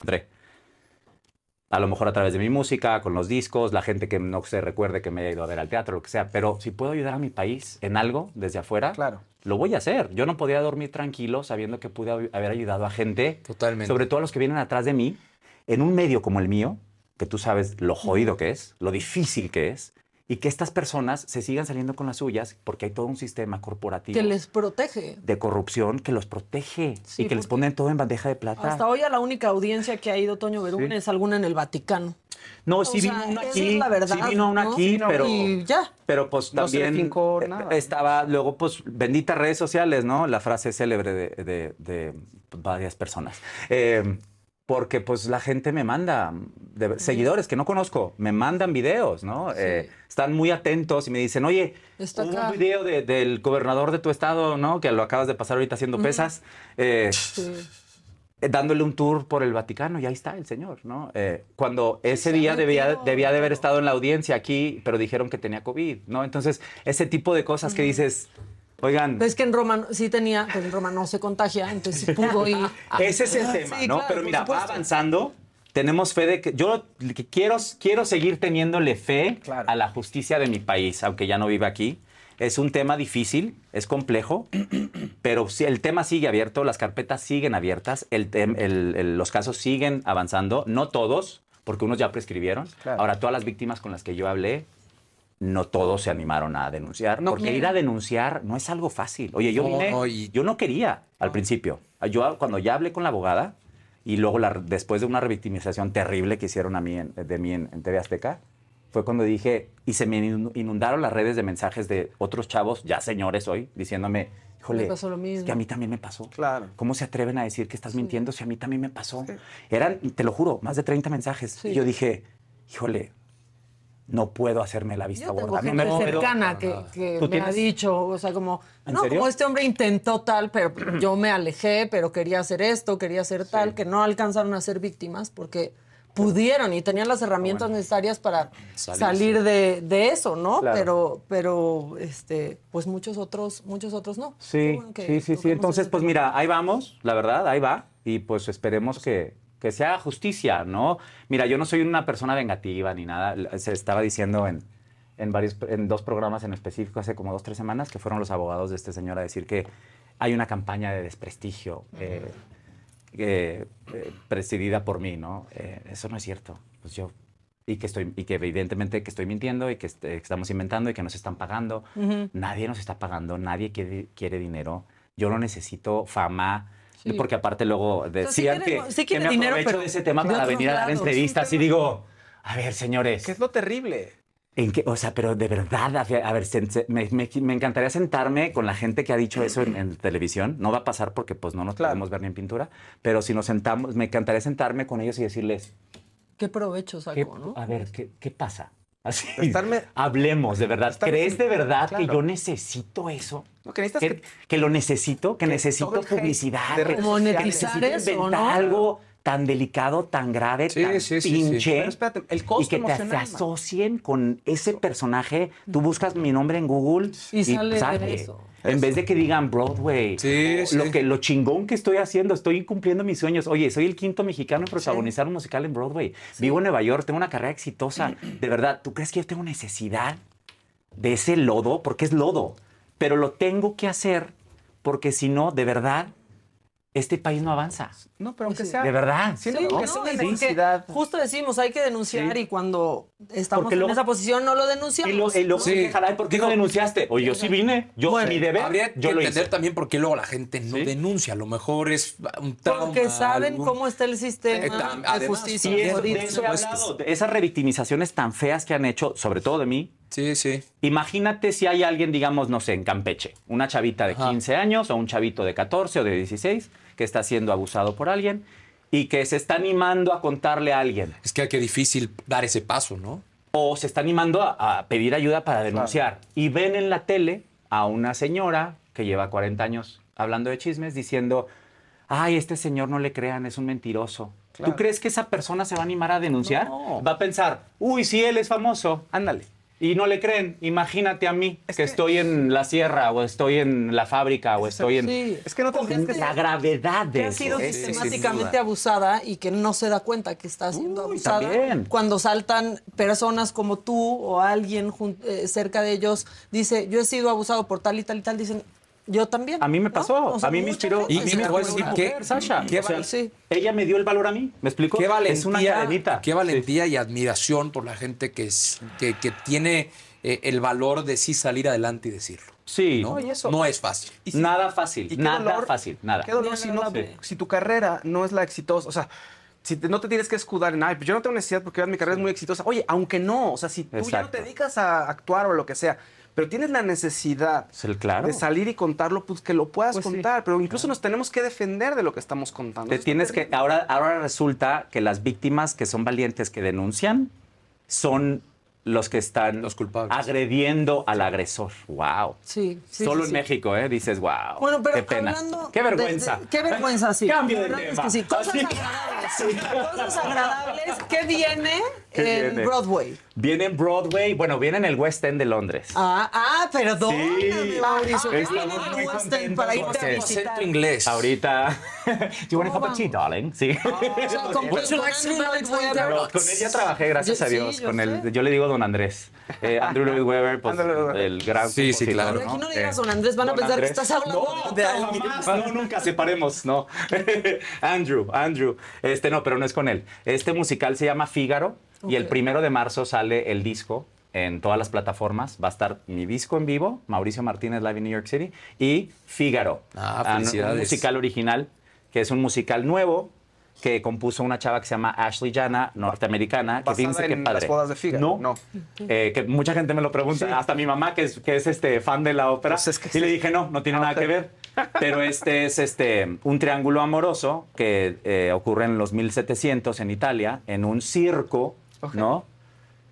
Encontré. A lo mejor a través de mi música, con los discos, la gente que no se recuerde que me haya ido a ver al teatro, lo que sea. Pero si puedo ayudar a mi país en algo desde afuera, Claro. lo voy a hacer. Yo no podía dormir tranquilo sabiendo que pude hab- haber ayudado a gente, Totalmente. sobre todo a los que vienen atrás de mí, en un medio como el mío, que tú sabes lo jodido que es, lo difícil que es, y que estas personas se sigan saliendo con las suyas porque hay todo un sistema corporativo Que les protege. de corrupción que los protege Sí, y que les ponen todo en bandeja de plata. Hasta hoy a la única audiencia que ha ido Toño Verún Sí. es alguna en el Vaticano. No, O sí sea, vino uno esa aquí, es la verdad, sí vino ¿no? aquí, pero Y ya. pero pues No también fincó nada. estaba luego pues benditas redes sociales, ¿no? La frase célebre de, de- de varias personas. Eh, porque pues la gente me manda, de- seguidores que no conozco, me mandan videos, ¿no? Eh, están muy atentos y me dicen, oye, un video de- del gobernador de tu estado, ¿no? Que lo acabas de pasar ahorita haciendo pesas. eh, Sí. eh, dándole un tour por el Vaticano y ahí está el señor, ¿no? Eh, cuando ese se día debía, debía de haber estado en la audiencia aquí, pero dijeron que tenía COVID, ¿no? Entonces, ese tipo de cosas que dices, oigan, Ves que en Roma sí tenía, pues en Roma no se contagia, entonces sí pudo ir. ese es el tema, sí, ¿no? claro, pero mira, va avanzando. Tenemos fe de que yo que quiero, quiero seguir teniéndole fe a la justicia de mi país, aunque ya no viva aquí. Es un tema difícil, es complejo, pero sí, el tema sigue abierto, las carpetas siguen abiertas, el el- el- los casos siguen avanzando, no todos, porque unos ya prescribieron. Claro. Ahora, todas las víctimas con las que yo hablé, no todos se animaron a denunciar, No porque quieren. ir a denunciar no es algo fácil. Oye, yo No, vine, no, y- yo no quería al principio. Yo cuando ya hablé con la abogada y luego la- después de una revictimización terrible que hicieron a mí en- de mí en, en TV Azteca, fue cuando dije, y se me inun- inundaron las redes de mensajes de otros chavos, ya señores hoy, diciéndome, híjole, Me pasó lo es mismo. que a mí también me pasó. Claro. ¿Cómo se atreven a decir que estás mintiendo si a mí también me pasó? Eran, te lo juro, más de 30 mensajes. Sí. Y yo dije, híjole, no puedo hacerme la vista Yo tengo gorda. No gente puedo- cercana que, que ¿Tú me ha dicho, o sea, como, ¿En no, serio? como este hombre intentó tal, pero yo me alejé, pero quería hacer esto, quería hacer tal, que no alcanzaron a ser víctimas porque pudieron y tenían las herramientas necesarias para Salir, salir de, de eso, ¿no? Claro. Pero, pero, este, pues muchos otros, muchos otros no. Sí, bueno que sí, sí, sí. Entonces, pues tema. mira, ahí vamos, la verdad, ahí va. Y pues esperemos que, que se haga justicia, ¿no? Mira, yo no soy una persona vengativa ni nada. Se estaba diciendo en, en, varios, en dos programas en específico hace como dos, tres semanas que fueron los abogados de este señor a decir que hay una campaña de desprestigio eh, eh, eh, presidida por mí, ¿no? Eh, eso no es cierto. Pues yo y que, estoy, y que evidentemente que estoy mintiendo y que, estamos inventando y que nos están pagando. Nadie nos está pagando, nadie quiere, quiere dinero. Yo no necesito fama. Sí. Porque aparte luego sí decían quiere- que, sí que quiere me dinero, aprovecho de ese tema para venir a dar entrevistas y digo, a ver, señores. ¿Qué es lo terrible? ¿En qué? O sea, pero de verdad, a ver, me, me- me encantaría sentarme con la gente que ha dicho eso en, en televisión. No va a pasar porque pues no nos podemos ver ni en pintura, pero si nos sentamos, me encantaría sentarme con ellos y decirles, Qué provecho ¿qué- ¿no? a ver, ¿qué, qué pasa? Así, Estarme- hablemos, de verdad. Estarme- ¿Crees de verdad Claro. que yo necesito eso? No, que necesitas que, que lo necesito, que, necesito publicidad, de que Monetizar necesito eso, inventar ¿no? algo tan delicado, tan grave, Sí, tan sí, sí, sí. pinche. Pero espérate, el costo y que te, te emocional, man. asocien con ese personaje. Tú buscas mi nombre en Google Y y, sale de sale. Eso. En vez de que digan Broadway, Sí, sí. lo que lo chingón que estoy haciendo, estoy cumpliendo mis sueños. Oye, soy el quinto mexicano en protagonizar un musical en Broadway. Vivo en Nueva York, tengo una carrera exitosa. De verdad, ¿tú crees que yo tengo necesidad de ese lodo? Porque es lodo. Pero lo tengo que hacer porque si no, de verdad, este país no avanza. No, pero aunque Sí. sea. De verdad. Siento Sí, que no, es una necesidad. Justo decimos, hay que denunciar y cuando estamos Porque en luego- esa posición no lo denunciamos. Y lo, y luego Sí. se quejan, "Ay, ¿por qué no denunciaste? Oye, yo sí vine. Yo, mi deber, Habría yo que lo entender hice. también por qué luego la gente no Sí. denuncia. A lo mejor es un trauma. Porque saben algún- cómo está el sistema Eh, tam- de además, justicia. Y es- jodido. de eso he hablado, de esas revictimizaciones tan feas que han hecho, sobre todo de mí. Sí, sí. Imagínate si hay alguien, digamos, no sé, en Campeche, una chavita de 15 años o un chavito de 14 o de 16 que está siendo abusado por alguien y que se está animando a contarle a alguien. Es que qué difícil dar ese paso, ¿no? o se está animando a, a pedir ayuda para denunciar. Y ven en la tele a una señora que lleva 40 años hablando de chismes diciendo, ay, este señor no le crean, es un mentiroso. ¿Tú crees que esa persona se va a animar a denunciar? Va a pensar, uy, sí, él es famoso, ándale. Y no le creen. Imagínate a mí, que, estoy en la sierra, o estoy en la fábrica, o estoy en... Sí. Es que no tendrías que La gravedad de que ha eso. sido es- sistemáticamente abusada y que no se da cuenta que está siendo Uy, abusada. también. Cuando saltan personas como tú o alguien eh, cerca de ellos, dice, yo he sido abusado por tal y tal y tal, dicen, yo también. A mí me ¿no? pasó, O sea, a mí me inspiró. Y a mí se me te voy a fue decir una que- mujer, Sasha. qué O sea, sí. Ella me dio el valor a mí, ¿me explico? Qué valentía, es una cadenita. qué valentía y admiración por la gente que, es- que, que tiene eh, el valor de sí salir adelante y decirlo. Sí. ¿no? No, y eso- No es fácil. Y si- nada fácil, y nada dolor- fácil, nada. Qué dolor si, no, si tu carrera no es la exitosa. O sea, si te- no te tienes que escudar en, ay, pues yo no tengo necesidad porque mi carrera es muy exitosa. Oye, aunque no, o sea, si tú ya no Exacto. te dedicas a actuar o lo que sea, pero tienes la necesidad claro. de salir y contarlo, pues que lo puedas Pues sí. contar. Pero incluso nos tenemos que defender de lo que estamos contando. Te tienes que ahora ahora resulta que las víctimas que son valientes que denuncian son los que están Los culpables. agrediendo al agresor. Wow. Sí, sí, Solo sí, en sí. México, ¿eh? Dices, wow. Bueno, pero qué pena. hablando qué vergüenza. de- qué vergüenza, sí. Cambio de es tema. que sí. Cosas Así. agradables. Cosas agradables. ¿Qué viene ¿Qué en viene? Broadway? Viene en Broadway, bueno, viene en el West End de Londres. Ah, ah, perdóname, Sí. Mauricio. ¿Qué Estamos viene en muy el West End contentos para irte a visitar? Inglés. Ahorita. Do you want a ¿Cómo cup of tea, darling? Sí. O sea, con, con él ya trabajé, gracias Yo- a sí, Dios. yo con yo le digo Don Andrés. Eh, Andrew Lloyd Webber, pues, el gran Sí, sí, claro. Aquí no le digas Eh, Don Andrés, van a pensar que estás hablando No, de alguien. no, nunca separemos, no. Andrew, Andrew. Este no, pero no es con él. Este musical se llama Fígaro y el primero de marzo sale el disco en todas las plataformas. Va a estar mi disco en vivo, Mauricio Martínez Live in New York City, y Fígaro. Ah, un felicidades. musical original, que es un musical nuevo que compuso una chava que se llama Ashley Jana, norteamericana, que Basada fíjense padre. las bodas de Fígaro. No, No. Eh, que mucha gente me lo pregunta, hasta mi mamá, que es, que es este fan de la ópera, Pues es que y le sí. dije, no, no tiene Ah, nada que ver. Pero este es este, un triángulo amoroso que eh, ocurre en los 1700 en Italia, en un circo, ¿no?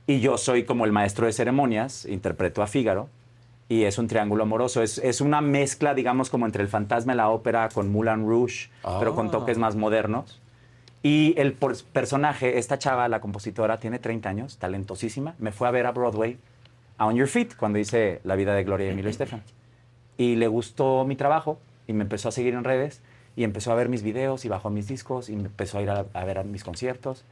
Y yo soy como el maestro de ceremonias, interpreto a Fígaro, y es un triángulo amoroso. Es, es una mezcla, digamos, como entre el fantasma de la ópera con Moulin Rouge, pero con Ah. toques más modernos. Y el personaje, esta chava, la compositora, tiene 30 años, talentosísima. Me fue a ver a Broadway, a On Your Feet, cuando hice La vida de Gloria y Emilio Estefan. Y le gustó mi trabajo y me empezó a seguir en redes y empezó a ver mis videos y bajó mis discos y me empezó a ir a, a ver a mis conciertos.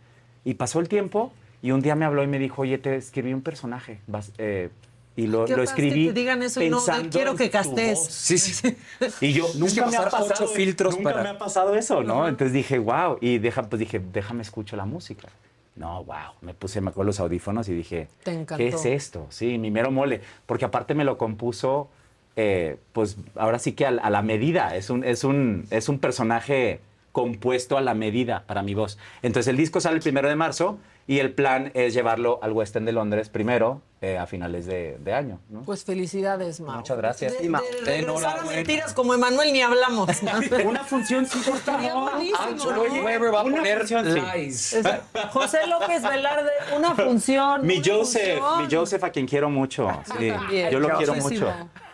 Y pasó el tiempo y un día me habló y me dijo, oye, te escribí un personaje. vas- eh, y lo, lo paz que escribí te digan eso y no, quiero que castes. voz". Sí, sí. Y yo, que nunca me ha pasado, ocho filtros nunca para- me ha pasado eso, ¿no? Entonces dije, wow, y deja, pues dije, déjame escucho la música. No, wow. Me puse, me acuerdo, los audífonos y dije. ¿qué es esto? Sí, mi mero mole. Porque aparte me lo compuso, eh, pues ahora sí que a, a la medida. Es un, es, un, es un personaje compuesto a la medida para mi voz. Entonces el disco sale el primero de marzo y el plan es llevarlo al West End de Londres primero, eh, a finales de, de año. ¿no? Pues felicidades, Mau. Muchas gracias. De, de regresar a Enhorabuena. mentiras como Emanuel ni hablamos. Una función sí, por Estaría buenísimo, ¿no? Weber va a Una poner función, lies. Es- José López Velarde, una función. Mi una Joseph, función. mi Joseph a quien quiero mucho. Sí, también. yo lo quiero mucho.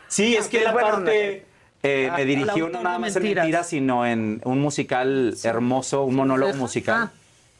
Sí, es que Qué la parte eh, Ah, me dirigió no de nada más en Mentiras. mentiras, sino en un musical hermoso, un monólogo musical. Ah.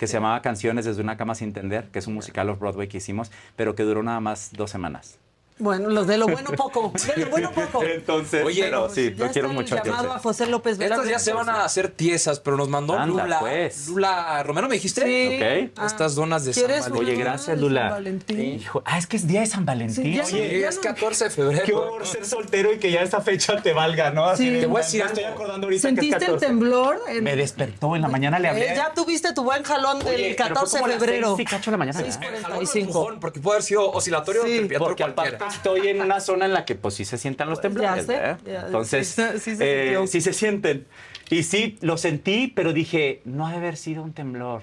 Que se llamaba Canciones desde una cama sin tender, que es un musical off-Broadway que hicimos, pero que duró nada más dos semanas. Bueno, los de lo bueno poco. De lo bueno poco. Entonces, Oye, pero sí, lo quiero mucho. llamado a José López Velarde. Estas ya se van a hacer tiesas, pero nos mandó Anda, Lula. pues. Lula Romero, ¿me dijiste? Sí. Ok. Ah. Estas donas de San ¿Quieres Valentín. Oye, gracias, de San Lula. Valentín? Hijo, ah, es que es día de San Valentín. Sí, ya Oye, ya es no- 14 de febrero. Qué horror ser soltero y que ya esa fecha te valga, ¿no? Así Sí. de- Te voy a decir me estoy acordando ahorita que es ¿Sentiste el 14. temblor? En- Me despertó en la mañana, le hablé. Eh, ya tuviste tu buen jalón del Oye, fue 14 de febrero. y cacho la mañana. ¿verdad? 6:45. Empujón, porque puede haber sido oscilatorio Sí, o Porque. Estoy en una zona en la que pues sí se sientan los temblores, ya, Entonces, sí, sí se eh, sí se sienten. Y sí, lo sentí, pero dije, no ha de haber sido un temblor.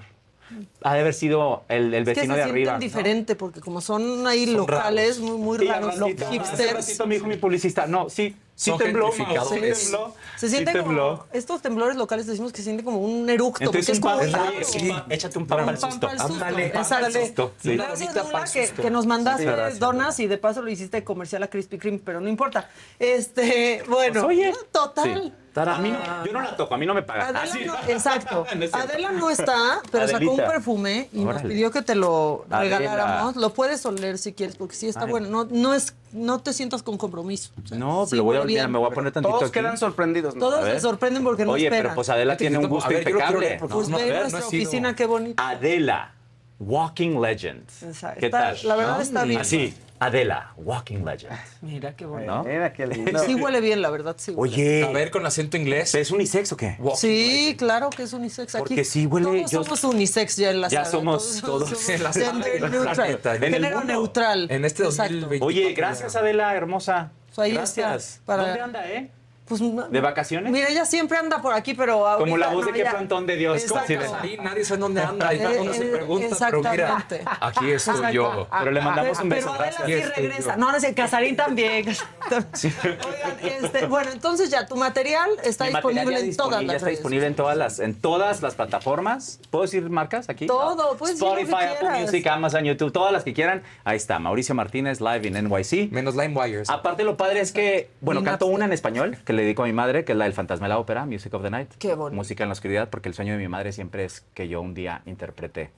Ha de haber sido el, el Es que vecino se de arriba. ¿no? diferente porque como son ahí Son locales muy, muy raros, los hipsters. ratito me dijo mi publicista, no, sí, sí tembló, sí tembló. Se sí siente tembló. como, estos temblores locales decimos que se siente como un eructo, porque Entonces es un como pan, raro. oye, sí, échate un pan Un el pan susto. para el susto. Ándale, pan Exacto. para el susto. Sí. Gracias, el que, nos mandaste gracias, donas y de paso lo hiciste comercial a Krispy Kreme, pero no importa. Este, bueno, Pues, oye, total. A mí no- yo no la toco, a mí no me pagan. Adela Ah, sí. no, exacto. Es. Adela no está, pero sacó un Adelita. Perfume y nos Órale. pidió que te lo Adela. regaláramos. Lo puedes oler si quieres, porque sí está Ay. bueno. No, no es, no te sientas con compromiso. O sea, No, sí lo voy a me voy a poner tantito Todos aquí. quedan sorprendidos. ¿no? Todos se sorprenden porque no Oye, esperan. pero pues Adela tiene un gusto ver, impecable. Pues no, ve ver, no nuestra oficina, qué bonito. Adela, Walking Legend. Esa- ¿Qué está- tal? la verdad está bien. Así, Adela, Walking Legend. Mira qué bonito. ¿No? Mira qué lindo. Sí huele bien, la verdad, sí. huele. Oye, A ver, con acento inglés. ¿es unisex o qué? Walking Sí, claro que es unisex. Aquí Porque sí huele- Todos yo- somos unisex ya en la Ya saga. somos todos somos en la gender neutral. En el Género mundo. neutral. En este Exacto. 2020. Oye, gracias Adela, hermosa. Pues ahí gracias. está, para- ¿Dónde anda, eh? Pues, ¿De vacaciones? Mira, ella siempre anda por aquí, pero Como la ahorita voz de no, qué frontón de Dios. como Exacto. si Ahí nadie sabe dónde anda. Y el mundo se Eh, pregunta, pero mira, aquí estoy yo. Pero le mandamos un Pero beso. Adela Gracias. sí regresa. yo. No, no sé, Casarín también. Oigan, este, bueno, entonces ya tu material está Mi disponible material en todas disponible, ya las está redes. disponible en todas las en todas las plataformas. ¿Puedo decir marcas aquí? Todo, puedes decir lo que Spotify, Apple. Music, Amazon, YouTube, todas las que quieran. Ahí está, Mauricio Martínez live en NYC. Menos LimeWires. Aparte lo padre es que, bueno, canto una en español que le dedico a mi madre, que es la del Fantasma de la Ópera, Music of the Night. Qué bonito. Música en la oscuridad, porque el sueño de mi madre siempre es que yo un día interprete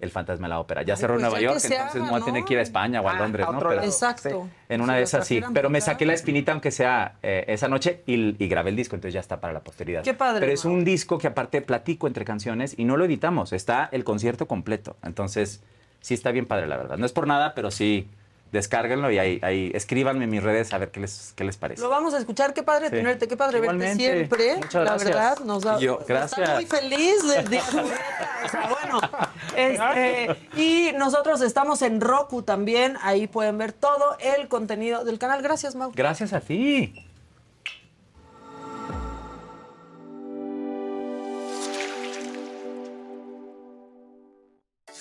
el Fantasma de la Ópera. Ya Ay, cerró pues Nueva ya York, entonces haga, ¿no? que ir a España o a Ah, Londres, a ¿no? Pero-. Exacto. en Si una de esas sí. Pero me saqué la espinita, aunque sea eh, esa noche, y, y grabé el disco, entonces ya está para la posteridad. Qué padre, Pero es un disco que aparte platico entre canciones y no lo editamos, está el concierto completo. Entonces, sí está bien padre, la verdad. No es por nada, pero sí, descárguenlo y ahí, ahí escríbanme en mis redes a ver qué les, qué les parece. Lo vamos a escuchar, qué padre Sí. tenerte, qué padre Igualmente. verte siempre. Muchas la gracias. verdad, nos da. Yo, Está gracias. muy feliz de, de o sea, bueno. este, y nosotros estamos en Roku también, ahí pueden ver todo el contenido del canal. Gracias, Mau. Gracias a ti.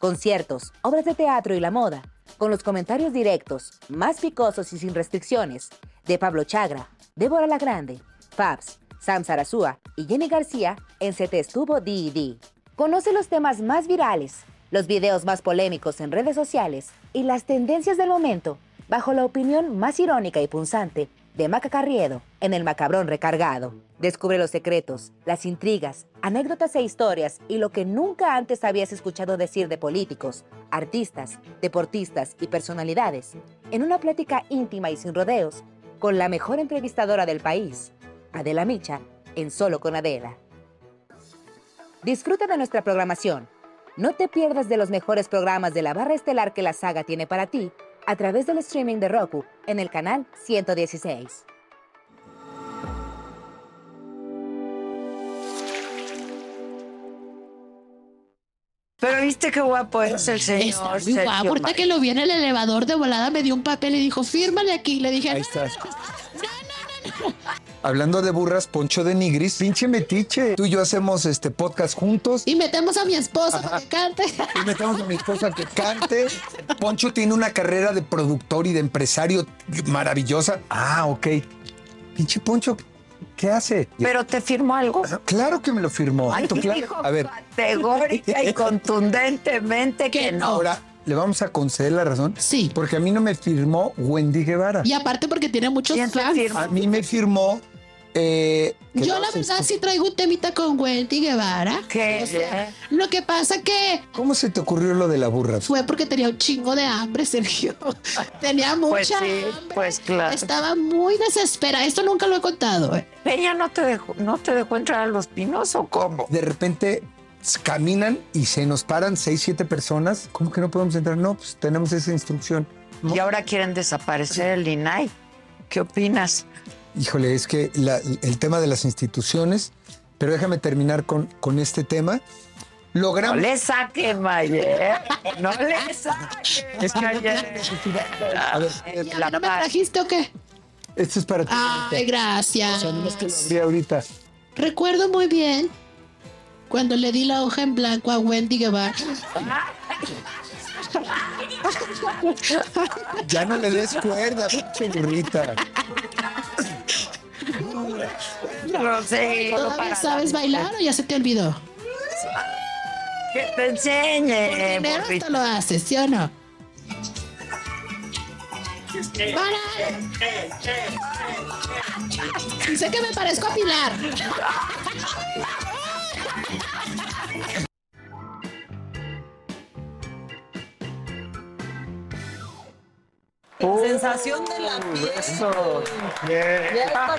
conciertos, obras de teatro y la moda, con los comentarios directos, más picosos y sin restricciones, de Pablo Chagra, Débora La Grande, Fabs, Sam Sarasúa y Jenny García, en Se Te Estuvo D&D. Conoce los temas más virales, los videos más polémicos en redes sociales y las tendencias del momento bajo la opinión más irónica y punzante de Maca Carriedo en El Macabrón Recargado. Descubre los secretos, las intrigas, anécdotas e historias y lo que nunca antes habías escuchado decir de políticos, artistas, deportistas y personalidades en una plática íntima y sin rodeos con la mejor entrevistadora del país, Adela Micha, en Solo con Adela. Disfruta de nuestra programación. No te pierdas de los mejores programas de la barra estelar que la saga tiene para ti a través del streaming de Roku en el canal 116. Pero viste qué guapo es el señor. Está muy Sergio guapo. Ahorita que lo vi en el elevador de volada, me dio un papel y dijo, fírmale aquí. Le dije, Ahí "No, estás. Hablando de burras, Poncho de Nigris, pinche metiche. Tú y yo hacemos este podcast juntos. Y metemos a mi esposa para que cante. Y metemos a mi esposa que cante. Poncho tiene una carrera de productor y de empresario maravillosa. Ah, ok. Pinche Poncho, ¿qué hace? Pero te firmó algo. Claro que me lo firmó. Ay, Tú, claro. dijo A ver, categórica y contundentemente que no. ahora le vamos a conceder la razón. Sí. Porque a mí no me firmó Wendy Guevara. Y aparte porque tiene muchos ¿Quién te fans. A mí me firmó. Eh, Yo no la verdad sí traigo un temita con Wendy Guevara. ¿Qué? O sea, lo que pasa que ¿Cómo se te ocurrió lo de la burra? fue porque tenía un chingo de hambre, Sergio. Tenía mucha Pues sí, hambre. pues claro. Estaba muy desesperada. Esto nunca lo he contado. ¿eh? ¿Ella no te dejó, no te dejó entrar a los pinos o cómo? De repente caminan y se nos paran seis, siete personas. ¿Cómo que no podemos entrar? No, pues tenemos esa instrucción. No. Y ahora quieren desaparecer el INAI. ¿Qué opinas? Híjole, es que la- el tema de las instituciones, pero déjame terminar con, con este tema. No Logramos. le saquen, Mayer. No le saquen. Es que Mayer. A ver, ¿Y a mí no me trajiste o qué? esto es para ti. Ay, gracias. abrí ahorita. Recuerdo muy bien cuando le di la hoja en blanco a Wendy Guevara. Ya no le des cuerda, pinche burrita. No sé. ¿Todavía sabes bailar o ya se te olvidó? Que te Por enseñe. dinero burrito. hasta lo haces, ¿sí o no? ¡Para! Sé que me parezco a Pilar. Sensación de la piel. Eso. Ya está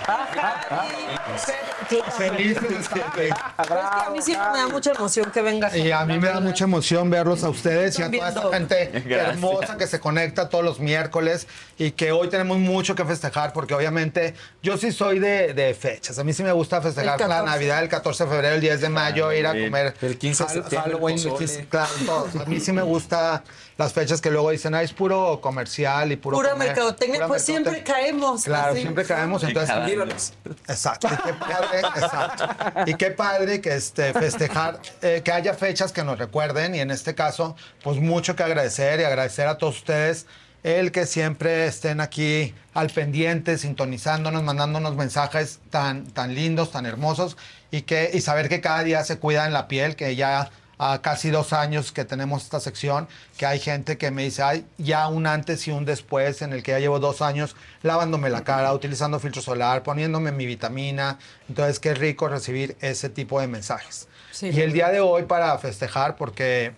aquí, que a mí siempre me da mucha emoción que venga. Y a mí me da mucha emoción verlos a ustedes y a toda esta gente Gracias. hermosa que se conecta todos los miércoles y que hoy tenemos mucho que festejar porque obviamente yo sí soy de, de fechas. A mí sí me gusta festejar El la 14. Navidad, el 14 de febrero, el 10 de mayo, ir a comer El 15 de el Halloween. pozole. sí, claro, todos. A mí sí me gusta las fechas que luego dicen, ah, es puro comercial y puro Pura comer, mercadotecnia, pura pues siempre mercadotecnia". caemos. Claro, así. siempre caemos. Entonces. Exacto. Y qué padre, exacto. Y qué padre que este, festejar, eh, que haya fechas que nos recuerden. Y en este caso, pues mucho que agradecer y agradecer a todos ustedes el que siempre estén aquí al pendiente, sintonizándonos, mandándonos mensajes tan, tan lindos, tan hermosos. Y, que, y saber que cada día se cuidan la piel, que ya a casi dos años que tenemos esta sección, que hay gente que me dice, hay ya un antes y un después en el que ya llevo dos años lavándome la cara, utilizando filtro solar, poniéndome mi vitamina. Entonces, qué rico recibir ese tipo de mensajes. Sí. y el día de hoy para festejar, porque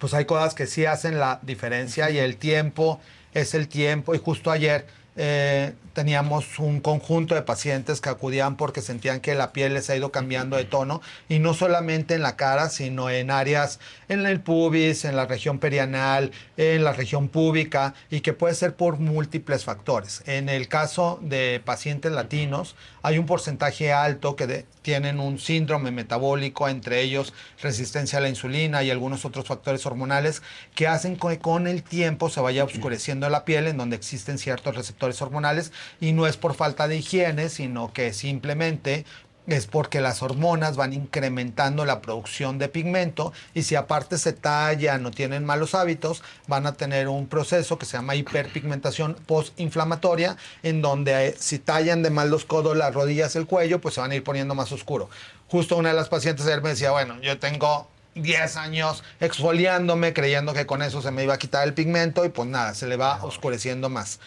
pues hay cosas que sí hacen la diferencia y el tiempo es el tiempo. Y justo ayer eh, teníamos un conjunto de pacientes que acudían porque sentían que la piel les ha ido cambiando de tono y no solamente en la cara, sino en áreas, en el pubis, en la región perianal, en la región púbica y que puede ser por múltiples factores. En el caso de pacientes latinos, hay un porcentaje alto que tienen un síndrome metabólico, entre ellos resistencia a la insulina y algunos otros factores hormonales que hacen que con el tiempo se vaya oscureciendo la piel en donde existen ciertos receptores hormonales y no es por falta de higiene, sino que simplemente es porque las hormonas van incrementando la producción de pigmento y si aparte se tallan o tienen malos hábitos, van a tener un proceso que se llama hiperpigmentación postinflamatoria, en donde eh, si tallan de mal los codos, las rodillas, el cuello, pues se van a ir poniendo más oscuro. Justo una de las pacientes ayer me decía, bueno, yo tengo 10 años exfoliándome, creyendo que con eso se me iba a quitar el pigmento y pues nada, se le va oscureciendo más.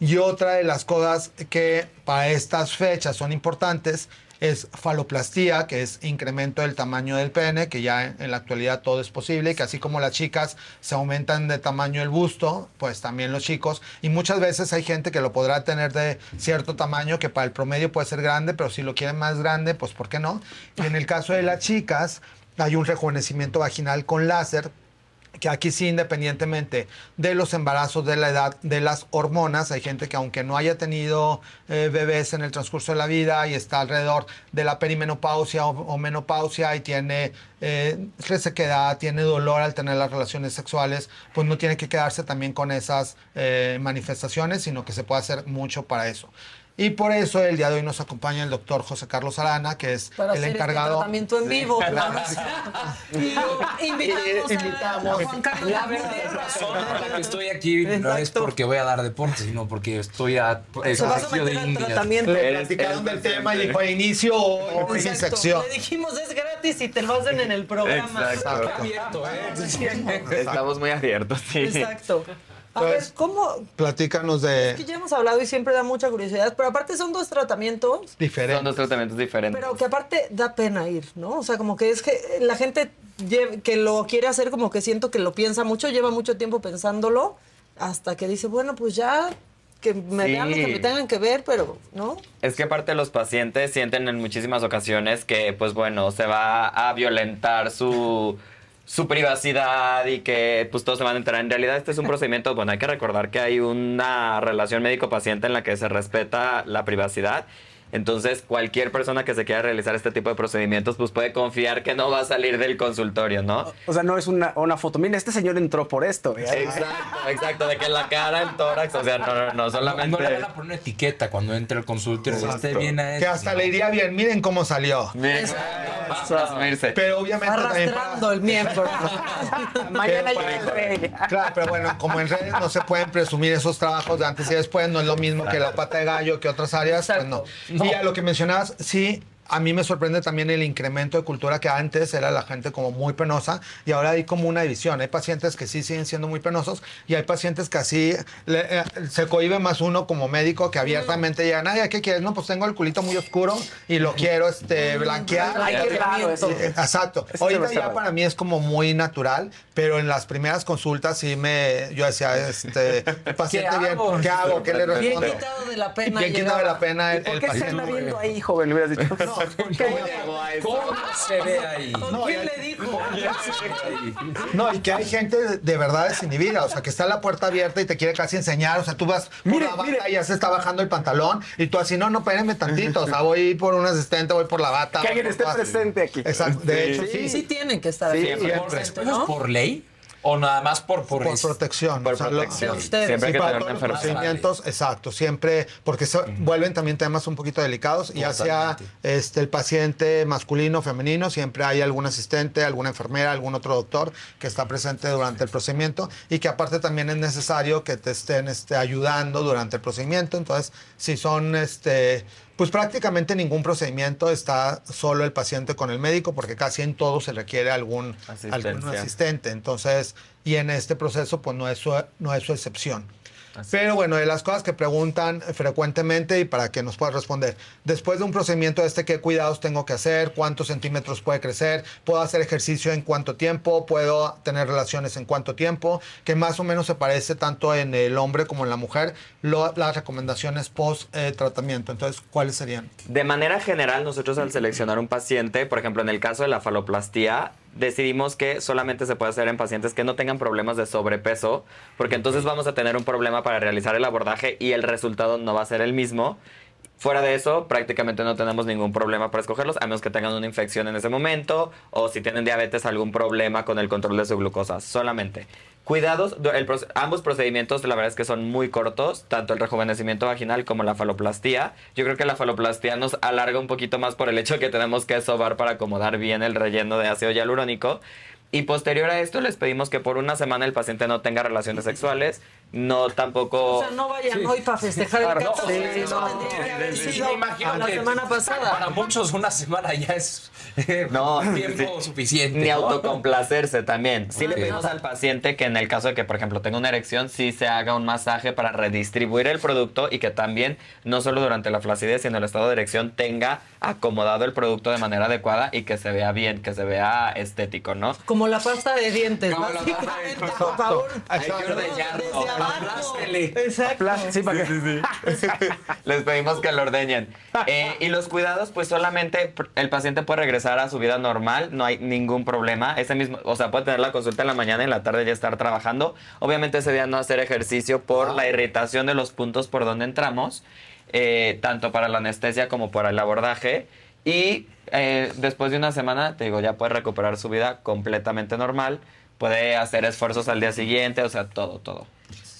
Y otra de las cosas que para estas fechas son importantes es faloplastía, que es incremento del tamaño del pene, que ya en, la actualidad todo es posible, que así como las chicas se aumentan de tamaño el busto, pues también los chicos. Y muchas veces hay gente que lo podrá tener de cierto tamaño, que para el promedio puede ser grande, pero si lo quieren más grande, pues ¿por qué no? Y en el caso de las chicas, hay un rejuvenecimiento vaginal con láser, que aquí sí, independientemente de los embarazos, de la edad, de las hormonas, hay gente que aunque no haya tenido eh, bebés en el transcurso de la vida y está alrededor de la perimenopausia o, menopausia y tiene eh, resequedad, tiene dolor al tener las relaciones sexuales, pues no tiene que quedarse también con esas eh, manifestaciones, sino que se puede hacer mucho para eso. Y por eso el día de hoy nos acompaña el doctor José Carlos Arana, que es Para el hacer encargado. Este tratamiento en vivo. claro. y invitamos, Invitamos. a Juan Carlos. La razón por la que estoy aquí no es porque voy a dar deporte, sino porque estoy a va a conejillo de platicaron del tema y dijo inicio o sección. Le dijimos es gratis y te lo hacen en el programa. Exacto. Abierto, ¿eh? Estamos muy abiertos, sí. Exacto. A ver, ¿cómo? Platícanos Es que de ya hemos hablado y siempre da mucha curiosidad, pero aparte son dos tratamientos, Son diferentes. dos tratamientos diferentes. pero que aparte da pena ir, ¿no? O sea, como que es que la gente que lo quiere hacer, como que siento que lo piensa mucho, lleva mucho tiempo pensándolo, hasta que dice, bueno, pues ya, que me Sí. vean lo que me tengan que ver, pero, ¿no? Es que aparte los pacientes sienten en muchísimas ocasiones que, pues bueno, se va a violentar su, su privacidad y que pues todos se van a enterar. En realidad este es un procedimiento, bueno, hay que recordar que hay una relación médico-paciente en la que se respeta la privacidad. Entonces, cualquier persona que se quiera realizar este tipo de procedimientos, pues puede confiar que no va a salir del consultorio, ¿no? O sea, no es una, una foto. Mira, este señor entró por esto. Exacto, exacto, de que la cara, el tórax, o sea, no, no, no, solamente... No le van a poner una etiqueta cuando entre al consultorio. Este viene a Que hasta le iría bien, miren cómo salió. Miren. Pero obviamente Arrastrando el miembro. Mañana rey. Claro, pero bueno, como en redes no se pueden presumir esos trabajos de antes y después, no es lo mismo que la pata de gallo, que otras áreas, pues no. Y lo que mencionabas, sí. A mí me sorprende también el incremento de cultura que antes era la gente como muy penosa y ahora hay como una división. Hay pacientes que sí siguen siendo muy penosos y hay pacientes que así le- eh, se cohibe más uno como médico que abiertamente llegan, ay, ¿qué quieres? No, pues tengo el culito muy oscuro y lo quiero este, blanquear. Ay, qué raro eso. Exacto. Eso Ahorita ya para mí es como muy natural, pero en las primeras consultas sí me, yo decía, este, el paciente ¿Qué bien? ¿qué hago? ¿Qué le Bien respondo? quitado de la pena. Bien quitado de la pena el, ¿Por el qué se anda viendo ahí, joven? Le hubieras dicho. ¿Cómo se ve ahí? ¿Quién le dijo? No, y que hay gente de, verdad desinhibida, o sea, que está la puerta abierta y te quiere casi enseñar, o sea, tú vas por la bata y ya se está bajando el pantalón y tú así, no, no, espérenme tantito, o sea, voy por un asistente, voy por la bata. Que alguien esté presente aquí. Exacto, de hecho, sí. Sí, tienen que estar siempre. ¿Por respetos por ley? ¿O nada más por, por, por protección. Por o sea, lo- protección. sí, Siempre hay sí, que para tener todos una los enfermedad. procedimientos, exacto, siempre, porque se vuelven también temas un poquito delicados, ya sea este, el paciente masculino, femenino, siempre hay algún asistente, alguna enfermera, algún otro doctor que está presente durante el procedimiento y que aparte también es necesario que te estén este, ayudando durante el procedimiento. Entonces, si son este, pues prácticamente ningún procedimiento está solo el paciente con el médico, porque casi en todo se requiere algún, algún asistente. Entonces, y en este proceso, pues no es su, no es su excepción. Pero bueno, de las cosas que preguntan frecuentemente y para que nos puedas responder, después de un procedimiento de este, ¿qué cuidados tengo que hacer? ¿Cuántos centímetros puede crecer? ¿Puedo hacer ejercicio en cuánto tiempo? ¿Puedo tener relaciones en cuánto tiempo? Que más o menos se parece tanto en el hombre como en la mujer lo- las recomendaciones post eh, tratamiento. Entonces, ¿cuáles serían? De manera general, nosotros al seleccionar un paciente, por ejemplo, en el caso de la faloplastía, decidimos que solamente se puede hacer en pacientes que no tengan problemas de sobrepeso, porque entonces vamos a tener un problema para realizar el abordaje y el resultado no va a ser el mismo. Fuera de eso, prácticamente no tenemos ningún problema para escogerlos, a menos que tengan una infección en ese momento o si tienen diabetes, algún problema con el control de su glucosa, solamente. Cuidados, el ambos procedimientos la verdad es que son muy cortos, tanto el rejuvenecimiento vaginal como la faloplastía. Yo creo que la faloplastía nos alarga un poquito más por el hecho que tenemos que sobar para acomodar bien el relleno de ácido hialurónico. Y posterior a esto les pedimos que por una semana el paciente no tenga relaciones sexuales, no tampoco... O sea, no vayan hoy para festejar Claro, el no, 14. sí, eso no. tendría que haber Sí, sido me imagino la semana pasada. Para muchos una semana ya es eh, No, tiempo sí. suficiente. Ni ¿no? autocomplacerse también. Sí le pedimos al paciente que en el caso de que, por ejemplo, tenga una erección, sí se haga un masaje para redistribuir el producto y que también, no solo durante la flacidez, sino el estado de erección, tenga acomodado el producto de manera adecuada y que se vea bien, que se vea estético, ¿no? Como la pasta de dientes. Como la básicamente, por favor. Hay que ordeñarlo. Exacto. Sí, para que... Les pedimos que lo ordeñen. Eh, y los cuidados, pues solamente el paciente puede regresar a su vida normal, no hay ningún problema. Ese mismo, o sea, puede tener la consulta en la mañana y en la tarde ya estar trabajando. Obviamente ese día no hacer ejercicio por la irritación de los puntos por donde entramos, eh, tanto para la anestesia como para el abordaje. Y eh, después de una semana, te digo, ya puede recuperar su vida completamente normal. Puede hacer esfuerzos al día siguiente, o sea, todo, todo.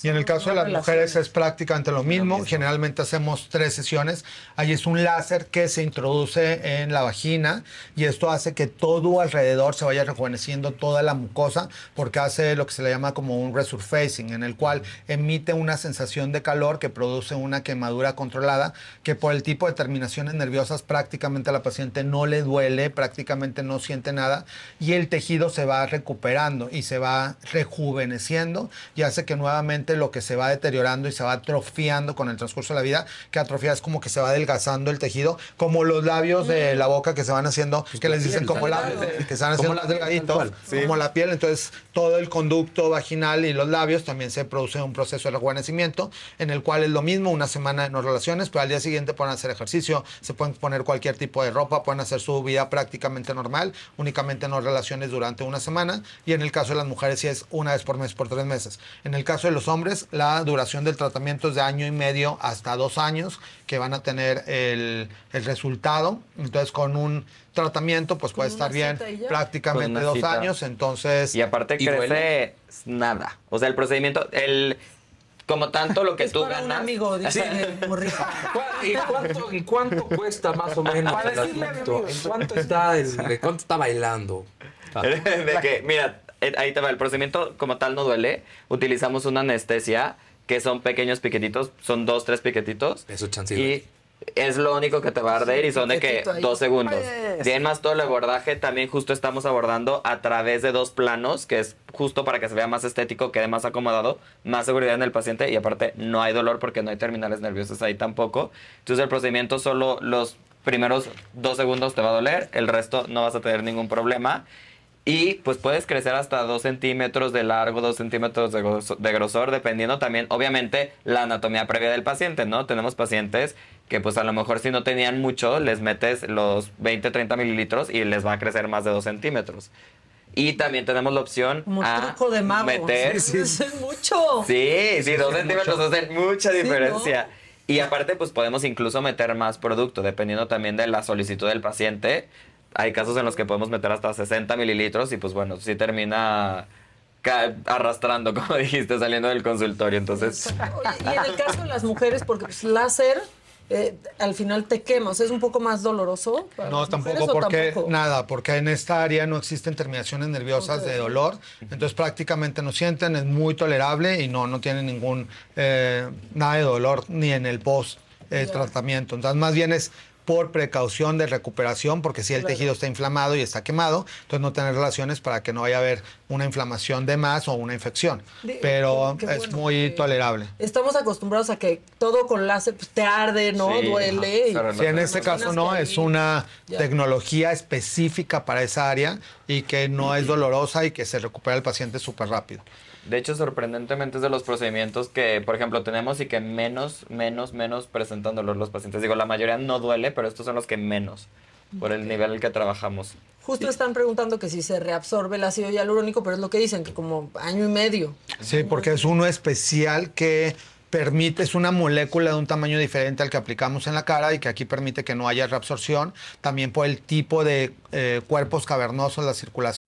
Y en el caso de las mujeres es prácticamente lo mismo. Generalmente hacemos tres sesiones. Ahí es un láser que se introduce en la vagina y esto hace que todo alrededor se vaya rejuveneciendo toda la mucosa porque hace lo que se le llama como un resurfacing en el cual emite una sensación de calor que produce una quemadura controlada que por el tipo de terminaciones nerviosas prácticamente a la paciente no le duele, prácticamente no siente nada y el tejido se va recuperando y se va rejuveneciendo y hace que nuevamente lo que se va deteriorando y se va atrofiando con el transcurso de la vida, que atrofia es como que se va adelgazando el tejido, como los labios de la boca que se van haciendo, que les dicen como labios, que se van haciendo más delgaditos, como la piel, entonces todo el conducto vaginal y los labios también se produce un proceso de rejuvenecimiento, en el cual es lo mismo, una semana de no relaciones, pero al día siguiente pueden hacer ejercicio, se pueden poner cualquier tipo de ropa, pueden hacer su vida prácticamente normal, únicamente no relaciones durante una semana, y en el caso de las mujeres sí es una vez por mes, por tres meses. En el caso de los hombres, la duración del tratamiento es de año y medio hasta dos años que van a tener el, el resultado. Entonces, con un tratamiento, pues puede estar bien prácticamente dos cita. años. Entonces. Y aparte ¿Y crece duele? nada. O sea, el procedimiento, el como tanto lo que tú Para un amigo, dice. ¿Y cuánto, y cuánto cuesta más o menos Para decirle a mi asunto? amigo. ¿En cuánto está, el, cuánto está bailando? de que, mira, ahí te va, el procedimiento como tal no duele. Utilizamos una anestesia que son pequeños piquetitos, son dos, tres piquetitos. Eso chance Y es lo único que te va a arder y son de que ahí. dos segundos. Pues. Bien más todo el abordaje, también justo estamos abordando a través de dos planos, que es justo para que se vea más estético, quede más acomodado, más seguridad en el paciente y aparte no hay dolor porque no hay terminales nerviosas ahí tampoco. Entonces el procedimiento solo los primeros dos segundos te va a doler, el resto no vas a tener ningún problema. Y pues puedes crecer hasta 2 centímetros de largo, 2 centímetros de, groso- de grosor, dependiendo también, obviamente, la anatomía previa del paciente, ¿no? Tenemos pacientes que pues a lo mejor si no tenían mucho, les metes los 20, 30 mililitros y les va a crecer más de 2 centímetros. Y también tenemos la opción Como a truco de mago. meter... Sí, sí. Es mucho. Sí, sí, dos Es centímetros mucho. hacen mucha Sí, diferencia. Y aparte, pues podemos incluso meter más producto, dependiendo también de la solicitud del paciente. Hay casos en los que podemos meter hasta 60 mililitros y pues bueno, sí termina arrastrando, como dijiste, saliendo del consultorio. Entonces, Y en el caso de las mujeres, porque pues, láser eh, al final te quema, o sea, es un poco más doloroso. para No, las mujeres, tampoco, ¿o porque tampoco? nada, porque en esta área no existen terminaciones nerviosas de dolor, entonces prácticamente no sienten, es muy tolerable y no, no tienen ningún eh, nada de dolor ni en el post eh, tratamiento. Entonces, más bien es por precaución de recuperación, porque si el Claro. tejido está inflamado y está quemado, entonces no tener relaciones para que no vaya a haber una inflamación de más o una infección. Pero es muy tolerable. Estamos acostumbrados a que todo con láser pues, te arde, ¿no? Sí, Duele. y- Sí, en este caso no, es una Ya. tecnología específica para esa área y que no es dolorosa y que se recupera el paciente súper rápido. De hecho, sorprendentemente es de los procedimientos que, por ejemplo, tenemos y que menos, menos, menos presentan dolor los pacientes. Digo, la mayoría no duele, pero estos son los que menos, por el nivel al que trabajamos. Justo están preguntando que si se reabsorbe el ácido hialurónico, pero es lo que dicen, que como año y medio. Sí, porque es uno especial que permite, es una molécula de un tamaño diferente al que aplicamos en la cara y que aquí permite que no haya reabsorción, también por el tipo de eh, cuerpos cavernosos, la circulación.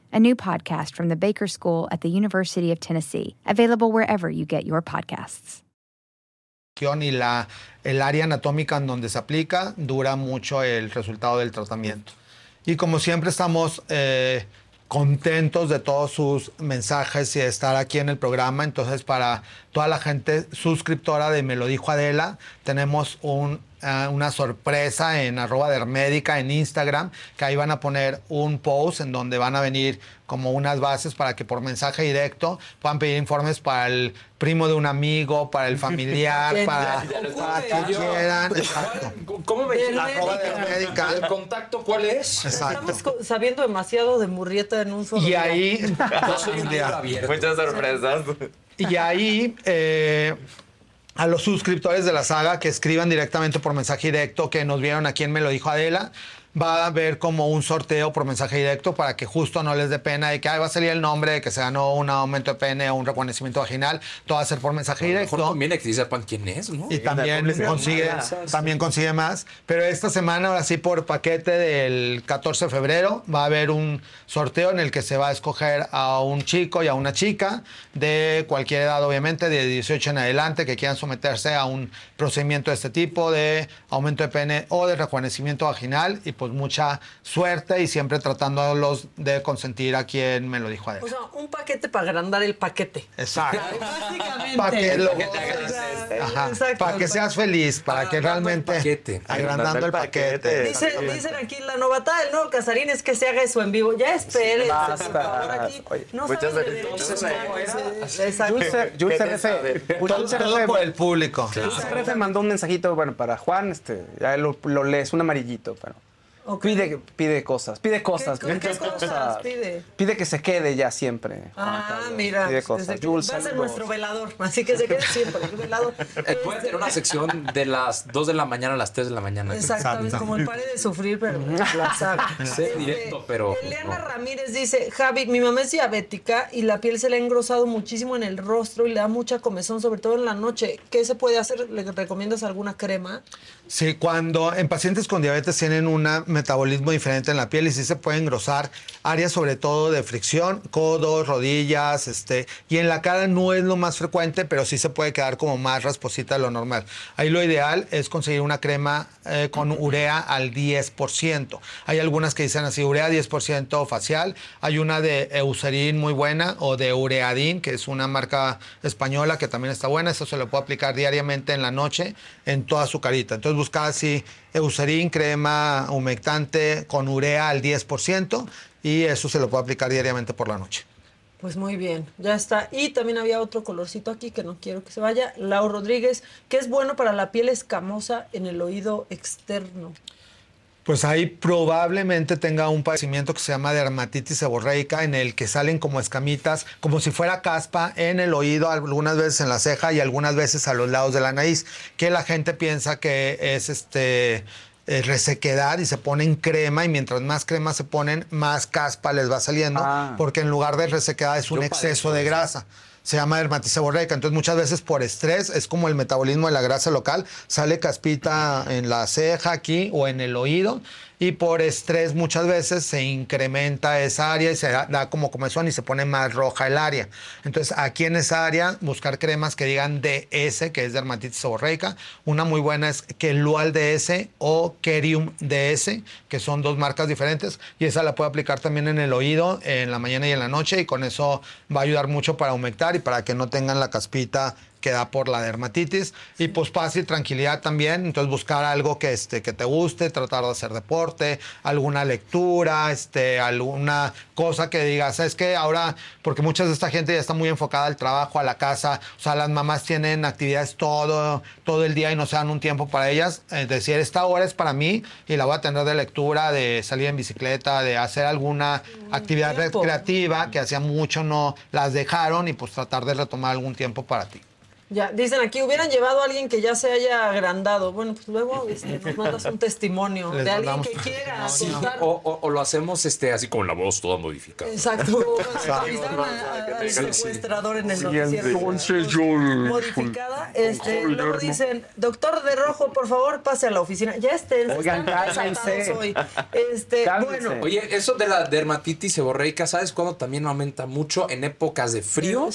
a new podcast from the Baker School at the University of Tennessee, available wherever you get your podcasts. y la, el área anatómica en donde se aplica dura mucho el resultado del tratamiento. Y como siempre estamos eh, contentos de todos sus mensajes y de estar aquí en el programa, entonces para toda la gente suscriptora de Me lo dijo Adela, tenemos un uh, una sorpresa en arroba dermédica en Instagram, que ahí van a poner un post en donde van a venir como unas bases para que por mensaje directo puedan pedir informes para el primo de un amigo, para el familiar, para, para que quieran. ¿Cómo me Arroba dermédica. ¿El contacto cuál es? Exacto. Estamos sabiendo demasiado de Murrieta en un solo Y día. ahí, Muchas sorpresas. y ahí eh, a los suscriptores de la saga que escriban directamente por mensaje directo, que nos vieron a quien me lo dijo Adela, va a haber como un sorteo por mensaje directo para que justo no les dé pena de que "Ay, va a salir el nombre, de que se ganó un aumento de pene o un reconocimiento vaginal. Todo va a ser por mensaje directo. Mejor conviene que sepan quién es, ¿no? Y también consigue, también consigue más. Pero esta semana, ahora sí, por paquete del 14 de febrero, va a haber un sorteo en el que se va a escoger a un chico y a una chica de cualquier edad, obviamente, de 18 en adelante, que quieran someterse a un procedimiento de este tipo, de aumento de pene o de rejuvenecimiento vaginal. Y pues mucha suerte y siempre tratándolos de consentir a quien me lo dijo Adela. O sea, un paquete para agrandar el paquete. Exacto. Básicamente. Para que, lo- sea, Ajá, exacto. para que seas feliz, para que realmente agrandando el paquete. Dice- dicen aquí la novatada del nuevo Casarín es que se haga eso en vivo. Ya esperen. por favor, aquí. No muchas. Exacto. Jules, RF. Todo por el público. Jules RF mandó un mensajito, bueno, para Juan, este, ya lo, lo lees, un amarillito, pero pide, pide cosas, pide cosas, ¿Qué, qué pide cosas pide? Pide que se quede ya siempre. Ah, mira. Pide cosas. desde que- Jules, va a ser nuestro velador, así que se quede siempre el velador. Eh, Puede tener una sección de las 2 de la mañana a las 3 de la mañana. Exactamente, como el pare de sufrir, pero la saga. Sí, directo, pero. Eliana Ramírez dice, Javi, mi mamá es diabética y la piel se le ha engrosado muchísimo en el rostro y le da mucha comezón, sobre todo en la noche. ¿Qué se puede hacer? ¿Le recomiendas alguna crema? Sí, cuando en pacientes con diabetes tienen un metabolismo diferente en la piel y sí se puede engrosar áreas sobre todo de fricción, codos, rodillas, este, y en la cara no es lo más frecuente, pero sí se puede quedar como más rasposita de lo normal. Ahí lo ideal es conseguir una crema eh, con urea al 10%. Hay algunas que dicen así, urea 10% facial. Hay una de Eucerin muy buena o de Ureadin, que es una marca española que también está buena. Eso se lo puede aplicar diariamente en la noche en toda su carita. Entonces así Eucerin, crema humectante con urea al 10% y eso se lo puede aplicar diariamente por la noche. Pues muy bien, ya está. Y también había otro colorcito aquí que no quiero que se vaya. Lau Rodríguez, que es bueno para la piel escamosa en el oído externo. Pues ahí probablemente tenga un padecimiento que se llama dermatitis seborreica, en el que salen como escamitas, como si fuera caspa en el oído, algunas veces en la ceja y algunas veces a los lados de la nariz, que la gente piensa que es este eh, resequedad y se ponen crema y mientras más crema se ponen, más caspa les va saliendo, porque en lugar de resequedad es un exceso de eso. Se llama dermatitis seborreica. Entonces, muchas veces por estrés, es como el metabolismo de la grasa local, sale caspita en la ceja aquí o en el oído. Y por estrés muchas veces se incrementa esa área y se da, como comezón y se pone más roja el área. Entonces, aquí en esa área, buscar cremas que digan DS, que es dermatitis seborreica. Una muy buena es Kelual DS o Kerium DS, que son dos marcas diferentes. Y esa la puede aplicar también en el oído, en la mañana y en la noche. Y con eso va a ayudar mucho para humectar y para que no tengan la caspita que da por la dermatitis. Y pues paz y tranquilidad también. Entonces buscar algo que, este, que te guste, tratar de hacer deporte, alguna lectura, este, alguna cosa que digas, es que ahora, porque muchas de esta gente ya está muy enfocada al trabajo, a la casa, o sea, las mamás tienen actividades todo, todo el día y no se dan un tiempo para ellas. Es decir, esta hora es para mí y la voy a tener de lectura, de salir en bicicleta, de hacer alguna actividad tiempo. recreativa que hacía mucho no las dejaron y pues tratar de retomar algún tiempo para ti. Ya, dicen aquí, hubieran llevado a alguien que ya se haya agrandado. Bueno, pues luego este, nos mandas un testimonio Les de alguien que quiera Sí, o, o- o lo hacemos este, así con la voz toda modificada. Exacto. Al secuestrador en el noticiero. Entonces yo... Modificada. Este, luego dicen, doctor de rojo, por favor, pase a la oficina. Ya estén. Oigan, están cálmense. hoy. Este, bueno. Oye, eso de la dermatitis seborreica, ¿sabes cuándo también aumenta mucho? En épocas de frío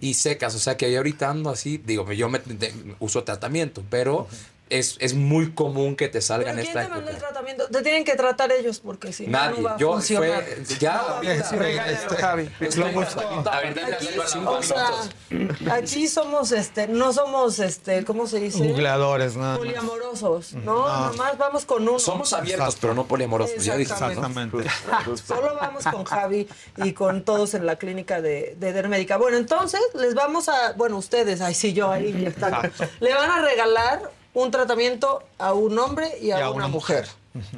y secas. O sea que yo ahorita ando así, digo, yo me, de- uso tratamiento, pero es, es muy común que te salga en ¿Quién esta te mandó el tratamiento? Te tienen que tratar ellos porque si no, Nadie. no va a Yo funcionar. fue. Ya. Javi. Es lo mucho. O sea, aquí somos, este, no somos, este, ¿cómo se dice? Googleadores, nada. Poliamorosos, ¿no? No. Nomás vamos con uno. Somos abiertos, pero no poliamorosos. Ya ¿no? Exactamente. Solo vamos con Javi y con todos en la clínica de, de Dermédica. Bueno, entonces les vamos a, bueno, ustedes, ay sí, yo ahí inyectando, le van a regalar un tratamiento a un hombre y a, una, mujer.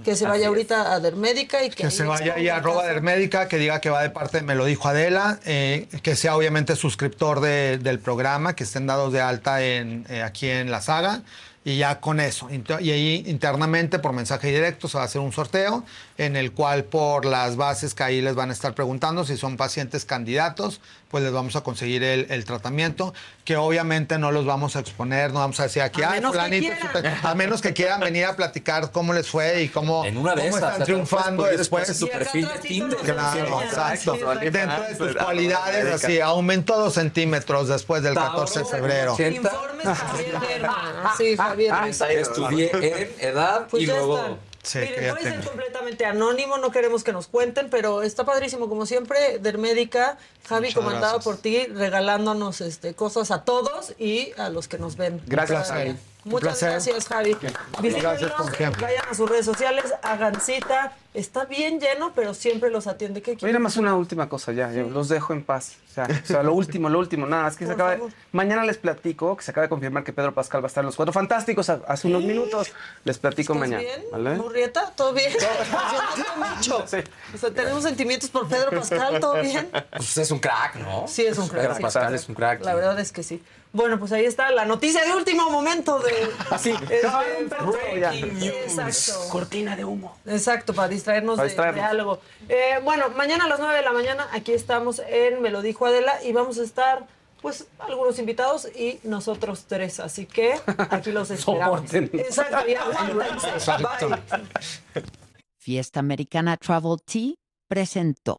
Que se vaya ahorita a Dermédica y que, Que se vaya ahí a arroba Dermédica, que diga que va de parte Me lo dijo Adela, eh, que sea obviamente suscriptor de- del programa, que estén dados de alta en, eh, aquí en la saga. Y ya con eso. Y ahí internamente, por mensaje directo, se va a hacer un sorteo en el cual por las bases que ahí les van a estar preguntando, si son pacientes candidatos, pues les vamos a conseguir el, el tratamiento, que obviamente no los vamos a exponer, no vamos a decir aquí, A "Ay, menos que fulanito, quieran". super-". a menos que quieran venir a platicar cómo les fue y cómo, En una de cómo esas, están triunfando después. tu perfil de Tinder. Claro, exacto. Dentro de tus cualidades, así, aumentó dos centímetros después del 14 de febrero. Informes Javier. Sí, Javier. Ruiz. Estudié en edad Pues y luego. Sí, Miren, puede ser completamente anónimo, no queremos que nos cuenten, pero está padrísimo, como siempre, Dermédica, Javi, Muchas comandado gracias. por ti, regalándonos este, cosas a todos y a los que nos ven. Gracias, Javi. Muchas placer. gracias, Javi. Visítenos, Gracias por siempre. vayan a sus redes sociales, hagan cita. Está bien lleno, pero siempre los atiende. ¿Qué nada más una última cosa ya, yo los dejo en paz. O sea, o sea, lo último, lo último, nada, es que se acaba de-. Mañana les platico que se acaba de confirmar que Pedro Pascal va a estar en los Cuatro Fantásticos hace unos minutos. Les platico ¿Estás mañana. bien? ¿vale? ¿Murrieta? ¿Todo bien? Emocionaste mucho. O sea, tenemos sentimientos por Pedro Pascal, ¿todo bien? Pues es un crack, ¿no? Sí, es un crack. Pedro sí. Pascal es un crack. La verdad es que sí. Bueno, pues ahí está la noticia de último momento de. Así, este, Exacto. Cortina de humo. Exacto, para distraernos, Para de- distraernos. De, algo. Eh, bueno, mañana a las 9 de la mañana aquí estamos en Me lo dijo Adela y vamos a estar, pues, algunos invitados y nosotros tres. Así que aquí los esperamos. Soporten. Exacto, y aguántense. Bye. Fiesta Americana Travel Tea presentó.